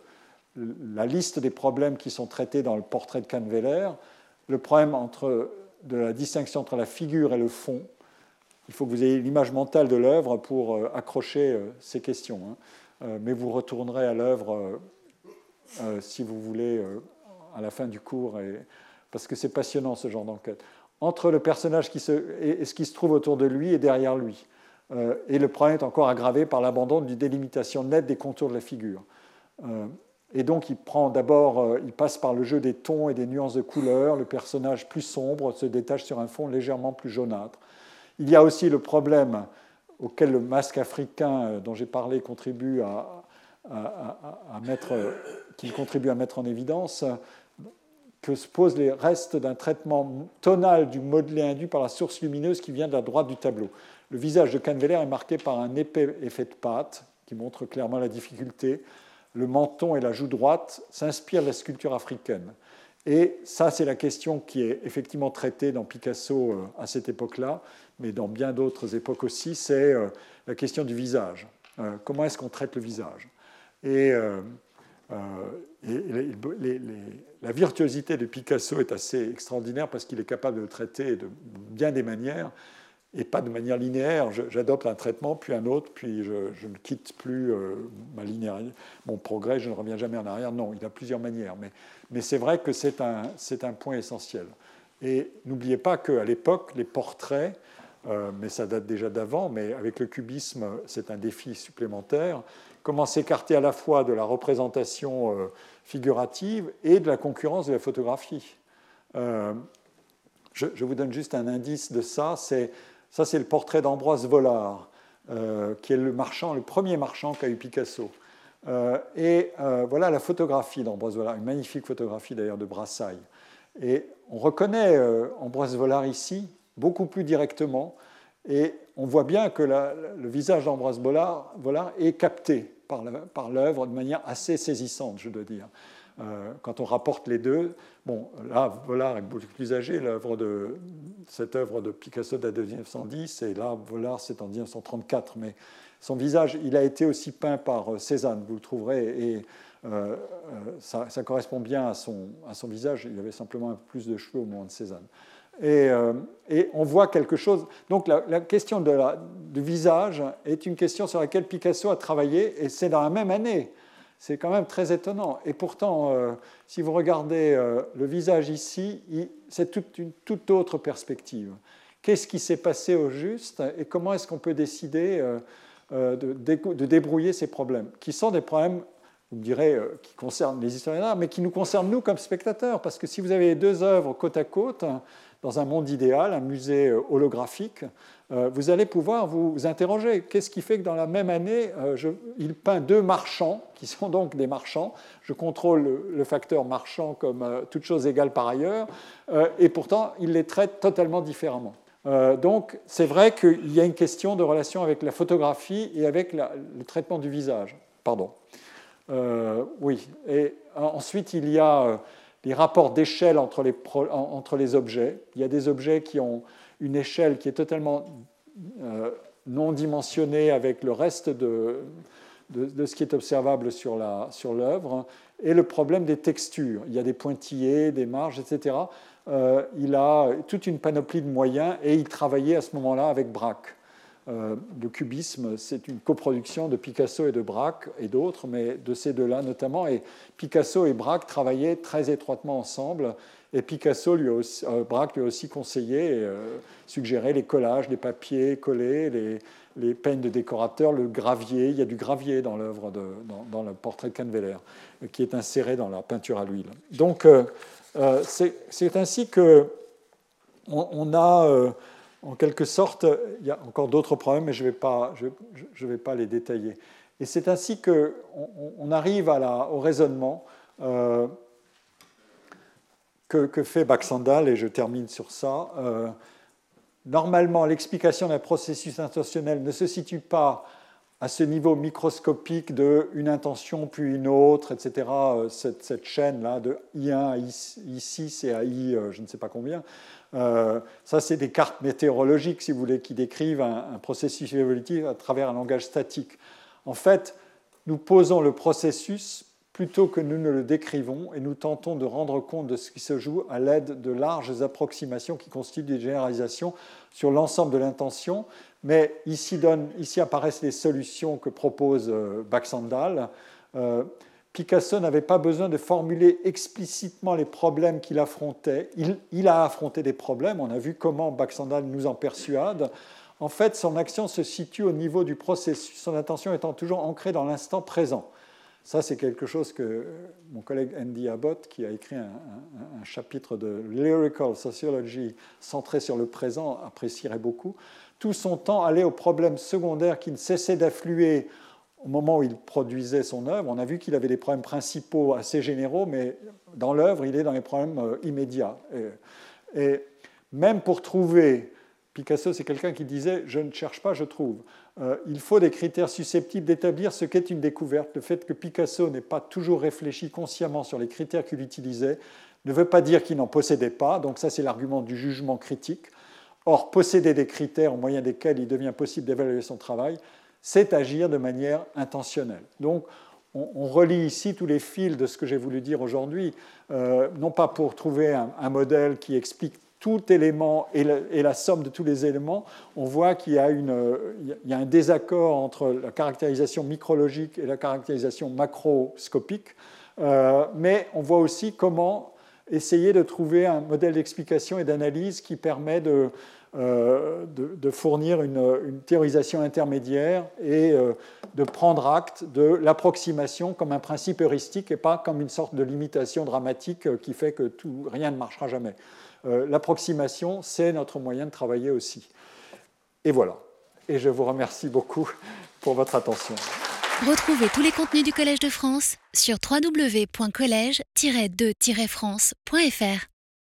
la liste des problèmes qui sont traités dans le portrait de Canveller. Le problème de la distinction entre la figure et le fond. Il faut que vous ayez l'image mentale de l'œuvre pour euh, accrocher euh, ces questions. Hein. Euh, mais vous retournerez à l'œuvre si vous voulez à la fin du cours, parce que c'est passionnant ce genre d'enquête entre le personnage qui se, et ce qui se trouve autour de lui et derrière lui. Euh, et le problème est encore aggravé par l'abandon d'une délimitation nette des contours de la figure. Euh, et donc il prend d'abord, euh, il passe par le jeu des tons et des nuances de couleurs. Le personnage plus sombre se détache sur un fond légèrement plus jaunâtre. Il y a aussi le problème auquel le masque africain dont j'ai parlé contribue à, à mettre, qu'il contribue à mettre en évidence, que se posent les restes d'un traitement tonal du modelé induit par la source lumineuse qui vient de la droite du tableau. Le visage de Canveller est marqué par un épais effet de pâte qui montre clairement la difficulté. Le menton et la joue droite s'inspirent de la sculpture africaine. Et ça, c'est la question qui est effectivement traitée dans Picasso euh, à cette époque-là, mais dans bien d'autres époques aussi, c'est euh, la question du visage. Euh, comment est-ce qu'on traite le visage? Et la virtuosité de Picasso est assez extraordinaire parce qu'il est capable de le traiter de bien des manières et pas de manière linéaire. J'adopte un traitement, puis un autre, puis je, ne quitte plus euh, ma linéaire, mon progrès, je ne reviens jamais en arrière. Non, il a plusieurs manières. Mais, c'est vrai que c'est un, un, point essentiel. Et n'oubliez pas qu'à l'époque, les portraits, euh, mais ça date déjà d'avant, mais avec le cubisme, c'est un défi supplémentaire comment s'écarter à la fois de la représentation euh, figurative et de la concurrence de la photographie. Euh, je, vous donne juste un indice de ça. Ça, c'est le portrait d'Ambroise Vollard, euh, qui est le marchand, le premier marchand qu'a eu Picasso. et voilà la photographie d'Ambroise Vollard, une magnifique photographie d'ailleurs de Brassailles. Et on reconnaît Ambroise Vollard ici beaucoup plus directement et on voit bien que le visage d'Ambroise Vollard, est capté par l'œuvre de manière assez saisissante, je dois dire. Euh, quand on rapporte les deux, bon, là, Vollard est beaucoup plus âgé, l'œuvre de, cette œuvre de Picasso date de 1910, et là, Vollard, c'est en 1934, mais son visage, il a été aussi peint par euh, Cézanne, vous le trouverez, et euh, ça, correspond bien à son, à son visage, il avait simplement un peu plus de cheveux au moment de Cézanne. Euh, et, on voit quelque chose. Donc la, question de la, du visage est une question sur laquelle Picasso a travaillé, et c'est dans la même année. C'est quand même très étonnant. Et pourtant, euh, si vous regardez euh, le visage ici, c'est toute une toute autre perspective. Qu'est-ce qui s'est passé au juste et comment est-ce qu'on peut décider de, de, débrouiller ces problèmes, qui sont des problèmes vous me direz, qui concernent les historiens d'art, mais qui nous concernent nous comme spectateurs. Parce que si vous avez deux œuvres côte à côte, dans un monde idéal, un musée euh, holographique, euh, vous allez pouvoir vous interroger. Qu'est-ce qui fait que dans la même année, euh, il peint deux marchands, qui sont donc des marchands Je contrôle le facteur marchand comme toute chose égale par ailleurs, et pourtant, il les traite totalement différemment. donc, c'est vrai qu'il y a une question de relation avec la photographie et avec le traitement du visage. Pardon. oui. Et ensuite, il y a les rapports d'échelle entre les, objets. Il y a des objets qui ont une échelle qui est totalement euh, non dimensionnée avec le reste de, ce qui est observable sur l'œuvre, et le problème des textures. Il y a des pointillés, des marges, etc. Euh, il a toute une panoplie de moyens et il travaillait à ce moment-là avec Braque. Le cubisme, c'est une coproduction de Picasso et de Braque et d'autres, mais de ces deux-là notamment. Et Picasso et Braque travaillaient très étroitement ensemble. Et Picasso, lui aussi, Braque lui a aussi conseillé et suggéré les collages, les papiers collés, les, les peignes de décorateur, le gravier. Il y a du gravier dans l'œuvre, dans, le portrait de Canveller, qui est inséré dans la peinture à l'huile. Donc, euh, euh, c'est ainsi que on, a, euh, en quelque sorte, il y a encore d'autres problèmes, mais je ne vais, pas, les détailler. Et c'est ainsi qu'on on arrive au raisonnement que, que, fait Baxandal, et je termine sur ça normalement, l'explication d'un processus intentionnel ne se situe pas à ce niveau microscopique de une intention puis une autre, etc. Euh, cette, chaîne-là de I1 à I6 et à I, euh, je ne sais pas combien. Euh, ça, c'est des cartes météorologiques, si vous voulez, qui décrivent un, processus évolutif à travers un langage statique. En fait, nous posons le processus plutôt que nous ne le décrivons et nous tentons de rendre compte de ce qui se joue à l'aide de larges approximations qui constituent des généralisations sur l'ensemble de l'intention. Mais ici, apparaissent les solutions que propose euh, Baxandal. Picasso n'avait pas besoin de formuler explicitement les problèmes qu'il affrontait. Il, a affronté des problèmes, on a vu comment Baxandal nous en persuade. En fait, son action se situe au niveau du processus, son attention étant toujours ancrée dans l'instant présent. Ça, c'est quelque chose que mon collègue Andy Abbott, qui a écrit un, chapitre de Lyrical Sociology centré sur le présent, apprécierait beaucoup. Tout son temps allait aux problèmes secondaires qui ne cessaient d'affluer au moment où il produisait son œuvre. On a vu qu'il avait des problèmes principaux assez généraux, mais dans l'œuvre, il est dans les problèmes euh, immédiats. et même pour trouver Picasso, c'est quelqu'un qui disait Je ne cherche pas, je trouve. Euh, il faut des critères susceptibles d'établir ce qu'est une découverte. Le fait que Picasso n'ait pas toujours réfléchi consciemment sur les critères qu'il utilisait ne veut pas dire qu'il n'en possédait pas. Donc, ça, c'est l'argument du jugement critique. Or, posséder des critères au moyen desquels il devient possible d'évaluer son travail, c'est agir de manière intentionnelle. Donc, on, relie ici tous les fils de ce que j'ai voulu dire aujourd'hui, euh, non pas pour trouver un modèle qui explique tout élément et la, somme de tous les éléments, on voit qu'il y, a un désaccord entre la caractérisation micrologique et la caractérisation macroscopique, euh, mais on voit aussi comment essayer de trouver un modèle d'explication et d'analyse qui permet de, euh, fournir une, théorisation intermédiaire et euh, de prendre acte de l'approximation comme un principe heuristique et pas comme une sorte de limitation dramatique qui fait que tout, rien ne marchera jamais. Euh, l'approximation, c'est notre moyen de travailler aussi. Et voilà. Et je vous remercie beaucoup pour votre attention.
Retrouvez tous les contenus du Collège de France sur www.colège-2-france.fr.